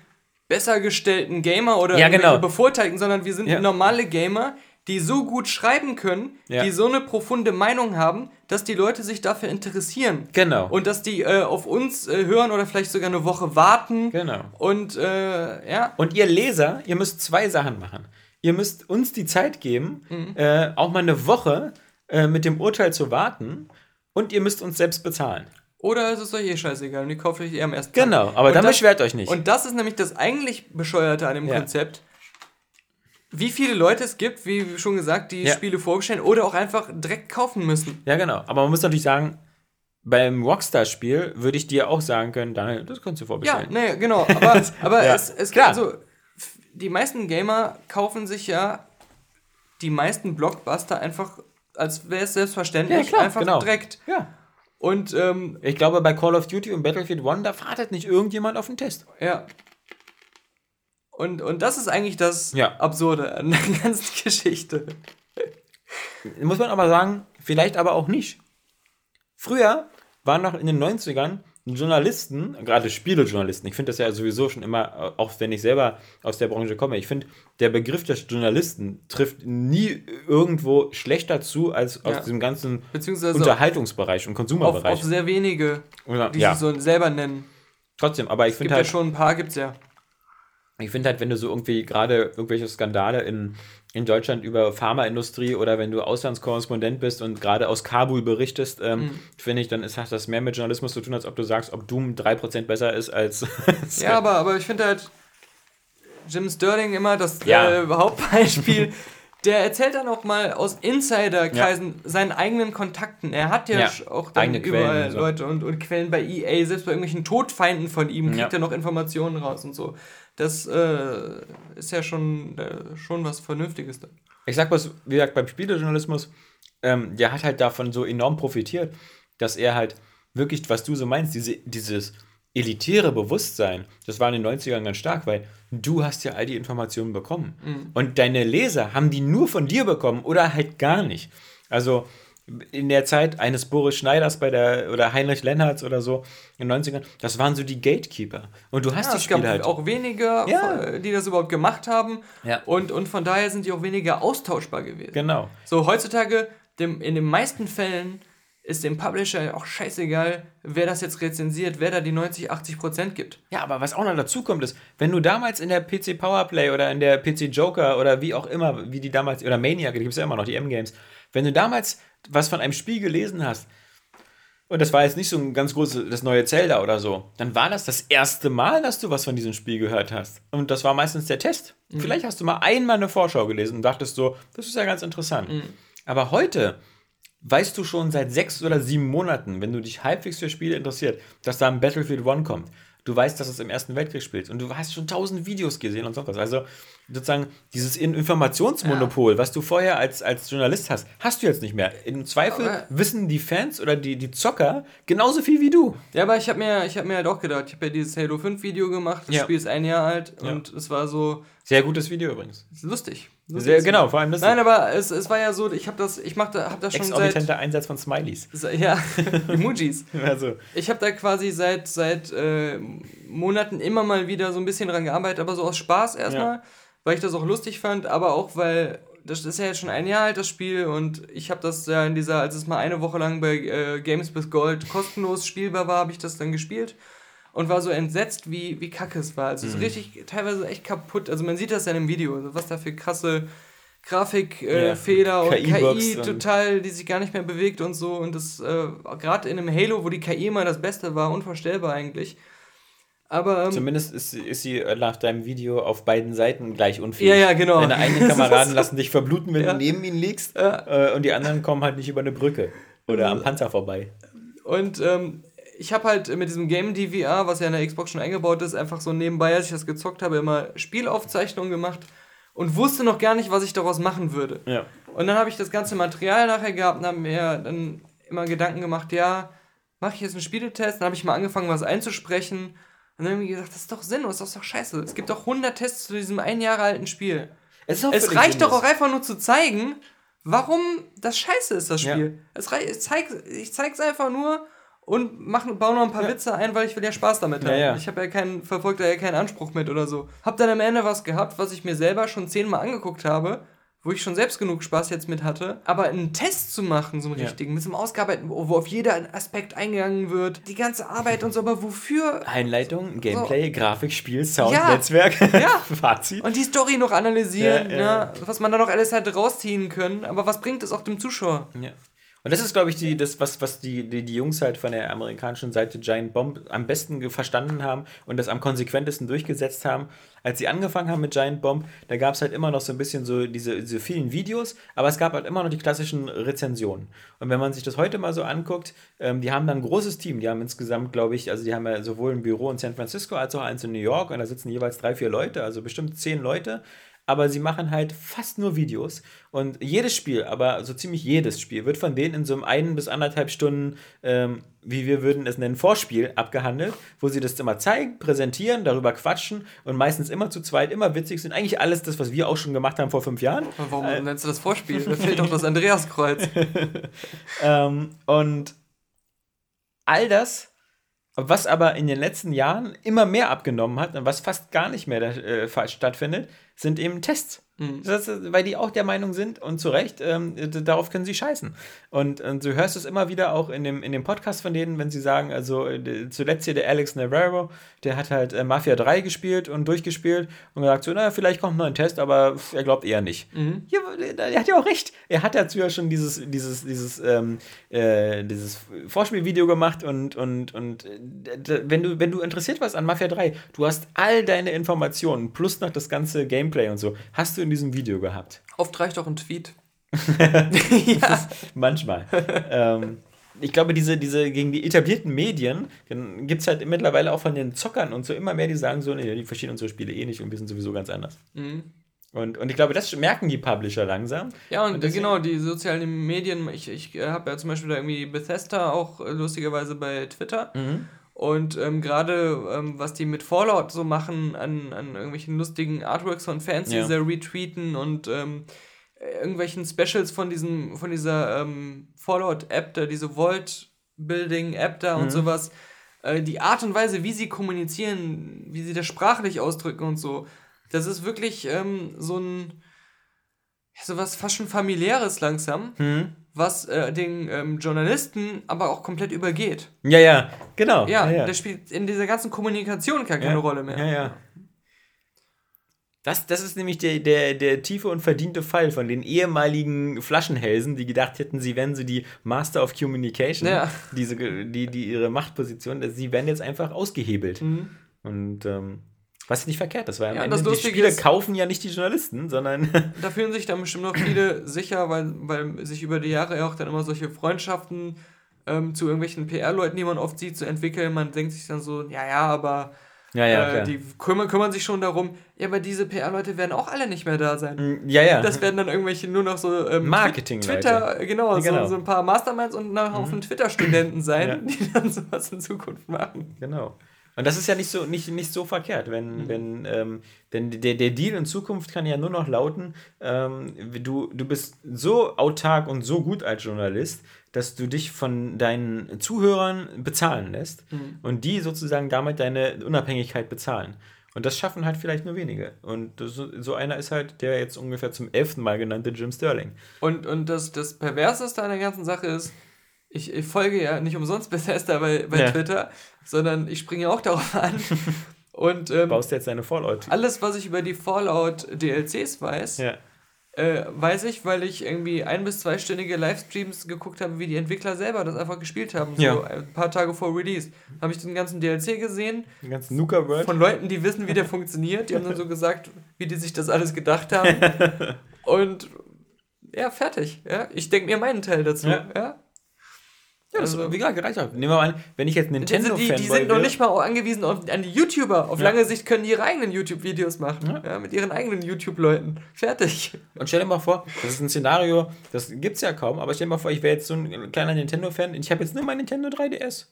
besser gestellten Gamer oder ja, genau. bevorteilten, sondern wir sind ja. normale Gamer, die so gut schreiben können, ja. die so eine profunde Meinung haben, dass die Leute sich dafür interessieren. Genau. Und dass die äh, auf uns äh, hören oder vielleicht sogar eine Woche warten. Genau. Und äh, ja. Und ihr Leser, ihr müsst zwei Sachen machen. Ihr müsst uns die Zeit geben, mhm. Äh, auch mal eine Woche äh, mit dem Urteil zu warten. Und ihr müsst uns selbst bezahlen. Oder ist es euch eh scheißegal und ihr kauft euch eher am ersten Genau, aber und dann das, beschwert euch nicht. Und das ist nämlich das eigentlich Bescheuerte an dem ja. Konzept wie viele Leute es gibt, wie schon gesagt, die ja. Spiele vorbestellen oder auch einfach direkt kaufen müssen. Ja, genau. Aber man muss natürlich sagen, beim Rockstar-Spiel würde ich dir auch sagen können, Daniel, das kannst du vorbestellen. Ja, nee, genau. Aber, aber ja. es, es Klar. also die meisten Gamer kaufen sich ja die meisten Blockbuster einfach, als wäre es selbstverständlich, ja, klar, einfach genau. direkt. Ja. Und ähm, ich glaube, bei Call of Duty und Battlefield 1, da wartet nicht irgendjemand auf den Test. Ja. Und, und das ist eigentlich das ja. Absurde an der ganzen Geschichte. Muss man aber sagen, vielleicht aber auch nicht. Früher waren noch in den 90ern Journalisten, gerade Spielejournalisten, ich finde das ja sowieso schon immer, auch wenn ich selber aus der Branche komme, ich finde, der Begriff des Journalisten trifft nie irgendwo schlechter zu als aus ja. diesem ganzen Unterhaltungsbereich und Konsumerbereich. Auf, auf sehr wenige, die ja. sich so selber nennen. Trotzdem, aber ich finde halt. Ja schon ein paar gibt es ja ich finde halt, wenn du so irgendwie gerade irgendwelche Skandale in, in Deutschland über Pharmaindustrie oder wenn du Auslandskorrespondent bist und gerade aus Kabul berichtest, ähm, mhm. finde ich, dann ist, hat das mehr mit Journalismus zu tun, als ob du sagst, ob Doom 3% besser ist als. ja, aber, aber ich finde halt Jim Sterling immer das ja. äh, Hauptbeispiel. Der erzählt dann auch mal aus Insiderkreisen ja. seinen eigenen Kontakten. Er hat ja, ja. auch dann Eigene überall Quellen, so. Leute und, und Quellen bei EA, selbst bei irgendwelchen Todfeinden von ihm kriegt er noch Informationen raus und so. Das äh, ist ja schon, äh, schon was Vernünftiges. Da. ich sag was, wie gesagt, beim Spielejournalismus, ähm, der hat halt davon so enorm profitiert, dass er halt wirklich, was du so meinst, diese, dieses elitäre Bewusstsein, das war in den 90ern ganz stark, weil du hast ja all die Informationen bekommen. Mhm. Und deine Leser haben die nur von dir bekommen oder halt gar nicht. Also in der Zeit eines Boris Schneiders bei der oder Heinrich Lennartz oder so in den 90ern, das waren so die Gatekeeper. Und du hast ja, die Spiele halt. auch weniger, ja. die das überhaupt gemacht haben. Ja. Und, und von daher sind die auch weniger austauschbar gewesen. Genau. So heutzutage, dem, in den meisten Fällen ist dem Publisher auch scheißegal, wer das jetzt rezensiert, wer da die 90, 80 Prozent gibt. Ja, aber was auch noch dazu kommt, ist, wenn du damals in der PC Powerplay oder in der PC Joker oder wie auch immer, wie die damals, oder Maniac, die gibt es ja immer noch, die M-Games, wenn du damals was von einem Spiel gelesen hast, und das war jetzt nicht so ein ganz großes, das neue Zelda oder so, dann war das das erste Mal, dass du was von diesem Spiel gehört hast. Und das war meistens der Test. Mhm. Vielleicht hast du mal einmal eine Vorschau gelesen und dachtest so, das ist ja ganz interessant. Mhm. Aber heute weißt du schon seit sechs oder sieben Monaten, wenn du dich halbwegs für Spiele interessiert, dass da ein Battlefield One kommt. Du weißt, dass es im Ersten Weltkrieg spielt und du hast schon tausend Videos gesehen und sonst was. Also sozusagen dieses Informationsmonopol, ja. was du vorher als, als Journalist hast, hast du jetzt nicht mehr. Im Zweifel aber wissen die Fans oder die, die Zocker genauso viel wie du. Ja, aber ich habe mir, hab mir halt auch gedacht, ich habe ja dieses Halo 5 Video gemacht, das ja. Spiel ist ein Jahr alt ja. und es war so. Sehr gutes Video übrigens. Lustig. Sehr, genau, vor allem das. Nein, aber es, es war ja so, ich habe das, ich mach da, hab das schon Exorbitante seit... Einsatz von Smileys. Ja, Emojis. also. Ich habe da quasi seit, seit äh, Monaten immer mal wieder so ein bisschen dran gearbeitet, aber so aus Spaß erstmal. Ja weil ich das auch lustig fand, aber auch weil das ist ja jetzt schon ein Jahr alt, das Spiel, und ich habe das ja in dieser, als es mal eine Woche lang bei äh, Games with Gold kostenlos spielbar war, habe ich das dann gespielt und war so entsetzt, wie, wie kacke es war. Also mhm. es ist richtig, teilweise echt kaputt. Also man sieht das ja in dem Video, also was da für krasse Grafikfehler äh, ja, und KI total, die sich gar nicht mehr bewegt und so. Und das äh, gerade in einem Halo, wo die KI mal das Beste war, unvorstellbar eigentlich. Aber, ähm, Zumindest ist, ist sie nach deinem Video auf beiden Seiten gleich unfähig. Ja, ja, genau. Deine eigenen Kameraden lassen dich verbluten, wenn ja. du neben ihnen liegst. Ja. Äh, und die anderen kommen halt nicht über eine Brücke oder am Panzer vorbei. Und ähm, ich habe halt mit diesem Game DVR, was ja in der Xbox schon eingebaut ist, einfach so nebenbei, als ich das gezockt habe, immer Spielaufzeichnungen gemacht und wusste noch gar nicht, was ich daraus machen würde. Ja. Und dann habe ich das ganze Material nachher gehabt und habe mir dann immer Gedanken gemacht, ja, mache ich jetzt einen Spieletest? Dann habe ich mal angefangen, was einzusprechen und dann haben wir gesagt, das ist doch sinnlos, das ist doch scheiße. Es gibt doch 100 Tests zu diesem ein Jahre alten Spiel. Es, es reicht doch auch einfach nur zu zeigen, warum das scheiße ist, das Spiel. Ja. Es ich, zeig, ich zeig's einfach nur und mach, baue noch ein paar ja. Witze ein, weil ich will ja Spaß damit haben. Ja, ich habe ja keinen, verfolgt da ja keinen Anspruch mit oder so. Hab dann am Ende was gehabt, was ich mir selber schon zehnmal angeguckt habe wo ich schon selbst genug Spaß jetzt mit hatte, aber einen Test zu machen, so einen ja. richtigen, mit so einem ausgearbeiteten, wo auf jeder Aspekt eingegangen wird, die ganze Arbeit und so, aber wofür? Einleitung, Gameplay, so. Grafik, Spiel, Sound, ja. Netzwerk, ja. Fazit. Und die Story noch analysieren, ja, ne? was man da noch alles hätte rausziehen können, aber was bringt es auch dem Zuschauer? Und das ist, glaube ich, die, das, was, was die, die, die Jungs halt von der amerikanischen Seite Giant Bomb am besten verstanden haben und das am konsequentesten durchgesetzt haben. Als sie angefangen haben mit Giant Bomb, da gab es halt immer noch so ein bisschen so diese, diese vielen Videos, aber es gab halt immer noch die klassischen Rezensionen. Und wenn man sich das heute mal so anguckt, ähm, die haben dann ein großes Team. Die haben insgesamt, glaube ich, also die haben ja sowohl ein Büro in San Francisco als auch eins in New York und da sitzen jeweils drei, vier Leute, also bestimmt zehn Leute aber sie machen halt fast nur Videos. Und jedes Spiel, aber so ziemlich jedes Spiel, wird von denen in so einem ein bis anderthalb Stunden, ähm, wie wir würden es nennen, Vorspiel abgehandelt, wo sie das immer zeigen, präsentieren, darüber quatschen und meistens immer zu zweit, immer witzig sind. Eigentlich alles das, was wir auch schon gemacht haben vor fünf Jahren. Warum äh, nennst du das Vorspiel? Da fehlt doch das Andreaskreuz. ähm, und all das was aber in den letzten Jahren immer mehr abgenommen hat und was fast gar nicht mehr äh, stattfindet, sind eben Tests. Mhm. Das, weil die auch der Meinung sind und zu Recht, ähm, darauf können sie scheißen. Und, und du hörst es immer wieder auch in dem, in dem Podcast von denen, wenn sie sagen, also äh, zuletzt hier der Alex Navarro, der hat halt äh, Mafia 3 gespielt und durchgespielt und gesagt so, naja, vielleicht kommt noch ein Test, aber er glaubt eher nicht. Mhm. Ja, er hat ja auch recht. Er hat dazu ja schon dieses, dieses, dieses, ähm, äh, dieses Vorspielvideo gemacht und, und, und äh, wenn du, wenn du interessiert warst an Mafia 3, du hast all deine Informationen plus noch das ganze Gameplay und so, hast du in diesem Video gehabt. Oft reicht auch ein Tweet. ja. Manchmal. ähm, ich glaube, diese, diese gegen die etablierten Medien gibt es halt mittlerweile auch von den Zockern und so immer mehr, die sagen so, nee, die verstehen unsere Spiele eh nicht und wir sind sowieso ganz anders. Mhm. Und, und ich glaube, das merken die Publisher langsam. Ja, und, und genau, die sozialen Medien, ich, ich habe ja zum Beispiel da irgendwie Bethesda auch äh, lustigerweise bei Twitter. Mhm. Und ähm, gerade ähm, was die mit Fallout so machen, an, an irgendwelchen lustigen Artworks von Fans, ja. diese retweeten und ähm, irgendwelchen Specials von diesem, von dieser ähm, Fallout-App da, diese Vault-Building-App da mhm. und sowas. Äh, die Art und Weise, wie sie kommunizieren, wie sie das sprachlich ausdrücken und so, das ist wirklich ähm, so ein so was fast schon familiäres langsam, mhm. Was äh, den ähm, Journalisten aber auch komplett übergeht. Ja, ja, genau. Ja, ja, ja. das spielt in dieser ganzen Kommunikation gar keine ja. Rolle mehr. Ja, ja. Das, das ist nämlich der, der, der tiefe und verdiente Fall von den ehemaligen Flaschenhälsen, die gedacht hätten, sie wären so die Master of Communication, ja. diese, die, die ihre Machtposition, sie werden jetzt einfach ausgehebelt. Mhm. Und ähm, was nicht verkehrt, das war ja, das die Spiele ist, kaufen ja nicht die Journalisten, sondern. da fühlen sich dann bestimmt noch viele sicher, weil, weil sich über die Jahre ja auch dann immer solche Freundschaften ähm, zu irgendwelchen PR-Leuten, die man oft sieht, zu entwickeln. Man denkt sich dann so, ja, ja, aber ja, ja, äh, die kümmern, kümmern sich schon darum, ja, aber diese PR-Leute werden auch alle nicht mehr da sein. Mm, ja, ja. Das werden dann irgendwelche nur noch so ähm, Marketing Twitter, genau, ja, genau. So, so, ein paar Masterminds und ein Haufen mhm. Twitter-Studenten sein, ja. die dann sowas in Zukunft machen. Genau. Und das ist ja nicht so, nicht, nicht so verkehrt, wenn, mhm. wenn ähm, denn der, der Deal in Zukunft kann ja nur noch lauten, ähm, du, du bist so autark und so gut als Journalist, dass du dich von deinen Zuhörern bezahlen lässt mhm. und die sozusagen damit deine Unabhängigkeit bezahlen. Und das schaffen halt vielleicht nur wenige. Und das, so einer ist halt der jetzt ungefähr zum elften Mal genannte Jim Sterling. Und, und das, das Perverseste an der ganzen Sache ist, ich, ich folge ja nicht umsonst Bethesda bei, bei ja. Twitter, sondern ich springe auch darauf an. Und ähm, baust jetzt deine Fallout. Alles, was ich über die Fallout DLCs weiß, ja. äh, weiß ich, weil ich irgendwie ein- bis zweistündige Livestreams geguckt habe, wie die Entwickler selber das einfach gespielt haben. So ja. ein paar Tage vor Release. Habe ich den ganzen DLC gesehen. Den ganzen Nuka World. Von Leuten, die wissen, wie der funktioniert. Die haben dann so gesagt, wie die sich das alles gedacht haben. Und ja, fertig. Ja? Ich denke mir meinen Teil dazu. Ja. ja? Ja, das also, wie gesagt, gereicht hat. Nehmen wir mal an, wenn ich jetzt Nintendo die, die sind noch nicht mal angewiesen auf, an die YouTuber. Auf ja. lange Sicht können die ihre eigenen YouTube-Videos machen. Ja. ja. mit ihren eigenen YouTube-Leuten. Fertig. Und stell dir mal vor, das ist ein Szenario, das gibt es ja kaum, aber stell dir mal vor, ich wäre jetzt so ein kleiner Nintendo-Fan und ich habe jetzt nur mein Nintendo 3DS.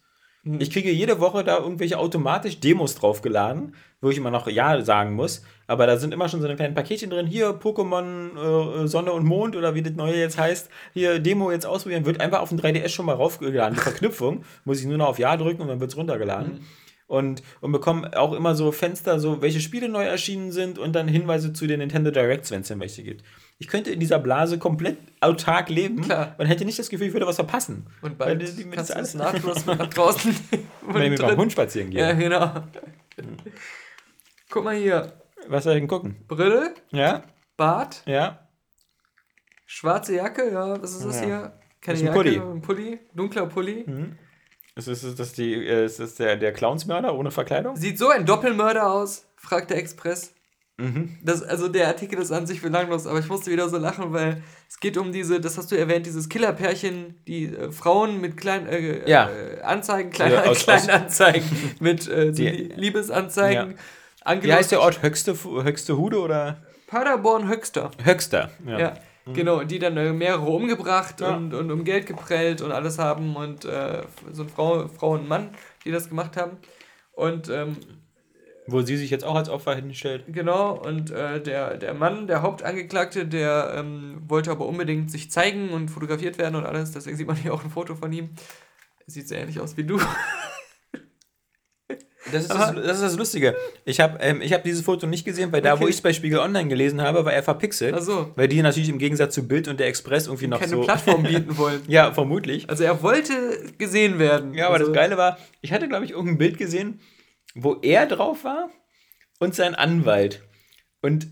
Hm. Ich kriege jede Woche da irgendwelche automatisch Demos draufgeladen, wo ich immer noch Ja sagen muss. Aber da sind immer schon so eine kleinen Paketchen drin. Hier Pokémon äh, Sonne und Mond oder wie das neue jetzt heißt. Hier Demo jetzt ausprobieren. Wird einfach auf dem 3DS schon mal raufgeladen. Die Verknüpfung muss ich nur noch auf Ja drücken und dann wird es runtergeladen. Mhm. Und, und bekommen auch immer so Fenster, so welche Spiele neu erschienen sind und dann Hinweise zu den Nintendo Directs, wenn es denn welche gibt. Ich könnte in dieser Blase komplett autark leben. Klar. Man hätte nicht das Gefühl, ich würde was verpassen. Und bald Weil die, die kannst alles nahtlos nach draußen Wenn ich mit meinem Hund spazieren gehe. Ja, genau. Guck mal hier. Was soll ich denn gucken? Brille. Ja. Bart. Ja. Schwarze Jacke, ja. Was ist das ja. hier? Keine Jacke, Pulli. ein Pulli. Dunkler Pulli. Mhm. Ist, ist, ist das, die, äh, ist das der, der Clownsmörder ohne Verkleidung? Sieht so ein Doppelmörder aus, fragt der Express. Mhm. Das, also der Artikel ist an sich belanglos, aber ich musste wieder so lachen, weil es geht um diese, das hast du erwähnt, dieses Killerpärchen, die äh, Frauen mit kleinen äh, ja. äh, Anzeigen, kleinen, aus, kleinen aus Anzeigen, mit äh, so die, Liebesanzeigen. Ja. Wie heißt der Ort? Höchste, Höchste Hude oder? Paderborn Höchster. Höchster, ja. ja. Mhm. Genau, die dann äh, mehrere umgebracht ja. und, und um Geld geprellt und alles haben und äh, so eine Frau, Frau und Mann, die das gemacht haben. Und ähm, wo sie sich jetzt auch als Opfer hinstellt. Genau, und äh, der, der Mann, der Hauptangeklagte, der ähm, wollte aber unbedingt sich zeigen und fotografiert werden und alles. Deswegen sieht man hier auch ein Foto von ihm. Sieht sehr ähnlich aus wie du. Das ist das, das, ist das Lustige. Ich habe ähm, hab dieses Foto nicht gesehen, weil da, okay. wo ich es bei Spiegel Online gelesen habe, war er verpixelt. Ach so. Weil die natürlich im Gegensatz zu Bild und der Express irgendwie noch keine so. Plattform bieten wollen. ja, vermutlich. Also er wollte gesehen werden. Ja, aber also das Geile war, ich hatte, glaube ich, irgendein Bild gesehen, wo er drauf war und sein Anwalt. Und,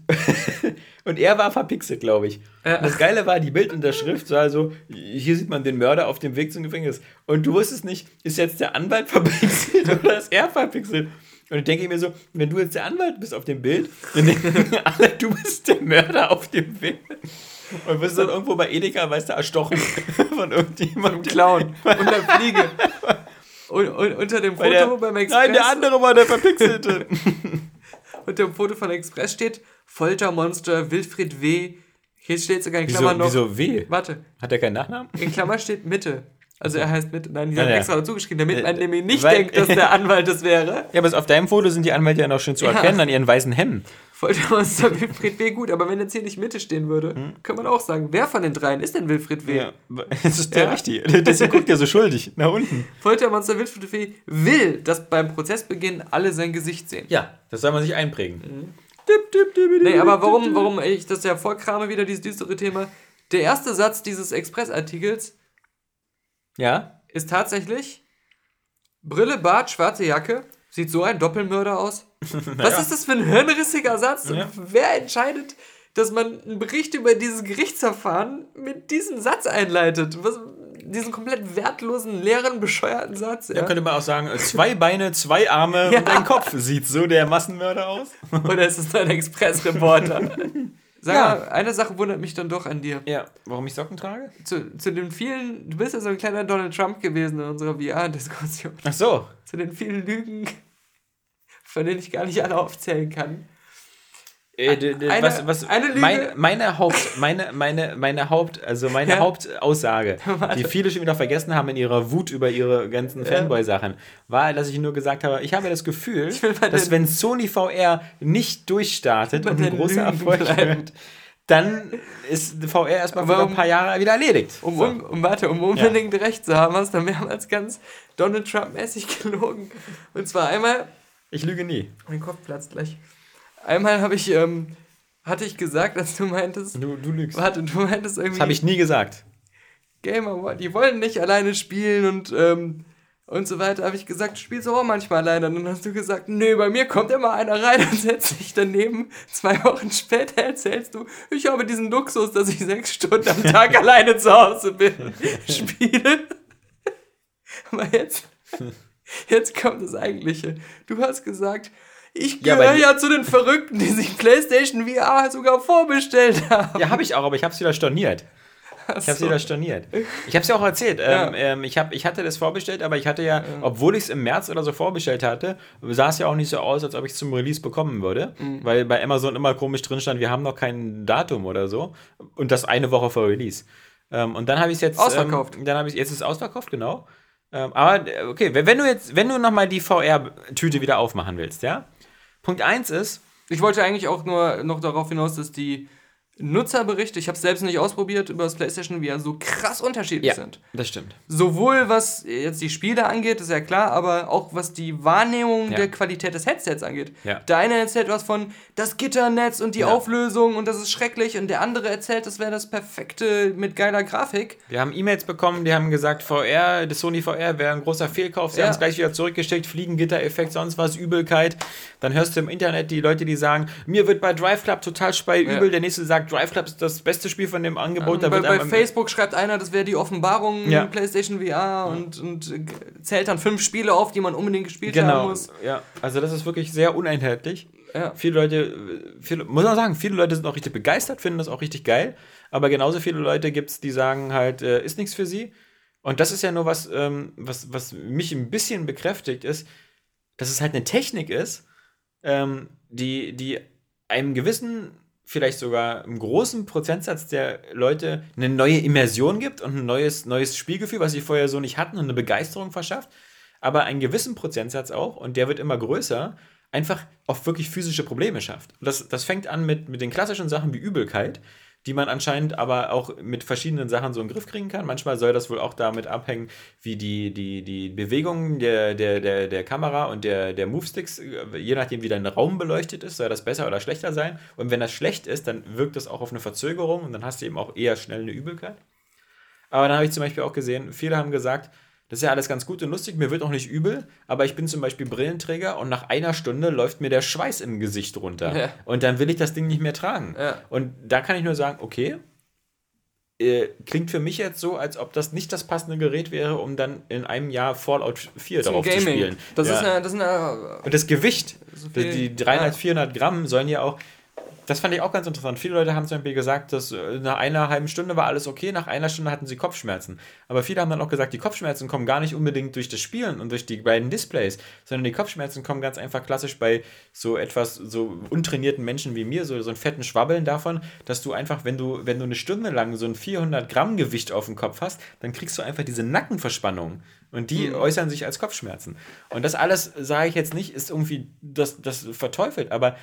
und er war verpixelt, glaube ich. Ja. das Geile war, die Bildunterschrift war so, hier sieht man den Mörder auf dem Weg zum Gefängnis. Und du wusstest nicht, ist jetzt der Anwalt verpixelt oder ist er verpixelt? Und ich denke mir so, wenn du jetzt der Anwalt bist auf dem Bild, dann denken alle, du bist der Mörder auf dem Weg. Und wirst dann irgendwo bei Edeka, weißt du, erstochen von irgendjemandem. Clown. Und der Fliege. Und, und, unter dem Foto der, beim Express. Nein, der andere war der verpixelte. unter dem Foto von Express steht Foltermonster Wilfried W. Hier steht sogar in Wieso, Klammern noch. wieso W? Warte, Hat er keinen Nachnamen? in Klammern steht Mitte. Also er heißt Mitte. Nein, die haben Ja, ja. extra dazu geschrieben, damit Äh, man nämlich nicht weil- denkt, dass der Anwalt es wäre. Ja, aber auf deinem Foto sind die Anwälte ja noch schön zu Ja. erkennen an ihren weißen Hemden. Foltermonster Wilfried W. gut, aber wenn jetzt hier nicht Mitte stehen würde, könnte man auch sagen, wer von den dreien ist denn Wilfried W? Hm? Ja, das ist der Ja. Richtige. Deswegen guckt er so schuldig nach unten. Foltermonster Wilfried W. will, dass beim Prozessbeginn alle sein Gesicht sehen. Ja, das soll man sich einprägen. Nee, aber warum, warum ich das ja vorkrame, wieder dieses düstere Thema. Der erste Satz dieses Express-Artikels Ja? ist tatsächlich Brille, Bart, schwarze Jacke. Sieht so ein Doppelmörder aus? Was ist das für ein hirnrissiger Satz? Ja. Wer entscheidet, dass man einen Bericht über dieses Gerichtsverfahren mit diesem Satz einleitet? Was, diesen komplett wertlosen, leeren, bescheuerten Satz. Da Ja? könnte man auch sagen, äh, zwei Beine, zwei Arme Ja. und ein Kopf. Sieht so der Massenmörder aus? Oder ist es ein Express-Reporter? Sag Ja. mal, eine Sache wundert mich dann doch an dir. Ja, warum ich Socken trage? Zu, zu den vielen, du bist ja so ein kleiner Donald Trump gewesen in unserer VR-Diskussion. Ach so. Zu den vielen Lügen, von denen ich gar nicht alle aufzählen kann. Äh, Eine- was, was, eine Lüge- meine, meine Haupt, meine, meine, meine Haupt, also meine Ja. Hauptaussage, die viele schon wieder vergessen haben in ihrer Wut über ihre ganzen Fanboy-Sachen, war, dass ich nur gesagt habe, ich habe das Gefühl, dass wenn Sony VR nicht durchstartet und ein großer Lügen Erfolg wird, dann ist VR erstmal für Aber ein paar Jahre wieder erledigt. Um, So. um, um, warte, um unbedingt recht zu haben, hast du mehrmals ganz Donald Trump-mäßig gelogen. Und zwar einmal, Ich lüge nie. mein Kopf platzt gleich. Einmal habe ich, ähm, hatte ich gesagt, als du meintest, Du, du lügst. warte, du meintest irgendwie. Das habe ich nie gesagt. Gamer, die wollen nicht alleine spielen und, ähm, und so weiter. Habe ich gesagt, du spielst auch manchmal alleine. Und dann hast du gesagt, nö, bei mir kommt immer einer rein und setzt sich daneben. Zwei Wochen später erzählst du, ich habe diesen Luxus, dass ich sechs Stunden am Tag alleine zu Hause bin, spiele. Aber jetzt, jetzt kommt das Eigentliche. Du hast gesagt, ich Ja, gehöre weil- ja zu den Verrückten, die sich PlayStation VR sogar vorbestellt haben. Ja, habe ich auch, aber ich habe es wieder storniert. Ich habe es wieder storniert. Ich habe es ja auch erzählt. Ja. Ähm, ähm, ich, hab, ich hatte das vorbestellt, aber ich hatte ja, obwohl ich es im März oder so vorbestellt hatte, sah es ja auch nicht so aus, als ob ich es zum Release bekommen würde. Mhm. Weil bei Amazon immer komisch drin stand, wir haben noch kein Datum oder so. Und das eine Woche vor Release. Ähm, und dann habe ich es jetzt. Ausverkauft. Ähm, dann habe ich jetzt ist es ausverkauft, genau. Ähm, aber äh, okay, wenn wenn du jetzt, wenn du nochmal die VR-Tüte wieder aufmachen willst, ja. Punkt 1 ist, Ich wollte eigentlich auch nur noch darauf hinaus, dass die Nutzerberichte, ich habe es selbst nicht ausprobiert, über das PlayStation VR so krass unterschiedlich ja, sind. das stimmt. Sowohl was jetzt die Spiele angeht, ist ja klar, aber auch was die Wahrnehmung Ja. der Qualität des Headsets angeht. Ja. Der eine erzählt was von das Gitternetz und die Ja. Auflösung und das ist schrecklich und der andere erzählt, das wäre das perfekte mit geiler Grafik. Wir haben E-Mails bekommen, die haben gesagt, VR, das Sony VR wäre ein großer Fehlkauf. Sie haben es gleich wieder zurückgeschickt, Fliegengitter-Effekt, sonst was, Übelkeit. Dann hörst du im Internet die Leute, die sagen, mir wird bei Drive Club total spei übel. Der nächste sagt, Drive Club ist das beste Spiel von dem Angebot. Da bei bei Facebook schreibt einer, das wäre die Offenbarung Ja. PlayStation VR und, und äh, zählt dann fünf Spiele auf, die man unbedingt gespielt haben Genau, muss. ja. Also das ist wirklich sehr uneinheitlich. Ja. Viele Leute, viele, muss man sagen, viele Leute sind auch richtig begeistert, finden das auch richtig geil. Aber genauso viele Leute gibt es, die sagen halt, äh, ist nichts für sie. Und das ist ja nur was, ähm, was, was mich ein bisschen bekräftigt, ist, dass es halt eine Technik ist, ähm, die, die einem gewissen, vielleicht sogar einem großen Prozentsatz der Leute eine neue Immersion gibt und ein neues, neues Spielgefühl, was sie vorher so nicht hatten und eine Begeisterung verschafft, aber einen gewissen Prozentsatz auch, und der wird immer größer, einfach auf wirklich physische Probleme schafft. Das, das fängt an mit, mit den klassischen Sachen wie Übelkeit, die man anscheinend aber auch mit verschiedenen Sachen so in den Griff kriegen kann. Manchmal soll das wohl auch damit abhängen, wie die, die, die Bewegungen der, der, der, der Kamera und der, der Movesticks, äh, je nachdem wie dein Raum beleuchtet ist, soll das besser oder schlechter sein. Und wenn das schlecht ist, dann wirkt das auch auf eine Verzögerung und dann hast du eben auch eher schnell eine Übelkeit. Aber dann habe ich zum Beispiel auch gesehen, viele haben gesagt, das ist ja alles ganz gut und lustig, mir wird auch nicht übel, aber ich bin zum Beispiel Brillenträger und nach einer Stunde läuft mir der Schweiß im Gesicht runter. Ja. Und dann will ich das Ding nicht mehr tragen. Ja. Und da kann ich nur sagen, okay, äh, klingt für mich jetzt so, als ob das nicht das passende Gerät wäre, um dann in einem Jahr Fallout 4 Zum darauf zu spielen. Das Ja. ist ja, das ist eine, und das Gewicht, So die- viel- die 300, ja. 400 Gramm sollen ja auch das fand ich auch ganz interessant. Viele Leute haben zum Beispiel gesagt, dass äh, nach einer halben Stunde war alles okay, nach einer Stunde hatten sie Kopfschmerzen. Aber viele haben dann auch gesagt, die Kopfschmerzen kommen gar nicht unbedingt durch das Spielen und durch die beiden Displays, sondern die Kopfschmerzen kommen ganz einfach klassisch bei so etwas so untrainierten Menschen wie mir, so, so einen fetten Schwabbeln davon, dass du einfach, wenn du, wenn du eine Stunde lang so ein 400 Gramm Gewicht auf dem Kopf hast, dann kriegst du einfach diese Nackenverspannung. Und die mhm. äußern sich als Kopfschmerzen. Und das alles, sage ich jetzt nicht, ist irgendwie das, das verteufelt, aber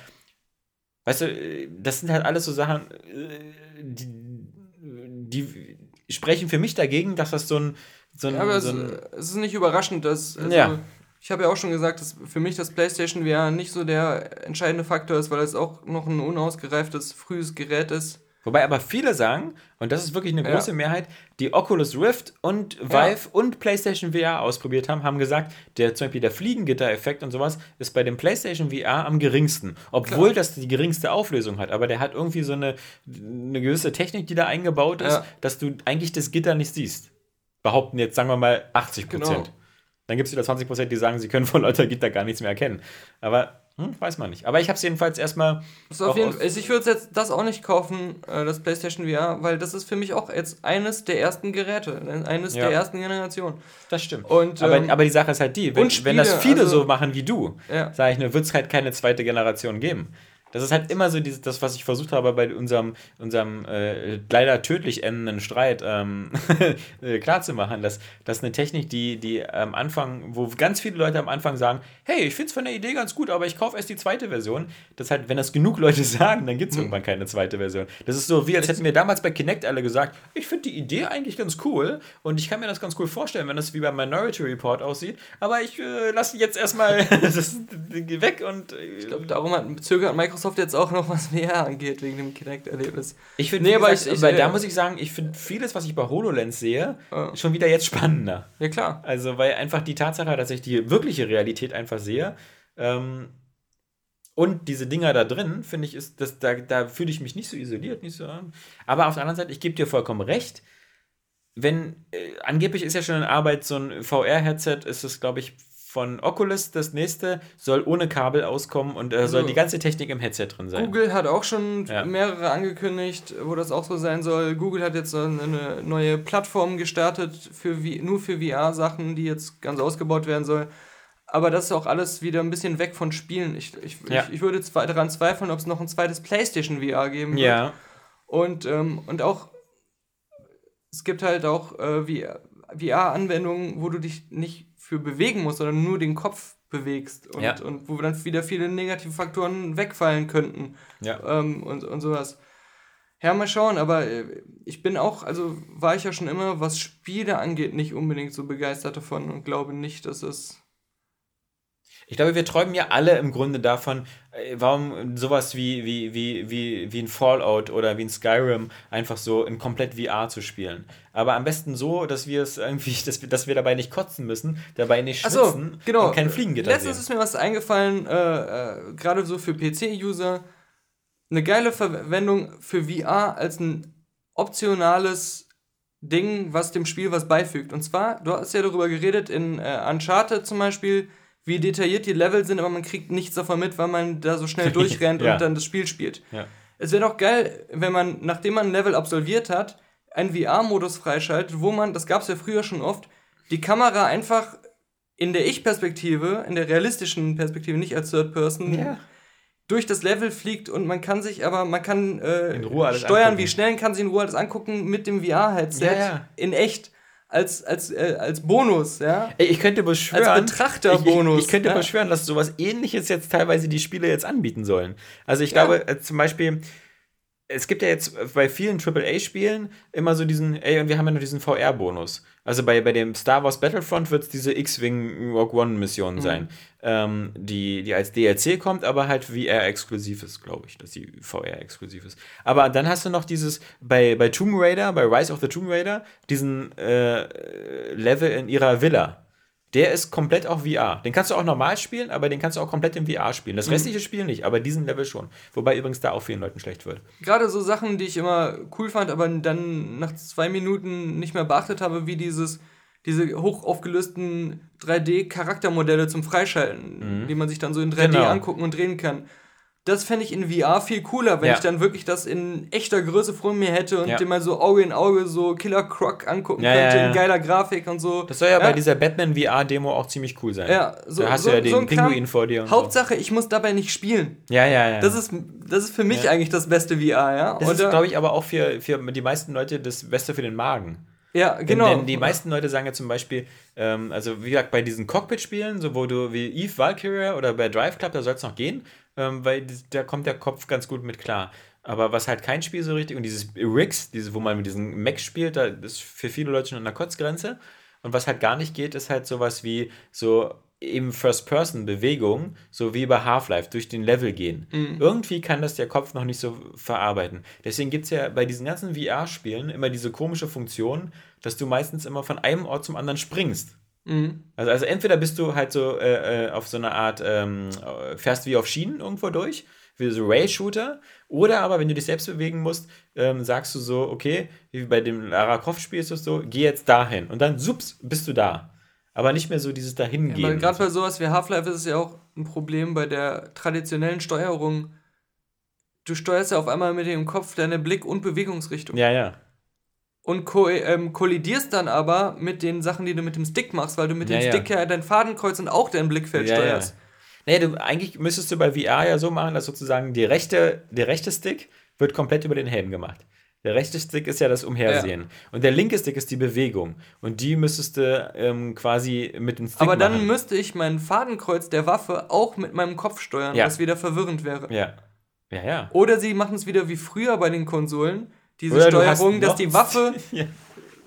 Weißt du, das sind halt alles so Sachen, äh, die, die sprechen für mich dagegen, dass das so ein. So ein, ja, aber so ein, es, ist nicht überraschend, dass. Also, ja. Ich habe ja auch schon gesagt, dass für mich das PlayStation VR nicht so der entscheidende Faktor ist, weil es auch noch ein unausgereiftes, frühes Gerät ist. Wobei aber viele sagen, und das ist wirklich eine große ja. Mehrheit, die Oculus Rift und Vive ja. und PlayStation VR ausprobiert haben, haben gesagt, der, zum Beispiel der Fliegengitter-Effekt und sowas ist bei dem PlayStation VR am geringsten. Obwohl Klar. das die geringste Auflösung hat. Aber der hat irgendwie so eine, eine gewisse Technik, die da eingebaut ist, ja. dass du eigentlich das Gitter nicht siehst. Behaupten jetzt, sagen wir mal, 80 Prozent. Genau. Dann gibt es wieder 20 Prozent, die sagen, sie können vor lauter Gitter gar nichts mehr erkennen. Aber hm, weiß man nicht. Aber ich habe es jedenfalls erstmal. Also ich würde jetzt das auch nicht kaufen, äh, das PlayStation VR, weil das ist für mich auch jetzt eines der ersten Geräte, ne, eines ja. der ersten Generationen. Das stimmt. Und, aber, ähm, aber die Sache ist halt die, wenn, Spiele, wenn das viele also, so machen wie du, ja. sage ich nur, wird es halt keine zweite Generation geben. Das ist halt immer so dieses, das, was ich versucht habe, bei unserem, unserem äh, leider tödlich endenden Streit ähm, äh, klarzumachen, dass, dass eine Technik, die, die am Anfang, wo ganz viele Leute am Anfang sagen, hey, ich finde es von der Idee ganz gut, aber ich kaufe erst die zweite Version, das halt, wenn das genug Leute sagen, dann gibt es hm. irgendwann keine zweite Version. Das ist so, wie als hätten wir damals bei Kinect alle gesagt, ich finde die Idee eigentlich ganz cool und ich kann mir das ganz cool vorstellen, wenn das wie beim Minority Report aussieht, aber ich äh, lasse jetzt erstmal das weg und. Äh, ich glaube, darum hat, zögert Microsoft Microsoft jetzt auch noch, was VR angeht, wegen dem Kinect-Erlebnis. Ich finde, nee, aber ich, ich, weil da muss ich sagen, ich finde vieles, was ich bei HoloLens sehe, äh, schon wieder jetzt spannender. Ja, klar. Also, weil einfach die Tatsache, dass ich die wirkliche Realität einfach sehe, ähm, und diese Dinger da drin, finde ich, ist, das, da, da fühle ich mich nicht so isoliert, nicht so. Aber auf der anderen Seite, ich gebe dir vollkommen recht. Wenn, äh, angeblich ist ja schon in Arbeit so ein VR-Headset, ist es, glaube ich, von Oculus, das nächste, soll ohne Kabel auskommen und äh, also, soll die ganze Technik im Headset drin sein. Google hat auch schon ja. mehrere angekündigt, wo das auch so sein soll. Google hat jetzt eine neue Plattform gestartet, für, nur für VR-Sachen, die jetzt ganz ausgebaut werden soll. Aber das ist auch alles wieder ein bisschen weg von Spielen. Ich, ich, ja. ich, ich, würde daran zweifeln, ob es noch ein zweites PlayStation VR geben wird. Ja. Und, ähm, und auch, es gibt halt auch äh, VR-Anwendungen, wo du dich nicht für bewegen musst, sondern nur den Kopf bewegst und, ja. und wo dann wieder viele negative Faktoren wegfallen könnten ja. ähm, und, und sowas. Ja, mal schauen, aber äh, ich bin auch, also war ich ja schon immer, was Spiele angeht, nicht unbedingt so begeistert davon und glaube nicht, dass es ich glaube, wir träumen ja alle im Grunde davon, äh, warum sowas wie, wie, wie, wie, wie ein Fallout oder wie ein Skyrim einfach so in komplett VR zu spielen. Aber am besten so, dass wir es irgendwie, dass wir, dass wir dabei nicht kotzen müssen, dabei nicht schwitzen so, genau. und kein Fliegengitter Letztens sehen. ist mir was eingefallen, äh, äh, gerade so für PC-User, eine geile Verwendung für VR als ein optionales Ding, was dem Spiel was beifügt. Und zwar, du hast ja darüber geredet, in äh, Uncharted zum Beispiel, wie detailliert die Level sind, aber man kriegt nichts davon mit, weil man da so schnell durchrennt ja. und dann das Spiel spielt. Ja. Es wäre doch geil, wenn man, nachdem man ein Level absolviert hat, einen VR-Modus freischaltet, wo man, das gab es ja früher schon oft, die Kamera einfach in der Ich-Perspektive, in der realistischen Perspektive, nicht als Third Person, ja. durch das Level fliegt und man kann sich aber, man kann äh, steuern, angucken. wie schnell kann sich in Ruhe alles angucken mit dem VR-Headset ja, in echt als, als, äh, als Bonus, ja. Ey, ich könnte beschwören. Als Betrachterbonus. Ich, ich, könnte ja. beschwören, dass sowas ähnliches jetzt teilweise die Spiele jetzt anbieten sollen. Also ich ja. glaube, äh, zum Beispiel, es gibt ja jetzt bei vielen AAA-Spielen immer so diesen, ey, und wir haben ja noch diesen VR-Bonus. Also bei, bei dem Star Wars Battlefront wird es diese X-Wing Rogue One-Mission mhm. sein, ähm, die, die als DLC kommt, aber halt VR-exklusiv ist, glaube ich, dass die VR-exklusiv ist. Aber dann hast du noch dieses, bei, bei Tomb Raider, bei Rise of the Tomb Raider, diesen äh, Level in ihrer Villa der ist komplett auch VR. Den kannst du auch normal spielen, aber den kannst du auch komplett im VR spielen. Das mhm. restliche Spiel nicht, aber diesen Level schon. Wobei übrigens da auch vielen Leuten schlecht wird. Gerade so Sachen, die ich immer cool fand, aber dann nach zwei Minuten nicht mehr beachtet habe, wie dieses, diese hoch aufgelösten 3D-Charaktermodelle zum Freischalten, mhm. die man sich dann so in 3D genau. angucken und drehen kann. Das fände ich in VR viel cooler, wenn Ja. ich dann wirklich das in echter Größe vor mir hätte und Ja. dir mal so Auge in Auge so Killer Croc angucken Ja, könnte in geiler Grafik und so. Das soll ja, bei dieser Batman VR-Demo auch ziemlich cool sein. ja, so, da hast so, du ja den so Kram. Pinguin vor dir und Hauptsache, ich muss dabei nicht spielen. so. Ja, ja, ja. Das ist, das ist für mich eigentlich das beste VR, ja. das Und ist, da- glaube ich, aber auch für, für die meisten Leute das Beste für den Magen. ja, Denn- genau. Denn die meisten Leute sagen ja zum Beispiel, ähm, also wie gesagt, bei diesen Cockpit-Spielen, so wo du wie Eve Valkyria oder bei Drive Club, da soll es noch gehen, ähm, weil da kommt der Kopf ganz gut mit klar. Aber was halt kein Spiel so richtig, und dieses Rigs, diese, wo man mit diesen Macs spielt, da ist für viele Leute schon an der Kotzgrenze. Und was halt gar nicht geht, ist halt sowas wie so eben First-Person-Bewegung, so wie bei Half-Life, durch den Level gehen. Irgendwie kann das der Kopf noch nicht so verarbeiten. Deswegen gibt es ja bei diesen ganzen VR-Spielen immer diese komische Funktion, dass du meistens immer von einem Ort zum anderen springst. Mhm. Also, also entweder bist du halt so äh, äh, auf so einer Art, ähm, äh, fährst wie auf Schienen irgendwo durch, wie so Rail-Shooter, oder aber, wenn du dich selbst bewegen musst, ähm, sagst du so, okay, wie bei dem Lara Croft-Spiel ist es so, geh jetzt dahin. Und dann, sups, bist du da. Aber nicht mehr so dieses Dahingehen. Ja, gerade bei sowas wie Half-Life ist es ja auch ein Problem bei der traditionellen Steuerung. Du steuerst ja auf einmal mit dem Kopf deine Blick- und Bewegungsrichtung. Ja, ja. Und ko ähm, kollidierst dann aber mit den Sachen, die du mit dem Stick machst, weil du mit Ja, dem ja. Stick ja dein Fadenkreuz und auch dein Blickfeld ja, ja. steuerst. Nee, du, eigentlich müsstest du bei VR ja so machen, dass sozusagen die rechte, der rechte Stick wird komplett über den Helm gemacht. Der rechte Stick ist ja das Umhersehen. Und der linke Stick ist die Bewegung. Und die müsstest du ähm, quasi mit dem Stick Aber dann machen. müsste ich mein Fadenkreuz der Waffe auch mit meinem Kopf steuern, Ja. was wieder verwirrend wäre. Ja. Ja, ja. Oder sie machen es wieder wie früher bei den Konsolen, diese Oder Steuerung, dass die Waffe ja.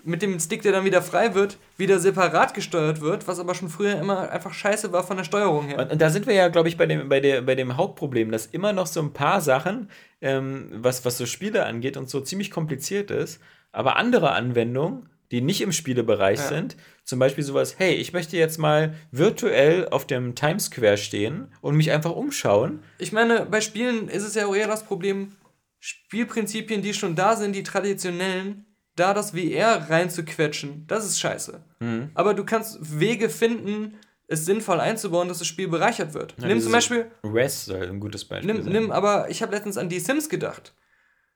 mit dem Stick, der dann wieder frei wird, wieder separat gesteuert wird, was aber schon früher immer einfach scheiße war von der Steuerung her. Und, und da sind wir ja, glaube ich, bei dem, bei, der, bei dem Hauptproblem, dass immer noch so ein paar Sachen, ähm, was, was so Spiele angeht und so ziemlich kompliziert ist, aber andere Anwendungen, die nicht im Spielebereich Ja. sind, zum Beispiel sowas, hey, ich möchte jetzt mal virtuell auf dem Times Square stehen und mich einfach umschauen. Ich meine, bei Spielen ist es ja auch eher das Problem, Spielprinzipien, die schon da sind, die traditionellen, da das VR reinzuquetschen, das ist scheiße. Mhm. Aber du kannst Wege finden, es sinnvoll einzubauen, dass das Spiel bereichert wird. Ja, nimm zum Beispiel, Res soll ein gutes Beispiel nimm, sein. nimm, aber ich habe letztens an die Sims gedacht.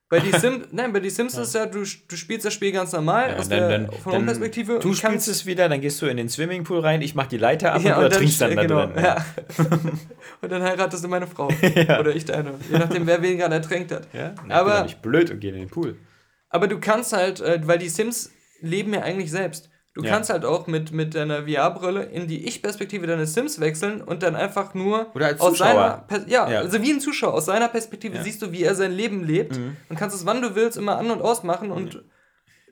Bei die Sims, nein, bei die Sims ist ja, du, du spielst das Spiel ganz normal Ja, aus dann, der dann, von dann, Perspektive. du spielst es wieder, dann gehst du in den Swimmingpool rein, ich mach die Leiter ab ja, und du ertrinkst dann, da genau, drin. Ja. und dann heiratest du meine Frau. Oder ich deine. Je nachdem, wer wen gerade ertränkt hat. Ja? Na, Aber- ich bin nicht blöd und geh in den Pool. Aber du kannst halt, äh, weil die Sims leben ja eigentlich selbst. Du Ja. kannst halt auch mit, mit deiner VR-Brille in die Ich-Perspektive deines Sims wechseln und dann einfach nur aus seiner ja, Ja. also wie ein Zuschauer aus seiner Perspektive. Mhm. siehst du, wie er sein Leben lebt und kannst es wann du willst immer an und ausmachen und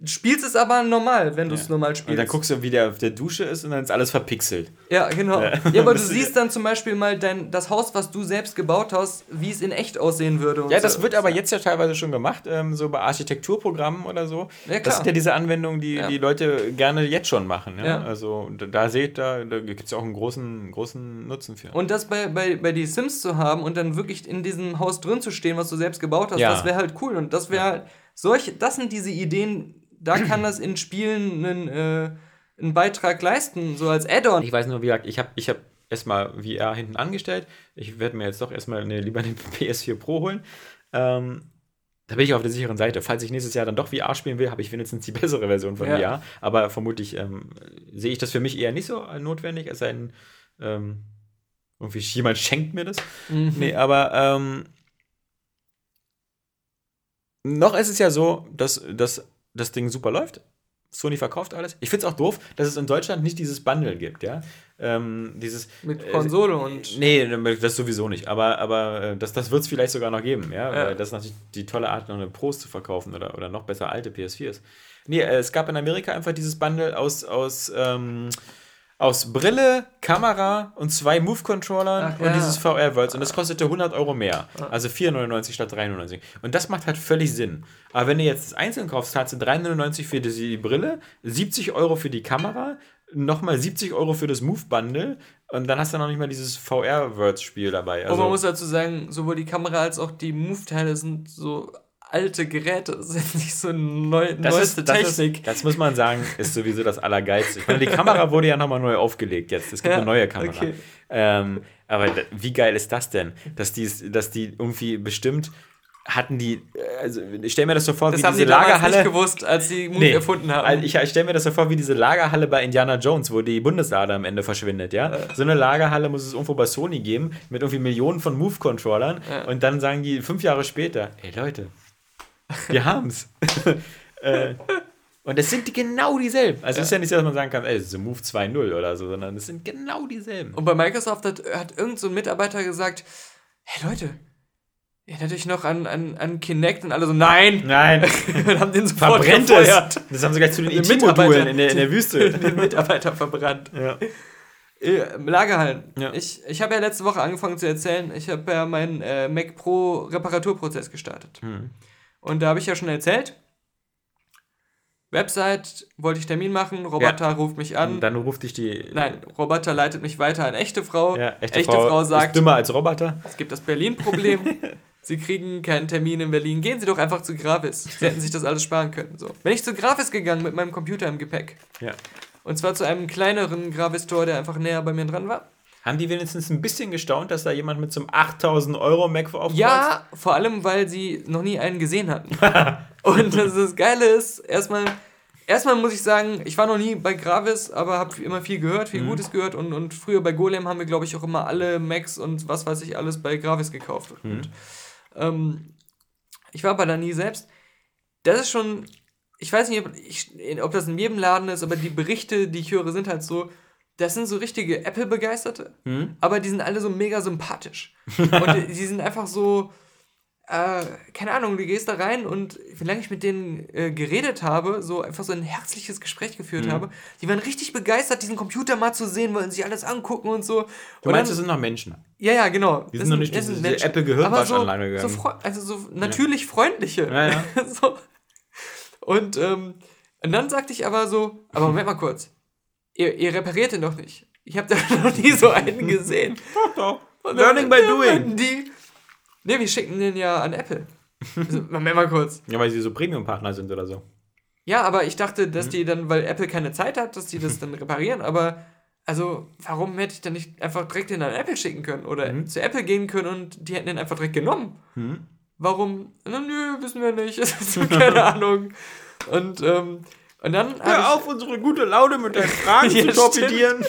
spielst es aber normal, wenn du es normal spielst. Und dann guckst du, wie der auf der Dusche ist und dann ist alles verpixelt. Ja, genau. Ja. Ja, aber du siehst dann zum Beispiel mal dein, das Haus, was du selbst gebaut hast, wie es in echt aussehen würde. Ja, das so. wird aber jetzt ja teilweise schon gemacht, ähm, so bei Architekturprogrammen oder so. Ja, klar. das sind ja diese Anwendungen, die Ja. die Leute gerne jetzt schon machen. Ja? Ja. Also da, seht da, da gibt es ja auch einen großen, großen Nutzen für. Und das bei, bei, bei die Sims zu haben und dann wirklich in diesem Haus drin zu stehen, was du selbst gebaut hast, Ja. das wäre halt cool. Und das wäre halt, solche, das sind diese Ideen, da kann das in Spielen einen, äh, einen Beitrag leisten, so als Add-on. Ich weiß nur, wie gesagt, ich habe ich hab erstmal VR hinten angestellt. Ich werde mir jetzt doch erstmal eine, lieber eine PS4 Pro holen. Ähm, da bin ich auf der sicheren Seite. Falls ich nächstes Jahr dann doch VR spielen will, habe ich wenigstens die bessere Version von Ja. VR. Aber vermutlich ähm, sehe ich das für mich eher nicht so notwendig, sei denn, ähm, irgendwie jemand schenkt mir das. Mhm. Nee, aber ähm, noch ist es ja so, dass, dass das Ding super läuft. Sony verkauft alles. Ich finde es auch doof, dass es in Deutschland nicht dieses Bundle gibt, ja. Ähm, dieses. Mit äh, Konsole und. Nee, das sowieso nicht. Aber, aber äh, das, das wird es vielleicht sogar noch geben, ja. Ja. Weil das ist natürlich die tolle Art, noch eine Pros zu verkaufen oder, oder noch besser alte PS4s. Nee, äh, es gab in Amerika einfach dieses Bundle aus, aus, ähm, aus Brille, Kamera und zwei Move-Controllern und ja. dieses VR-Worlds. Und das kostete 100 Euro mehr. Also 4,99 statt 3,99. Und das macht halt völlig Sinn. Aber wenn du jetzt das einzeln kaufst, zahlst du 3,99 für die, Brille, 70 Euro für die Kamera, nochmal 70 Euro für das Move-Bundle und dann hast du noch nicht mal dieses VR-Worlds-Spiel dabei. Also, man muss dazu sagen, sowohl die Kamera als auch die Move-Teile sind so alte Geräte. Das ist nicht so neu, Das neueste ist, das, Technik. ist, das muss man sagen, ist sowieso das Allergeilste. Ich meine, die Kamera wurde ja nochmal neu aufgelegt jetzt. Es gibt Ja, eine neue Kamera. okay. Ähm, aber wie geil ist das denn? Dass die, dass die irgendwie bestimmt hatten die, äh, also ich stelle mir das so vor, das wie haben diese die Lagerhalle. nicht gewusst, als sie Move Nee. erfunden haben. Also ich, ich stelle mir das so vor wie diese Lagerhalle bei Indiana Jones, wo die Bundeslade am Ende verschwindet, ja. So eine Lagerhalle muss es irgendwo bei Sony geben, mit irgendwie Millionen von Move-Controllern. Und dann sagen die fünf Jahre später, ey Leute, wir haben's. äh, und es sind die genau dieselben. Also es ist ja nicht so, dass man sagen kann, ey, es ist ein Move 2.0 oder so, sondern es sind genau dieselben. Und bei Microsoft hat, hat irgend so ein Mitarbeiter gesagt, hey Leute, erinnert euch noch an, an, an Kinect und alle so, nein! Nein, und haben den sofort verbrennt es. gefeuert. Das haben sie gleich zu den Den IT-Modulen in der, in der Wüste. den Mitarbeiter verbrannt. ja. Äh, Lagerhallen. Ja. Ich, ich habe ja letzte Woche angefangen zu erzählen, ich habe ja meinen äh, Mac Pro Reparaturprozess gestartet. Hm. Und da habe ich ja schon erzählt, Website, wollte ich Termin machen, Roboter Ja. ruft mich an. Und dann ruft dich die Nein, Roboter leitet mich weiter an echte Frau. ja, echte, Frau, ist sagt, dümmer als Roboter. es gibt das Berlin-Problem. Sie kriegen keinen Termin in Berlin. Gehen Sie doch einfach zu Gravis. Sie hätten sich das alles sparen können. So. Bin ich zu Gravis gegangen mit meinem Computer im Gepäck. Ja. Und zwar zu einem kleineren Gravis-Store, der einfach näher bei mir dran war. Haben die wenigstens ein bisschen gestaunt, dass da jemand mit so einem 8000 Euro Mac aufkreuzt? Ja, vor allem, weil sie noch nie einen gesehen hatten. Und das, das Geile ist, erstmal, erstmal muss ich sagen, ich war noch nie bei Gravis, aber habe immer viel gehört, viel Gutes gehört. Und, und früher bei Golem haben wir, glaube ich, auch immer alle Macs und was weiß ich alles bei Gravis gekauft. Und, ähm, ich war aber da nie selbst. Das ist schon, ich weiß nicht, ob, ich, ob das in jedem Laden ist, aber die Berichte, die ich höre, sind halt so, das sind so richtige Apple-Begeisterte, aber die sind alle so mega sympathisch. und die, die sind einfach so, äh, keine Ahnung, du gehst da rein und wie lange ich mit denen äh, geredet habe, so einfach so ein herzliches Gespräch geführt habe, die waren richtig begeistert, diesen Computer mal zu sehen, wollen sich alles angucken und so. Du meinst, das sind noch Menschen. Ja, ja, genau. Die sind noch nicht diese- diese. Apple-Gehirnwaschanlage Aber so, gegangen. so Also so natürlich freundliche. Ja, ja. so. Und, ähm, und dann sagte ich aber so, aber Moment mal kurz, ihr, ihr repariert den doch nicht. Ich habe da noch nie so einen gesehen. Doch, doch. Und Learning by doing. Die, nee, wir schicken den ja an Apple. Also, Moment mal kurz. Ja, weil sie so Premium-Partner sind oder so. Ja, aber ich dachte, Mhm. dass die dann, weil Apple keine Zeit hat, dass die das dann reparieren, aber also, warum hätte ich dann nicht einfach direkt den an Apple schicken können oder Mhm. zu Apple gehen können und die hätten den einfach direkt genommen? Warum? Na, nö, wissen wir nicht. Es ist keine Ahnung. Und, ähm, und dann. Hör auf, unsere gute Laune mit deinen Fragen zu torpedieren.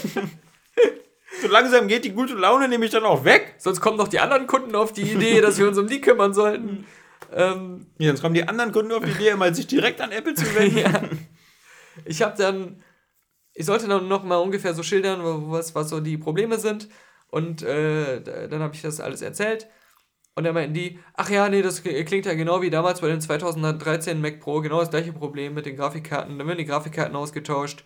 so langsam geht die gute Laune nämlich dann auch weg. Sonst kommen noch die anderen Kunden auf die Idee, dass wir uns um die kümmern sollten. Ähm, Ja, sonst kommen die anderen Kunden auf die Idee, mal sich direkt an Apple zu wenden. ja. Ich habe dann, ich sollte dann noch mal ungefähr so schildern, was, was so die Probleme sind. Und äh, da- dann habe ich das alles erzählt. Und dann meinten die, ach ja, nee, das klingt ja genau wie damals bei den 2013 Mac Pro, genau das gleiche Problem mit den Grafikkarten. Dann werden die Grafikkarten ausgetauscht.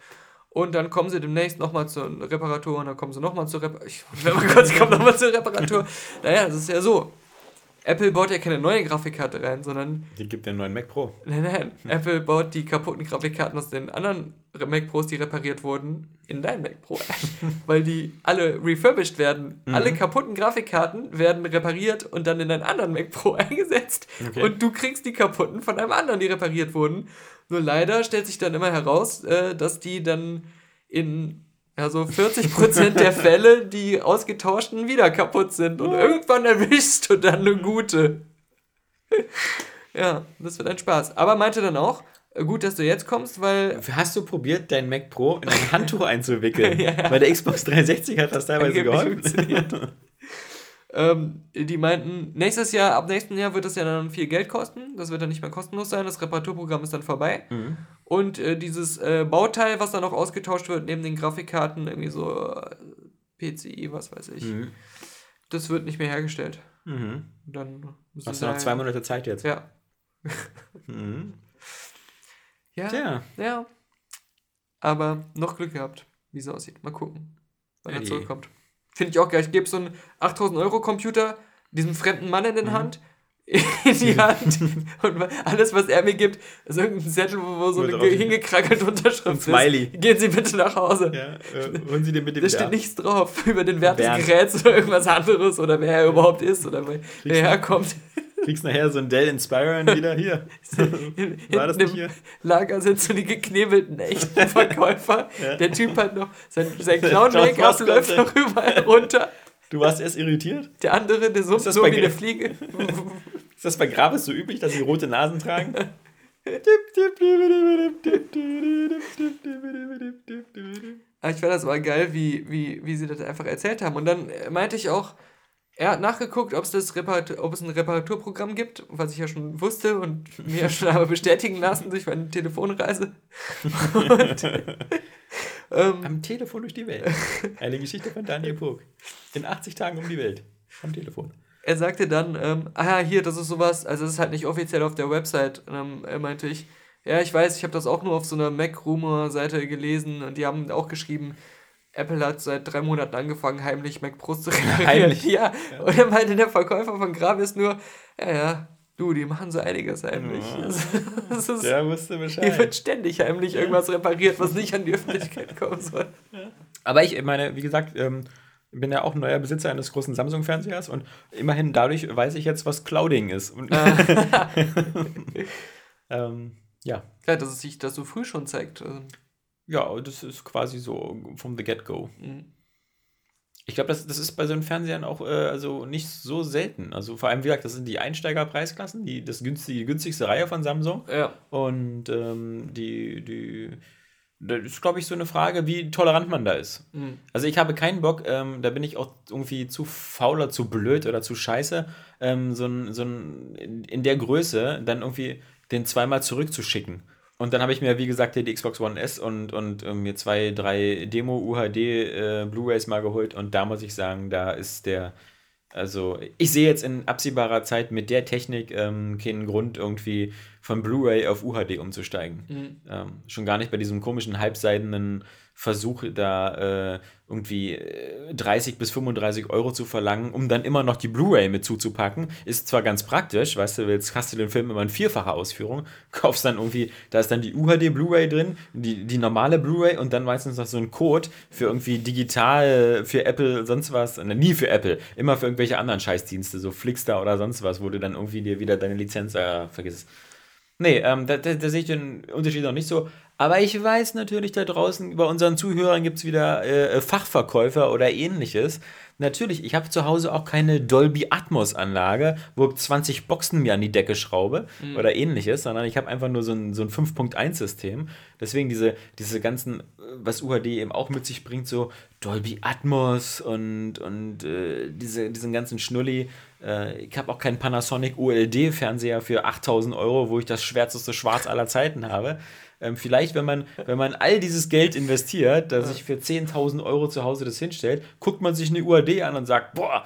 Und dann kommen sie demnächst nochmal zur Reparatur und dann kommen sie nochmal zur Reparatur. Ich, man kurz kommt nochmal zur Reparatur. Naja, das ist ja so. Apple baut ja keine neue Grafikkarte rein, sondern Die gibt den neuen Mac Pro. Nein, nein. Apple baut die kaputten Grafikkarten aus den anderen Mac Pros, die repariert wurden, in dein Mac Pro ein. Weil die alle refurbished werden. Alle kaputten Grafikkarten werden repariert und dann in deinen anderen Mac Pro eingesetzt. Okay. Und du kriegst die kaputten von einem anderen, die repariert wurden. Nur leider stellt sich dann immer heraus, äh, dass die dann in ja, so 40% der Fälle die ausgetauschten wieder kaputt sind. Und irgendwann erwischst du dann eine gute. Ja, das wird ein Spaß. Aber meinte dann auch, gut, dass du jetzt kommst, weil Hast du probiert, dein Mac Pro in ein Handtuch einzuwickeln? Ja. Bei der Xbox 360 hat das teilweise geholfen. Ähm, die meinten, nächstes Jahr, ab nächsten Jahr wird das ja dann viel Geld kosten. Das wird dann nicht mehr kostenlos sein. Das Reparaturprogramm ist dann vorbei. Mhm. Und äh, dieses äh, Bauteil, was dann noch ausgetauscht wird, neben den Grafikkarten, irgendwie so äh, PCI, was weiß ich, Mhm. das wird nicht mehr hergestellt. Mhm. Dann Hast du noch zwei Monate Zeit jetzt? Ja. Mhm. Ja. Tja. Ja. Aber noch Glück gehabt, wie es aussieht. Mal gucken, wann er zurückkommt. Finde ich auch geil. Ich gebe so einen 8000 Euro Computer diesem fremden Mann in Mhm. den Hand. In die Hand. Und alles, was er mir gibt, ist irgendein Zettel, wo, so eine hingekrakkelte Unterschrift Ein Smiley. ist. Gehen Sie bitte nach Hause. Ja, äh, holen Sie den bitte Da steht nichts drauf über den Wert Bernd. des Geräts oder irgendwas anderes oder wer er überhaupt ist oder wer, herkommt. Kriegst nachher so ein Dell Inspiron wieder hier. War das nicht hier? Lager sind so die geknebelten echten Verkäufer. ja. Der Typ hat noch sein, sein Clown-Make-up läuft noch überall runter. Du warst erst irritiert? Der andere, der summt so wie eine Fliege. Ist das bei Gravis so üblich, dass sie rote Nasen tragen? Ah, ich fand das mal geil, wie, wie, wie sie das einfach erzählt haben. Und dann meinte ich auch, er hat nachgeguckt, ob es, es ein Reparaturprogramm gibt, was ich ja schon wusste und mir schon habe bestätigen lassen durch meine Telefonreise. Und, ähm, Am Telefon durch die Welt. Eine Geschichte von Daniel Pog. In 80 Tagen um die Welt. Am Telefon. Er sagte dann, ähm, ah ja, hier, das ist sowas, also das ist halt nicht offiziell auf der Website. Und dann äh, meinte ich, ja, ich weiß, ich habe das auch nur auf so einer Mac-Rumor-Seite gelesen und die haben auch geschrieben, Apple hat seit drei Monaten angefangen, heimlich Mac Pros zu reparieren. Heimlich? Ja. ja. Und dann meinte der Verkäufer von Gravis nur, ja, ja, du, die machen so einiges heimlich. Ja. Das, ist, der wusste Bescheid. Hier wird ständig heimlich irgendwas repariert, was nicht an die Öffentlichkeit kommen soll. Ja. Aber ich meine, wie gesagt, ähm, bin ja auch neuer Besitzer eines großen Samsung-Fernsehers und immerhin dadurch weiß ich jetzt, was Clouding ist. Ah. ähm, ja. Ja, dass es sich das so früh schon zeigt. Ja, das ist quasi so vom the get-go. Mhm. Ich glaube, das, das ist bei so einem Fernsehern auch äh, also nicht so selten. Also vor allem, wie gesagt, das sind die Einsteigerpreisklassen, die, das günstig, die günstigste Reihe von Samsung. Ja. Und ähm, die, die, das ist, glaube ich, so eine Frage, wie tolerant man da ist. Mhm. Also ich habe keinen Bock, ähm, da bin ich auch irgendwie zu faul oder zu blöd oder zu scheiße, ähm, so ein, so ein, in der Größe dann irgendwie den zweimal zurückzuschicken. Und dann habe ich mir, wie gesagt, die Xbox One S und, und äh, mir zwei, drei Demo-UHD äh, Blu-Rays mal geholt. Und da muss ich sagen, da ist der, also ich sehe jetzt in absehbarer Zeit mit der Technik ähm, keinen Grund, irgendwie von Blu-ray auf UHD umzusteigen. Mhm. Ähm, schon gar nicht bei diesem komischen halbseidenen Versuch, da äh, irgendwie 30 äh, bis 35 Euro zu verlangen, um dann immer noch die Blu-ray mit zuzupacken. Ist zwar ganz praktisch, weißt du, jetzt hast du den Film immer in vierfacher Ausführung, kaufst dann irgendwie, da ist dann die UHD Blu-ray drin, die, die normale Blu-ray und dann meistens noch so ein Code für irgendwie digital, für Apple, sonst was, ne, nie für Apple, immer für irgendwelche anderen Scheißdienste, so Flixster oder sonst was, wo du dann irgendwie dir wieder deine Lizenz äh, vergisst. Nee, ähm, da, da, da, sehe ich den Unterschied noch nicht so. Aber ich weiß natürlich, da draußen bei unseren Zuhörern gibt es wieder äh, Fachverkäufer oder ähnliches. Natürlich, ich habe zu Hause auch keine Dolby Atmos Anlage, wo ich 20 Boxen mir an die Decke schraube mhm. oder ähnliches, sondern ich habe einfach nur so ein, so ein 5.1 System. Deswegen diese, diese ganzen, was UHD eben auch mit sich bringt, so Dolby Atmos und, und äh, diese, diesen ganzen Schnulli. Äh, ich habe auch keinen Panasonic OLD-Fernseher für 8000 Euro, wo ich das schwärzeste Schwarz aller Zeiten habe. Ähm, vielleicht, wenn man, wenn man all dieses Geld investiert, dass sich für 10.000 Euro zu Hause das hinstellt, guckt man sich eine UAD an und sagt, boah,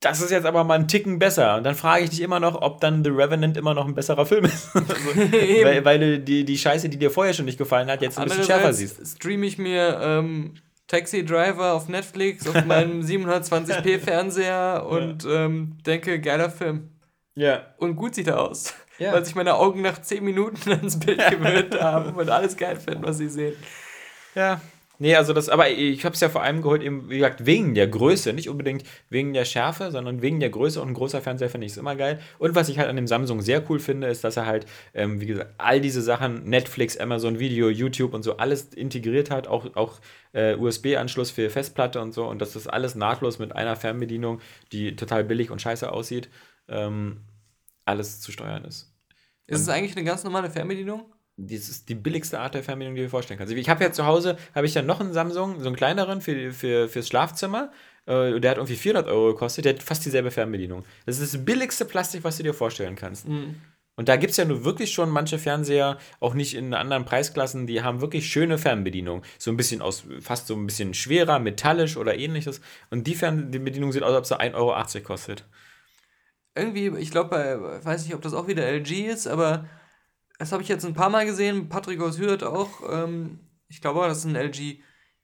das ist jetzt aber mal ein Ticken besser. Und dann frage ich dich immer noch, ob dann The Revenant immer noch ein besserer Film ist. also, weil, weil, du die, die Scheiße, die dir vorher schon nicht gefallen hat, jetzt ein bisschen schärfer siehst. Streame ich mir ähm, Taxi Driver auf Netflix auf meinem 720p Fernseher und ja. ähm, denke, geiler Film. Ja. Und gut sieht er aus. Ja. Weil sich meine Augen nach 10 Minuten ans Bild gewöhnt haben und alles geil finden, was sie sehen. Ja. Nee, also das, aber ich habe es ja vor allem geholt, eben, wie gesagt, wegen der Größe, nicht unbedingt wegen der Schärfe, sondern wegen der Größe und ein großer Fernseher finde ich es immer geil. Und was ich halt an dem Samsung sehr cool finde, ist, dass er halt, ähm, wie gesagt, all diese Sachen, Netflix, Amazon Video, YouTube und so, alles integriert hat, auch, auch äh, USB-Anschluss für Festplatte und so, und dass das alles nahtlos mit einer Fernbedienung, die total billig und scheiße aussieht, ähm, alles zu steuern ist. Ist es eigentlich eine ganz normale Fernbedienung? Das ist die billigste Art der Fernbedienung, die du dir vorstellen kannst. Ich habe ja zu Hause, habe ich ja noch einen Samsung, so einen kleineren für, für, fürs Schlafzimmer. Äh, der hat irgendwie 400 Euro gekostet. Der hat fast dieselbe Fernbedienung. Das ist das billigste Plastik, was du dir vorstellen kannst. Mhm. Und da gibt es ja nur wirklich schon manche Fernseher, auch nicht in anderen Preisklassen, die haben wirklich schöne Fernbedienung. So ein bisschen aus, fast so ein bisschen schwerer, metallisch oder ähnliches. Und die Fernbedienung sieht aus, als ob sie 1,80 Euro kostet irgendwie, ich glaube, ich weiß nicht, ob das auch wieder LG ist, aber das habe ich jetzt ein paar Mal gesehen. Patrick aus Hürth auch. Ähm, ich glaube, das ist ein LG.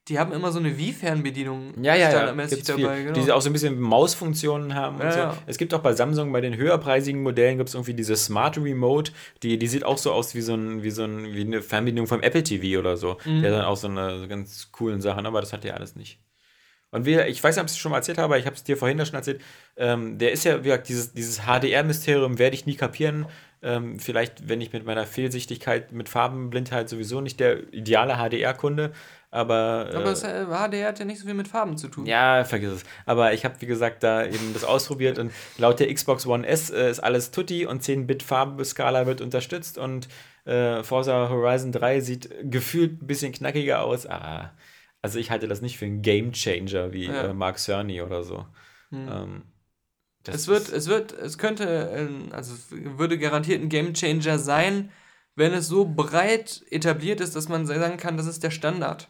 Die haben immer so eine Wii-Fernbedienung ja, ja, ja. dabei. Genau. Die auch so ein bisschen Mausfunktionen haben ja, und so. Ja. Es gibt auch bei Samsung, bei den höherpreisigen Modellen, gibt es irgendwie diese Smart Remote, die, die sieht auch so aus wie so, ein, wie so ein, wie eine Fernbedienung vom Apple TV oder so. Mhm. Der dann auch so eine so ganz coolen Sachen, aber das hat ja alles nicht. Und wir, ich weiß nicht, ob ich es schon mal erzählt habe, aber ich habe es dir vorhin schon erzählt. Ähm, der ist ja, wie gesagt, dieses, dieses HDR-Mysterium werde ich nie kapieren. Ähm, vielleicht, wenn ich mit meiner Fehlsichtigkeit, mit Farbenblindheit sowieso nicht der ideale HDR-Kunde, aber. Aber das, äh, HDR hat ja nicht so viel mit Farben zu tun. Ja, vergiss es. Aber ich habe, wie gesagt, da eben das ausprobiert und laut der Xbox One S äh, ist alles Tutti und 10-Bit-Farbskala wird unterstützt und äh, Forza Horizon 3 sieht gefühlt ein bisschen knackiger aus. Ah, also ich halte das nicht für einen Game Changer wie Ja. äh, Mark Cerny oder so. Hm. Ähm, Es wird, es wird, es könnte, ähm, also es würde garantiert ein Gamechanger sein, wenn es so breit etabliert ist, dass man sagen kann, das ist der Standard.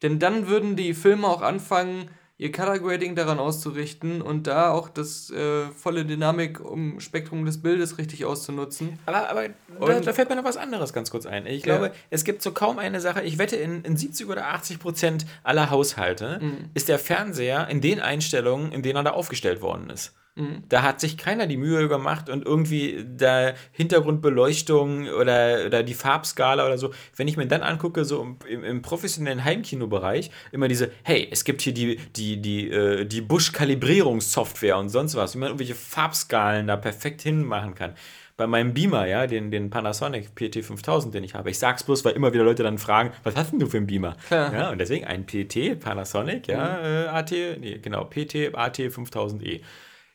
Denn dann würden die Filme auch anfangen, ihr Color Grading daran auszurichten und da auch das äh, volle Dynamik um Spektrum des Bildes richtig auszunutzen. Aber, aber da, da fällt mir noch was anderes ganz kurz ein. Ich Ja. glaube, es gibt so kaum eine Sache, ich wette, in, in 70 oder 80 Prozent aller Haushalte Mhm. ist der Fernseher in den Einstellungen, in denen er da aufgestellt worden ist. Mhm. Da hat sich keiner die Mühe gemacht und irgendwie da Hintergrundbeleuchtung oder, oder die Farbskala oder so. Wenn ich mir dann angucke, so im, im, professionellen Heimkinobereich, immer diese, hey, es gibt hier die, die, die, äh, die Busch-Kalibrierungssoftware und sonst was, wie man irgendwelche Farbskalen da perfekt hinmachen kann. Bei meinem Beamer, ja, den, den Panasonic PT5000, den ich habe. Ich sag's bloß, weil immer wieder Leute dann fragen, was hast denn du für einen Beamer? Klar. Ja, und deswegen ein PT, Panasonic, ja, äh, AT, nee, genau, PT AT5000E.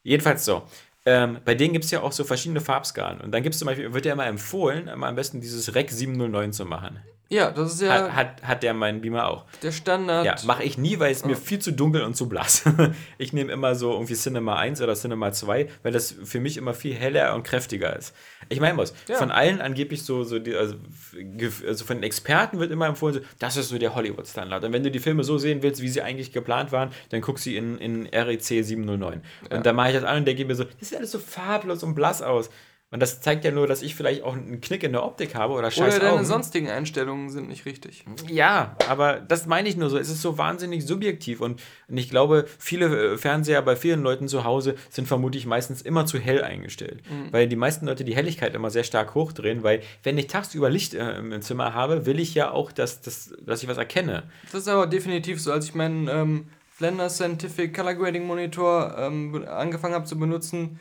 Jedenfalls so. Ähm, bei denen gibt es ja auch so verschiedene Farbskalen. Und dann gibt es zum Beispiel, wird ja immer empfohlen, immer am besten dieses Rec 709 zu machen. Ja, das ist ja Hat, hat, hat der meinen Beamer auch. der Standard. Ja, mache ich nie, weil es mir viel zu dunkel und zu blass. ich nehme immer so irgendwie Cinema 1 oder Cinema 2, weil das für mich immer viel heller und kräftiger ist. Ich meine was, Ja. von allen angeblich so, so die, also, also von den Experten wird immer empfohlen, so, das ist so der Hollywood-Standard. Und wenn du die Filme so sehen willst, wie sie eigentlich geplant waren, dann guck sie in, in REC 709. Und dann mache ich das an und denke mir so, das sieht alles so farblos und blass aus. Und das zeigt ja nur, dass ich vielleicht auch einen Knick in der Optik habe oder scheiß Oder deine Augen. sonstigen Einstellungen sind nicht richtig. Ja, aber das meine ich nur so. Es ist so wahnsinnig subjektiv und, und ich glaube, viele äh, Fernseher bei vielen Leuten zu Hause sind vermutlich meistens immer zu hell eingestellt. Weil die meisten Leute die Helligkeit immer sehr stark hochdrehen, weil wenn ich tagsüber Licht äh, im Zimmer habe, will ich ja auch, dass, dass, dass ich was erkenne. Das ist aber definitiv so. Als ich meinen ähm, Blender Scientific Color Grading Monitor ähm, angefangen habe zu benutzen,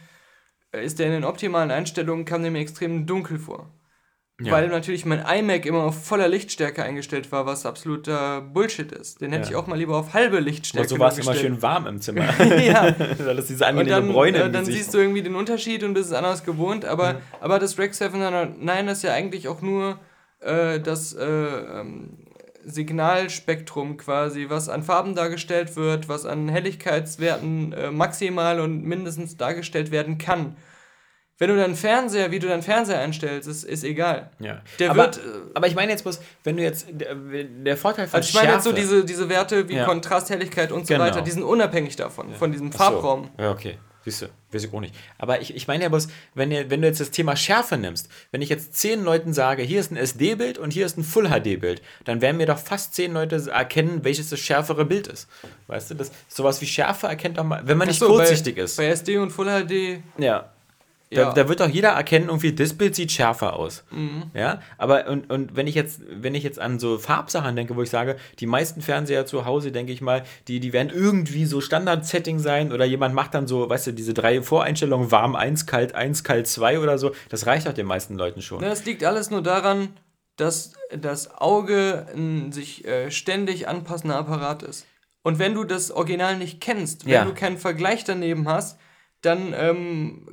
ist der in den optimalen Einstellungen, kam der mir extrem dunkel vor. Ja. Weil natürlich mein iMac immer auf voller Lichtstärke eingestellt war, was absoluter Bullshit ist. Den hätte Ja. ich auch mal lieber auf halbe Lichtstärke Und so war es immer schön warm im Zimmer. ja, das diese und angenehme dann, Bräune äh, dann siehst du irgendwie den Unterschied und bist es anders gewohnt. Aber, Mhm. aber das Rec 709 ist ja eigentlich auch nur äh, das äh, ähm, Signalspektrum quasi, was an Farben dargestellt wird, was an Helligkeitswerten äh, maximal und mindestens dargestellt werden kann. Wenn du deinen Fernseher, wie du deinen Fernseher einstellst, ist, ist egal. ja. Der aber, wird, äh, aber ich meine jetzt bloß, wenn du jetzt, der, der Vorteil von Also ich meine jetzt so Schärfe- diese, diese Werte wie Ja. Kontrast, Helligkeit und so Genau. weiter, die sind unabhängig davon, von diesem Ach so. Farbraum. Ja, okay. Siehst du, weiß ich auch nicht. Aber ich, ich meine ja bloß, wenn, ihr, wenn du jetzt das Thema Schärfe nimmst, wenn ich jetzt zehn Leuten sage, hier ist ein SD-Bild und hier ist ein Full-HD-Bild, dann werden mir doch fast zehn Leute erkennen, welches das schärfere Bild ist. Weißt du, das, sowas wie Schärfe erkennt doch mal, wenn man nicht so, kurzsichtig bei, ist. Bei SD und Full HD Ja. Da, Ja. da wird doch jeder erkennen, irgendwie, das Bild sieht schärfer aus. Mhm. Ja, aber und, und wenn ich jetzt, wenn ich jetzt an so Farbsachen denke, wo ich sage, die meisten Fernseher zu Hause, denke ich mal, die, die werden irgendwie so Standard-Setting sein oder jemand macht dann so, weißt du, diese drei Voreinstellungen, warm 1, kalt 1, kalt 2 oder so, das reicht doch den meisten Leuten schon. Na, Das liegt alles nur daran, dass das Auge ein sich äh, ständig anpassender Apparat ist. Und wenn du das Original nicht kennst, wenn Ja. du keinen Vergleich daneben hast, dann ähm,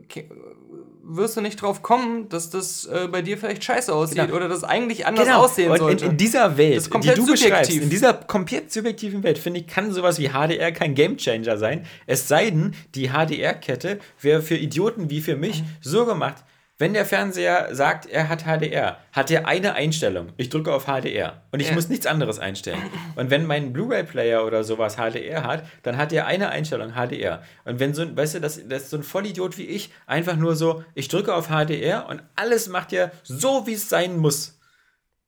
wirst du nicht drauf kommen, dass das äh, bei dir vielleicht scheiße aussieht Genau. oder das eigentlich anders aussehen und sollte. in, in dieser Welt, die du beschreibst, in dieser komplett subjektiven Welt, finde ich, kann sowas wie HDR kein Gamechanger sein. Es sei denn, die HDR-Kette wäre für Idioten wie für mich so gemacht, wenn der Fernseher sagt, er hat HDR, hat er eine Einstellung. Ich drücke auf HDR und ich Ja. muss nichts anderes einstellen. Und wenn mein Blu-ray-Player oder sowas HDR hat, dann hat er eine Einstellung HDR. Und wenn so ein, weißt du, das, ist so ein Vollidiot wie ich, einfach nur so, ich drücke auf HDR und alles macht er so, wie es sein muss.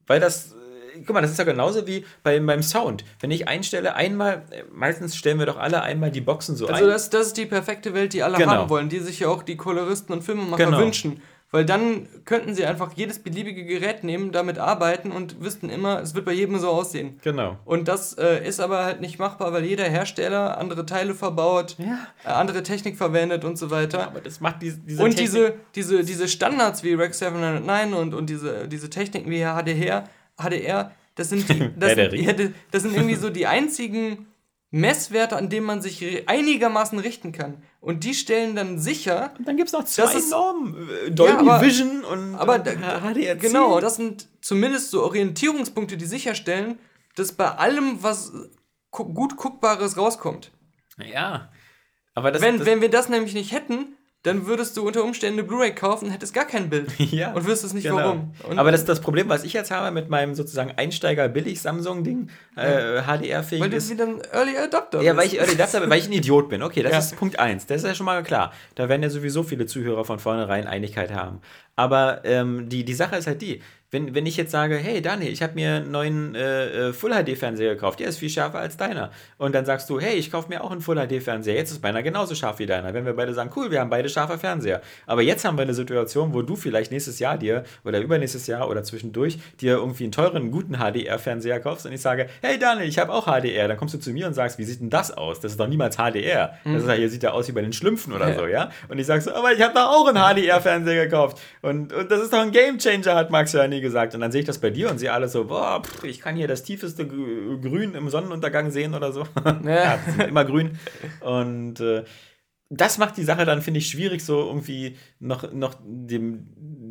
Weil das, äh, guck mal, das ist ja genauso wie bei, beim Sound. Wenn ich einstelle, einmal, äh, meistens stellen wir doch alle einmal die Boxen so also ein. das, das ist die perfekte Welt, die alle Genau. haben wollen, die sich ja auch die Koloristen und Filmemacher Genau. wünschen. Weil dann könnten sie einfach jedes beliebige Gerät nehmen, damit arbeiten und wüssten immer, es wird bei jedem so aussehen. Genau. Und das äh, ist aber halt nicht machbar, weil jeder Hersteller andere Teile verbaut, Ja. äh, andere Technik verwendet und so weiter. Aber das macht diese, diese und Technik- diese, diese, diese Standards wie Rec 709 und, und diese, diese Techniken wie HDR, HDR, das sind, die, das, sind, ja, das sind irgendwie so die einzigen Messwerte, an denen man sich einigermaßen richten kann. Und die stellen dann sicher, Und dann gibt es noch zwei Das ist- Normen. äh, Dolby aber- Vision und aber und da- HDR10. genau, das sind zumindest so Orientierungspunkte, die sicherstellen, dass bei allem was gu gut guckbares rauskommt. Ja. Aber das, Wenn, das, wenn wir das nämlich nicht hätten, dann würdest du unter Umständen eine Blu-ray kaufen, hättest gar kein Bild. Ja, Und wüsstest nicht genau. warum. Und Aber das ist das Problem, was ich jetzt habe mit meinem sozusagen Einsteiger-Billig-Samsung-Ding, äh, HDR-fähig weil du wieder ein Early Adapter Ja, bist. weil ich Early Adapter bin, weil ich ein Idiot bin. Okay, das Ja. ist Punkt eins. Das ist ja schon mal klar. Da werden ja sowieso viele Zuhörer von vornherein Einigkeit haben. Aber ähm, die, die Sache ist halt die, wenn, wenn ich jetzt sage, hey Daniel, ich habe mir einen neuen äh, äh, Full-HD-Fernseher gekauft, der ist viel schärfer als deiner. Und dann sagst du, hey, ich kaufe mir auch einen Full-HD-Fernseher, jetzt ist meiner genauso scharf wie deiner. Wenn wir beide sagen, cool, wir haben beide scharfe Fernseher. Aber jetzt haben wir eine Situation, wo du vielleicht nächstes Jahr dir oder übernächstes Jahr oder zwischendurch dir irgendwie einen teuren, guten HDR-Fernseher kaufst und ich sage, hey Daniel, ich habe auch HDR. Dann kommst du zu mir und sagst, wie sieht denn das aus? Das ist doch niemals HDR. Das ist ja, hier sieht ja aus wie bei den Schlümpfen oder Ja. so, ja? Und ich sag so, aber ich habe doch auch einen HDR-Fernseher gekauft. Und, und das ist doch ein Gamechanger, hat Max nie gesagt. Und dann sehe ich das bei dir und sehe alles so, boah, pff, ich kann hier das tiefeste Grü- Grün im Sonnenuntergang sehen oder so. Ja. sind immer grün. Und äh, das macht die Sache dann, finde ich, schwierig, so irgendwie noch, noch dem,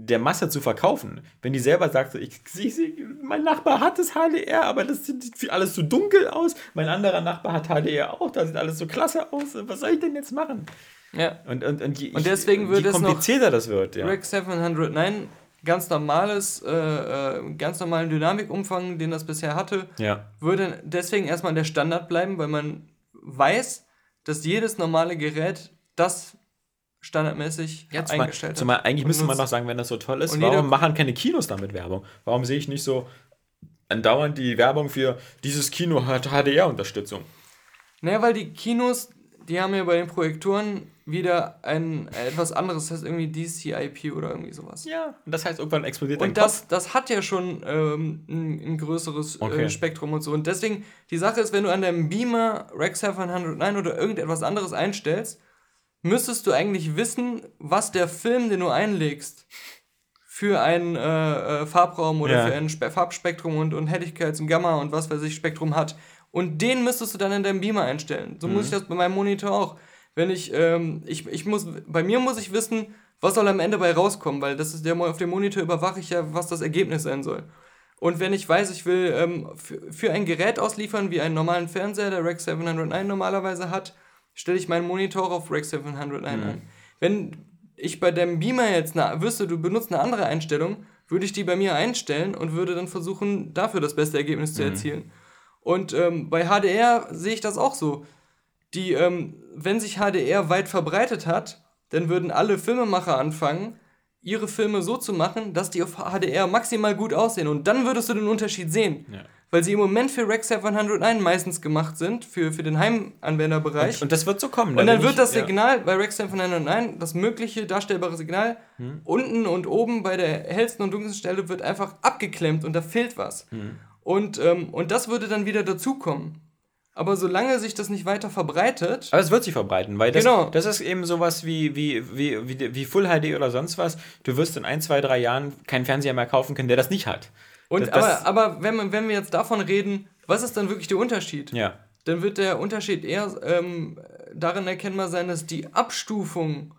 der Masse zu verkaufen. Wenn die selber sagt, so, ich, ich, ich, mein Nachbar hat das HDR, aber das sieht alles so dunkel aus. Mein anderer Nachbar hat HDR auch, da sieht alles so klasse aus. Was soll ich denn jetzt machen? ja. Und, und, und, je, Und deswegen wird je es noch- komplizierter das wird. Ja. Rec 709, ganz normales, äh, äh, ganz normalen Dynamikumfang, den das bisher hatte, ja. würde deswegen erstmal der Standard bleiben, weil man weiß, dass jedes normale Gerät das standardmäßig Ja, zumal, eingestellt hat. zumal eigentlich und müsste man doch sagen, wenn das so toll ist, Und warum machen keine Kinos damit Werbung? Warum sehe ich nicht so andauernd die Werbung für dieses Kino hat HDR-Unterstützung? Naja, weil die Kinos, die haben ja bei den Projektoren wieder ein äh, etwas anderes, das heißt irgendwie DCIP oder irgendwie sowas. Ja, und das heißt, irgendwann explodiert Und das, das hat ja schon ähm, ein, ein größeres Okay. äh, Spektrum und so. Und deswegen, die Sache ist, wenn du an deinem Beamer Rec 709 oder irgendetwas anderes einstellst, müsstest du eigentlich wissen, was der Film, den du einlegst, für einen äh, äh, Farbraum oder Ja. für ein Spe Farbspektrum und, und Helligkeits- und Gamma und was weiß ich Spektrum hat. Und den müsstest du dann in deinem Beamer einstellen. So muss ich das bei meinem Monitor auch. Wenn ich, ähm, ich, ich muss, bei mir muss ich wissen, was soll am Ende bei rauskommen, weil das ist der, auf dem Monitor überwache ich ja, was das Ergebnis sein soll. Und wenn ich weiß, ich will ähm, für, für ein Gerät ausliefern, wie einen normalen Fernseher, der Rec 709 normalerweise hat, stelle ich meinen Monitor auf Rec 709 ein. Wenn ich bei dem Beamer jetzt eine, wüsste, du benutzt eine andere Einstellung, würde ich die bei mir einstellen und würde dann versuchen, dafür das beste Ergebnis zu erzielen. Und ähm, bei HDR sehe ich das auch so. Die, ähm, wenn sich HDR weit verbreitet hat, dann würden alle Filmemacher anfangen, ihre Filme so zu machen, dass die auf HDR maximal gut aussehen. Und dann würdest du den Unterschied sehen. Ja. Weil sie im Moment für Rec 709 meistens gemacht sind, für, für den Heimanwenderbereich. Und das wird so kommen. Und da dann wird ich- das ja. Signal bei Rex 709, das mögliche darstellbare Signal, Hm. unten und oben bei der hellsten und dunkelsten Stelle wird einfach abgeklemmt und da fehlt was. Hm. Und, ähm, und das würde dann wieder dazukommen. Aber solange sich das nicht weiter verbreitet, Aber es wird sich verbreiten, weil das, Genau. das ist eben sowas wie, wie, wie, wie, wie Full HD oder sonst was. Du wirst in ein, zwei, drei Jahren keinen Fernseher mehr kaufen können, der das nicht hat. und das, das, aber, aber wenn, man, wenn wir jetzt davon reden, was ist dann wirklich der Unterschied? ja. Dann wird der Unterschied eher ähm, darin erkennbar sein, dass die Abstufung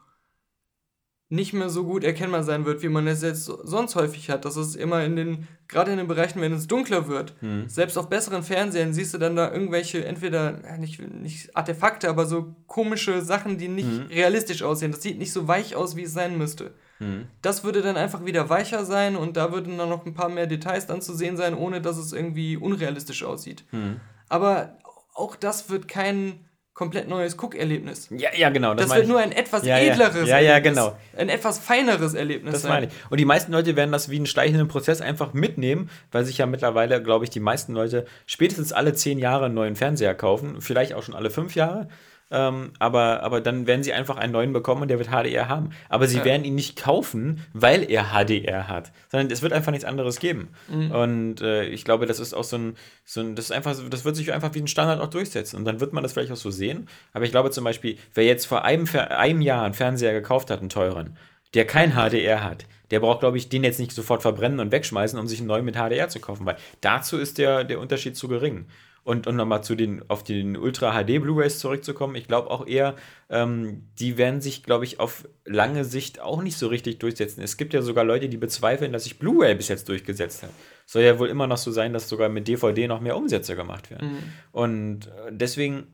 nicht mehr so gut erkennbar sein wird, wie man es jetzt so- sonst häufig hat. Das ist immer in den, gerade in den Bereichen, wenn es dunkler wird, Hm. selbst auf besseren Fernsehern siehst du dann da irgendwelche, entweder ja, nicht, nicht Artefakte, aber so komische Sachen, die nicht Hm. realistisch aussehen. Das sieht nicht so weich aus, wie es sein müsste. Hm. Das würde dann einfach wieder weicher sein und da würden dann noch ein paar mehr Details dann zu sehen sein, ohne dass es irgendwie unrealistisch aussieht. Hm. Aber auch das wird kein komplett neues Guckerlebnis. Ja, ja, genau. Das, meine wird ich. nur ein etwas Ja, ja. edleres Ja, ja, Erlebnis. genau. Ein etwas feineres Erlebnis Das sein. meine ich. Und die meisten Leute werden das wie einen schleichenden Prozess einfach mitnehmen, weil sich ja mittlerweile, glaube ich, die meisten Leute spätestens alle zehn Jahre einen neuen Fernseher kaufen, vielleicht auch schon alle fünf Jahre. Ähm, aber, aber dann werden sie einfach einen neuen bekommen und der wird HDR haben. Aber sie Ja. werden ihn nicht kaufen, weil er HDR hat, sondern es wird einfach nichts anderes geben. Mhm. Und äh, ich glaube, das ist auch so ein, so ein, das ist einfach, das wird sich einfach wie ein Standard auch durchsetzen. Und dann wird man das vielleicht auch so sehen. Aber ich glaube zum Beispiel, wer jetzt vor einem, einem Jahr einen Fernseher gekauft hat, einen teuren, der kein HDR hat, der braucht, glaube ich, den jetzt nicht sofort verbrennen und wegschmeißen, um sich einen neuen mit HDR zu kaufen, weil dazu ist der, der Unterschied zu gering. Und, und nochmal zu den, auf den Ultra HD Blu-Rays zurückzukommen, ich glaube auch eher, ähm, die werden sich, glaube ich, auf lange Sicht auch nicht so richtig durchsetzen. Es gibt ja sogar Leute, die bezweifeln, dass sich Blu-ray bis jetzt durchgesetzt hat. Soll ja wohl immer noch so sein, dass sogar mit DVD noch mehr Umsätze gemacht werden. Und äh, deswegen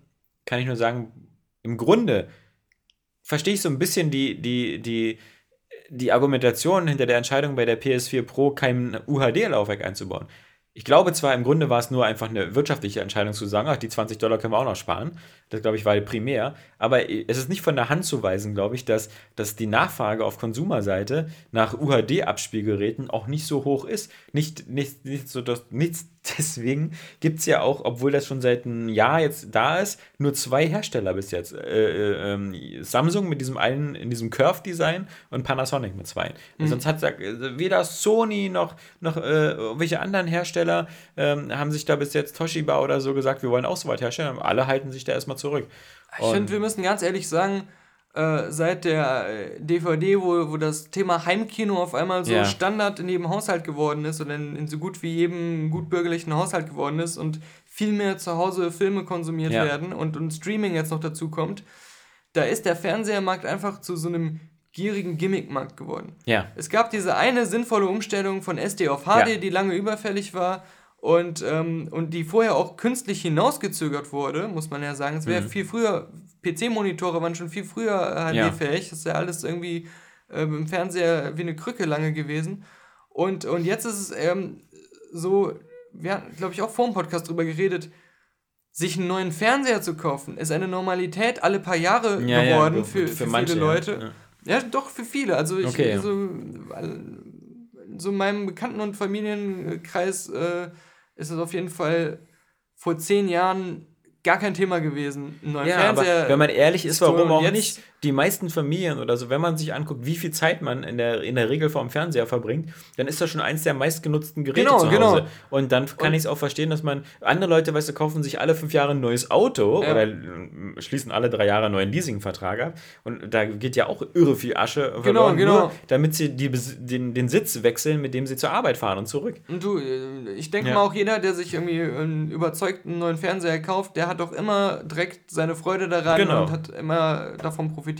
kann ich nur sagen, im Grunde verstehe ich so ein bisschen die, die, die, die Argumentation hinter der Entscheidung bei der PS4 Pro kein UHD-Laufwerk einzubauen. Ich glaube zwar, im Grunde war es nur einfach eine wirtschaftliche Entscheidung zu sagen, ach, die 20 Dollar können wir auch noch sparen. Das, glaube ich, war primär. Aber es ist nicht von der Hand zu weisen, glaube ich, dass, dass die Nachfrage auf Konsumerseite nach UHD-Abspielgeräten auch nicht so hoch ist. Nicht, nicht, nicht so, dass, nichts deswegen gibt es ja auch, obwohl das schon seit einem Jahr jetzt da ist, nur zwei Hersteller bis jetzt. Äh, äh, ähm, Samsung mit diesem einen, in diesem Curve-Design und Panasonic mit zwei. Sonst hat äh, weder Sony noch, noch äh, welche anderen Hersteller ähm, haben sich da bis jetzt Toshiba oder so gesagt, wir wollen auch so weit herstellen. Alle halten sich da erstmal zurück. Ich finde, wir müssen ganz ehrlich sagen, äh, seit der äh, DVD, wo, wo das Thema Heimkino auf einmal so Ja. Standard in jedem Haushalt geworden ist oder in, in so gut wie jedem gut bürgerlichen Haushalt geworden ist und viel mehr zu Hause Filme konsumiert Ja. werden und, und Streaming jetzt noch dazu kommt, da ist der Fernsehermarkt einfach zu so einem gierigen Gimmickmarkt geworden. Ja. Es gab diese eine sinnvolle Umstellung von SD auf HD, Ja. die lange überfällig war und, ähm, und die vorher auch künstlich hinausgezögert wurde, muss man ja sagen. Es wäre viel früher, PC-Monitore waren schon viel früher Ja. HD-fähig. Das ist ja alles irgendwie ähm, im Fernseher wie eine Krücke lange gewesen. Und, und jetzt ist es ähm, so, wir hatten, glaube ich, auch vor dem Podcast drüber geredet, sich einen neuen Fernseher zu kaufen, ist eine Normalität alle paar Jahre Ja, ja, geworden für- für, für für, manche, viele ja. Leute. Ja. doch, für viele. Also ich Okay. so, so in meinem Bekannten- und Familienkreis äh, ist es auf jeden Fall vor zehn Jahren gar kein Thema gewesen. Einen neuen Ja, Fernseher. aber wenn man ehrlich ist, warum auch nicht? Die meisten Familien oder so, wenn man sich anguckt, wie viel Zeit man in der, in der Regel vorm Fernseher verbringt, dann ist das schon eins der meistgenutzten Geräte Genau, zu Hause. genau. Und dann kann ich es auch verstehen, dass man, andere Leute, weißt du, kaufen sich alle fünf Jahre ein neues Auto Ja. oder äh, schließen alle drei Jahre einen neuen Leasingvertrag ab. Und da geht ja auch irre viel Asche verloren, genau. nur damit sie die, den, den Sitz wechseln, mit dem sie zur Arbeit fahren und zurück. Und du, äh, ich denke Ja. mal auch jeder, der sich irgendwie einen überzeugten neuen Fernseher kauft, der hat doch immer direkt seine Freude daran Genau. und hat immer davon profitiert.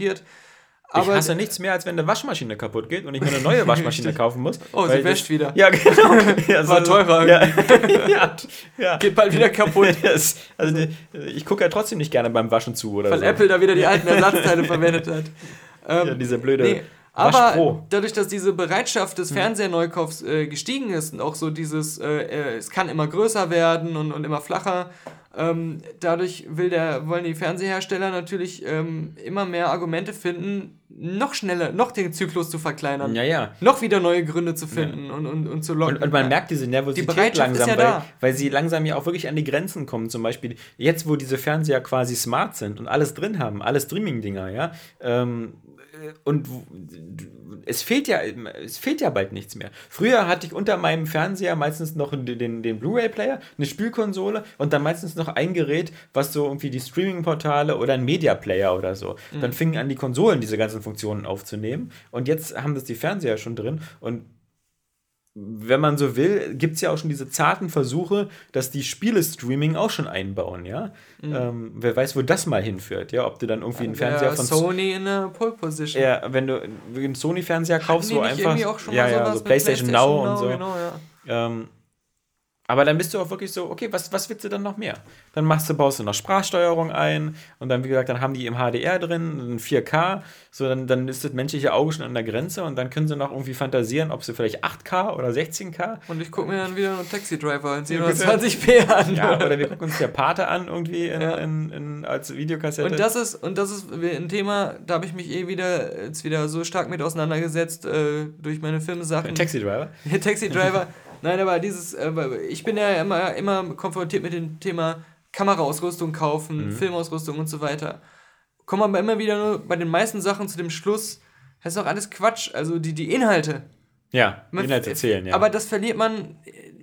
Ich Aber hasse nichts mehr, als wenn eine Waschmaschine kapput geht und ich mir eine neue Waschmaschine kaufen muss. Oh, sie wäscht wieder. Ja, genau. Ja, War teurer Ja, ja, ja. geht bald wieder kaputt, Das, also ich gucke ja trotzdem nicht gerne beim Waschen zu oder weil so. Apple da wieder die alten Ersatzteile verwendet hat. Ähm, ja, diese blöde Nee, aber dadurch, dass diese Bereitschaft Hm. des Fernsehneukaufs äh, gestiegen ist und auch so dieses, äh, äh, es kann immer größer werden und, und immer flacher, ähm, dadurch will der, wollen die Fernsehersteller natürlich ähm, immer mehr Argumente finden, noch schneller, noch den Zyklus zu verkleinern, Ja, ja. noch wieder neue Gründe zu finden und, und, und zu locken. Und, und man merkt diese Nervosität ist langsam, ja weil, weil sie langsam ja auch wirklich an die Grenzen kommen. Zum Beispiel jetzt, wo diese Fernseher quasi smart sind und alles drin haben, alle Streaming-Dinger, ja. Ähm, äh, und es fehlt ja, es fehlt ja bald nichts mehr. Früher hatte ich unter meinem Fernseher meistens noch den, den, den Blu-ray-Player, eine Spielkonsole und dann meistens noch ein Gerät, was so irgendwie die Streaming-Portale oder ein Media-Player oder so. Mhm. Dann fingen an, die Konsolen diese ganzen Funktionen aufzunehmen. Und jetzt haben das die Fernseher schon drin. Und wenn man so will, gibt es ja auch schon diese zarten Versuche, dass die Spiele-Streaming auch schon einbauen, ja. Ähm, wer weiß, wo das mal hinführt, ja. Ob du dann irgendwie einen Fernseher von Sony in der Pole Position. ja, wenn du einen Sony-Fernseher kaufst, wo einfach. ja, ja, so mit PlayStation, Now und so. Genau, ja. Ähm, aber dann bist du auch wirklich so, okay, was, was willst du dann noch mehr? Dann machst du, baust du noch Sprachsteuerung ein und dann, wie gesagt, dann haben die im HDR drin, ein 4K, so dann, dann ist das menschliche Auge schon an der Grenze und dann können sie noch irgendwie fantasieren, ob sie vielleicht 8K oder 16K Und ich gucke mir dann wieder noch Taxi Driver in Ja, bitte. 720p an. Ja, oder wir gucken uns der Pate an irgendwie in, Ja. in, in, als Videokassette. Und das ist, und das ist ein Thema, da habe ich mich eh wieder jetzt wieder so stark mit auseinandergesetzt äh, durch meine Filmsachen. Taxi Driver. Taxi Driver. Nein, aber dieses, äh, ich bin ja immer, immer konfrontiert mit dem Thema Kameraausrüstung kaufen, Mhm. Filmausrüstung und so weiter. Kommen aber immer wieder nur bei den meisten Sachen zu dem Schluss, das ist doch alles Quatsch. Also die, die Inhalte. Ja, Man- Inhalte zählen, ja. Aber das verliert man äh,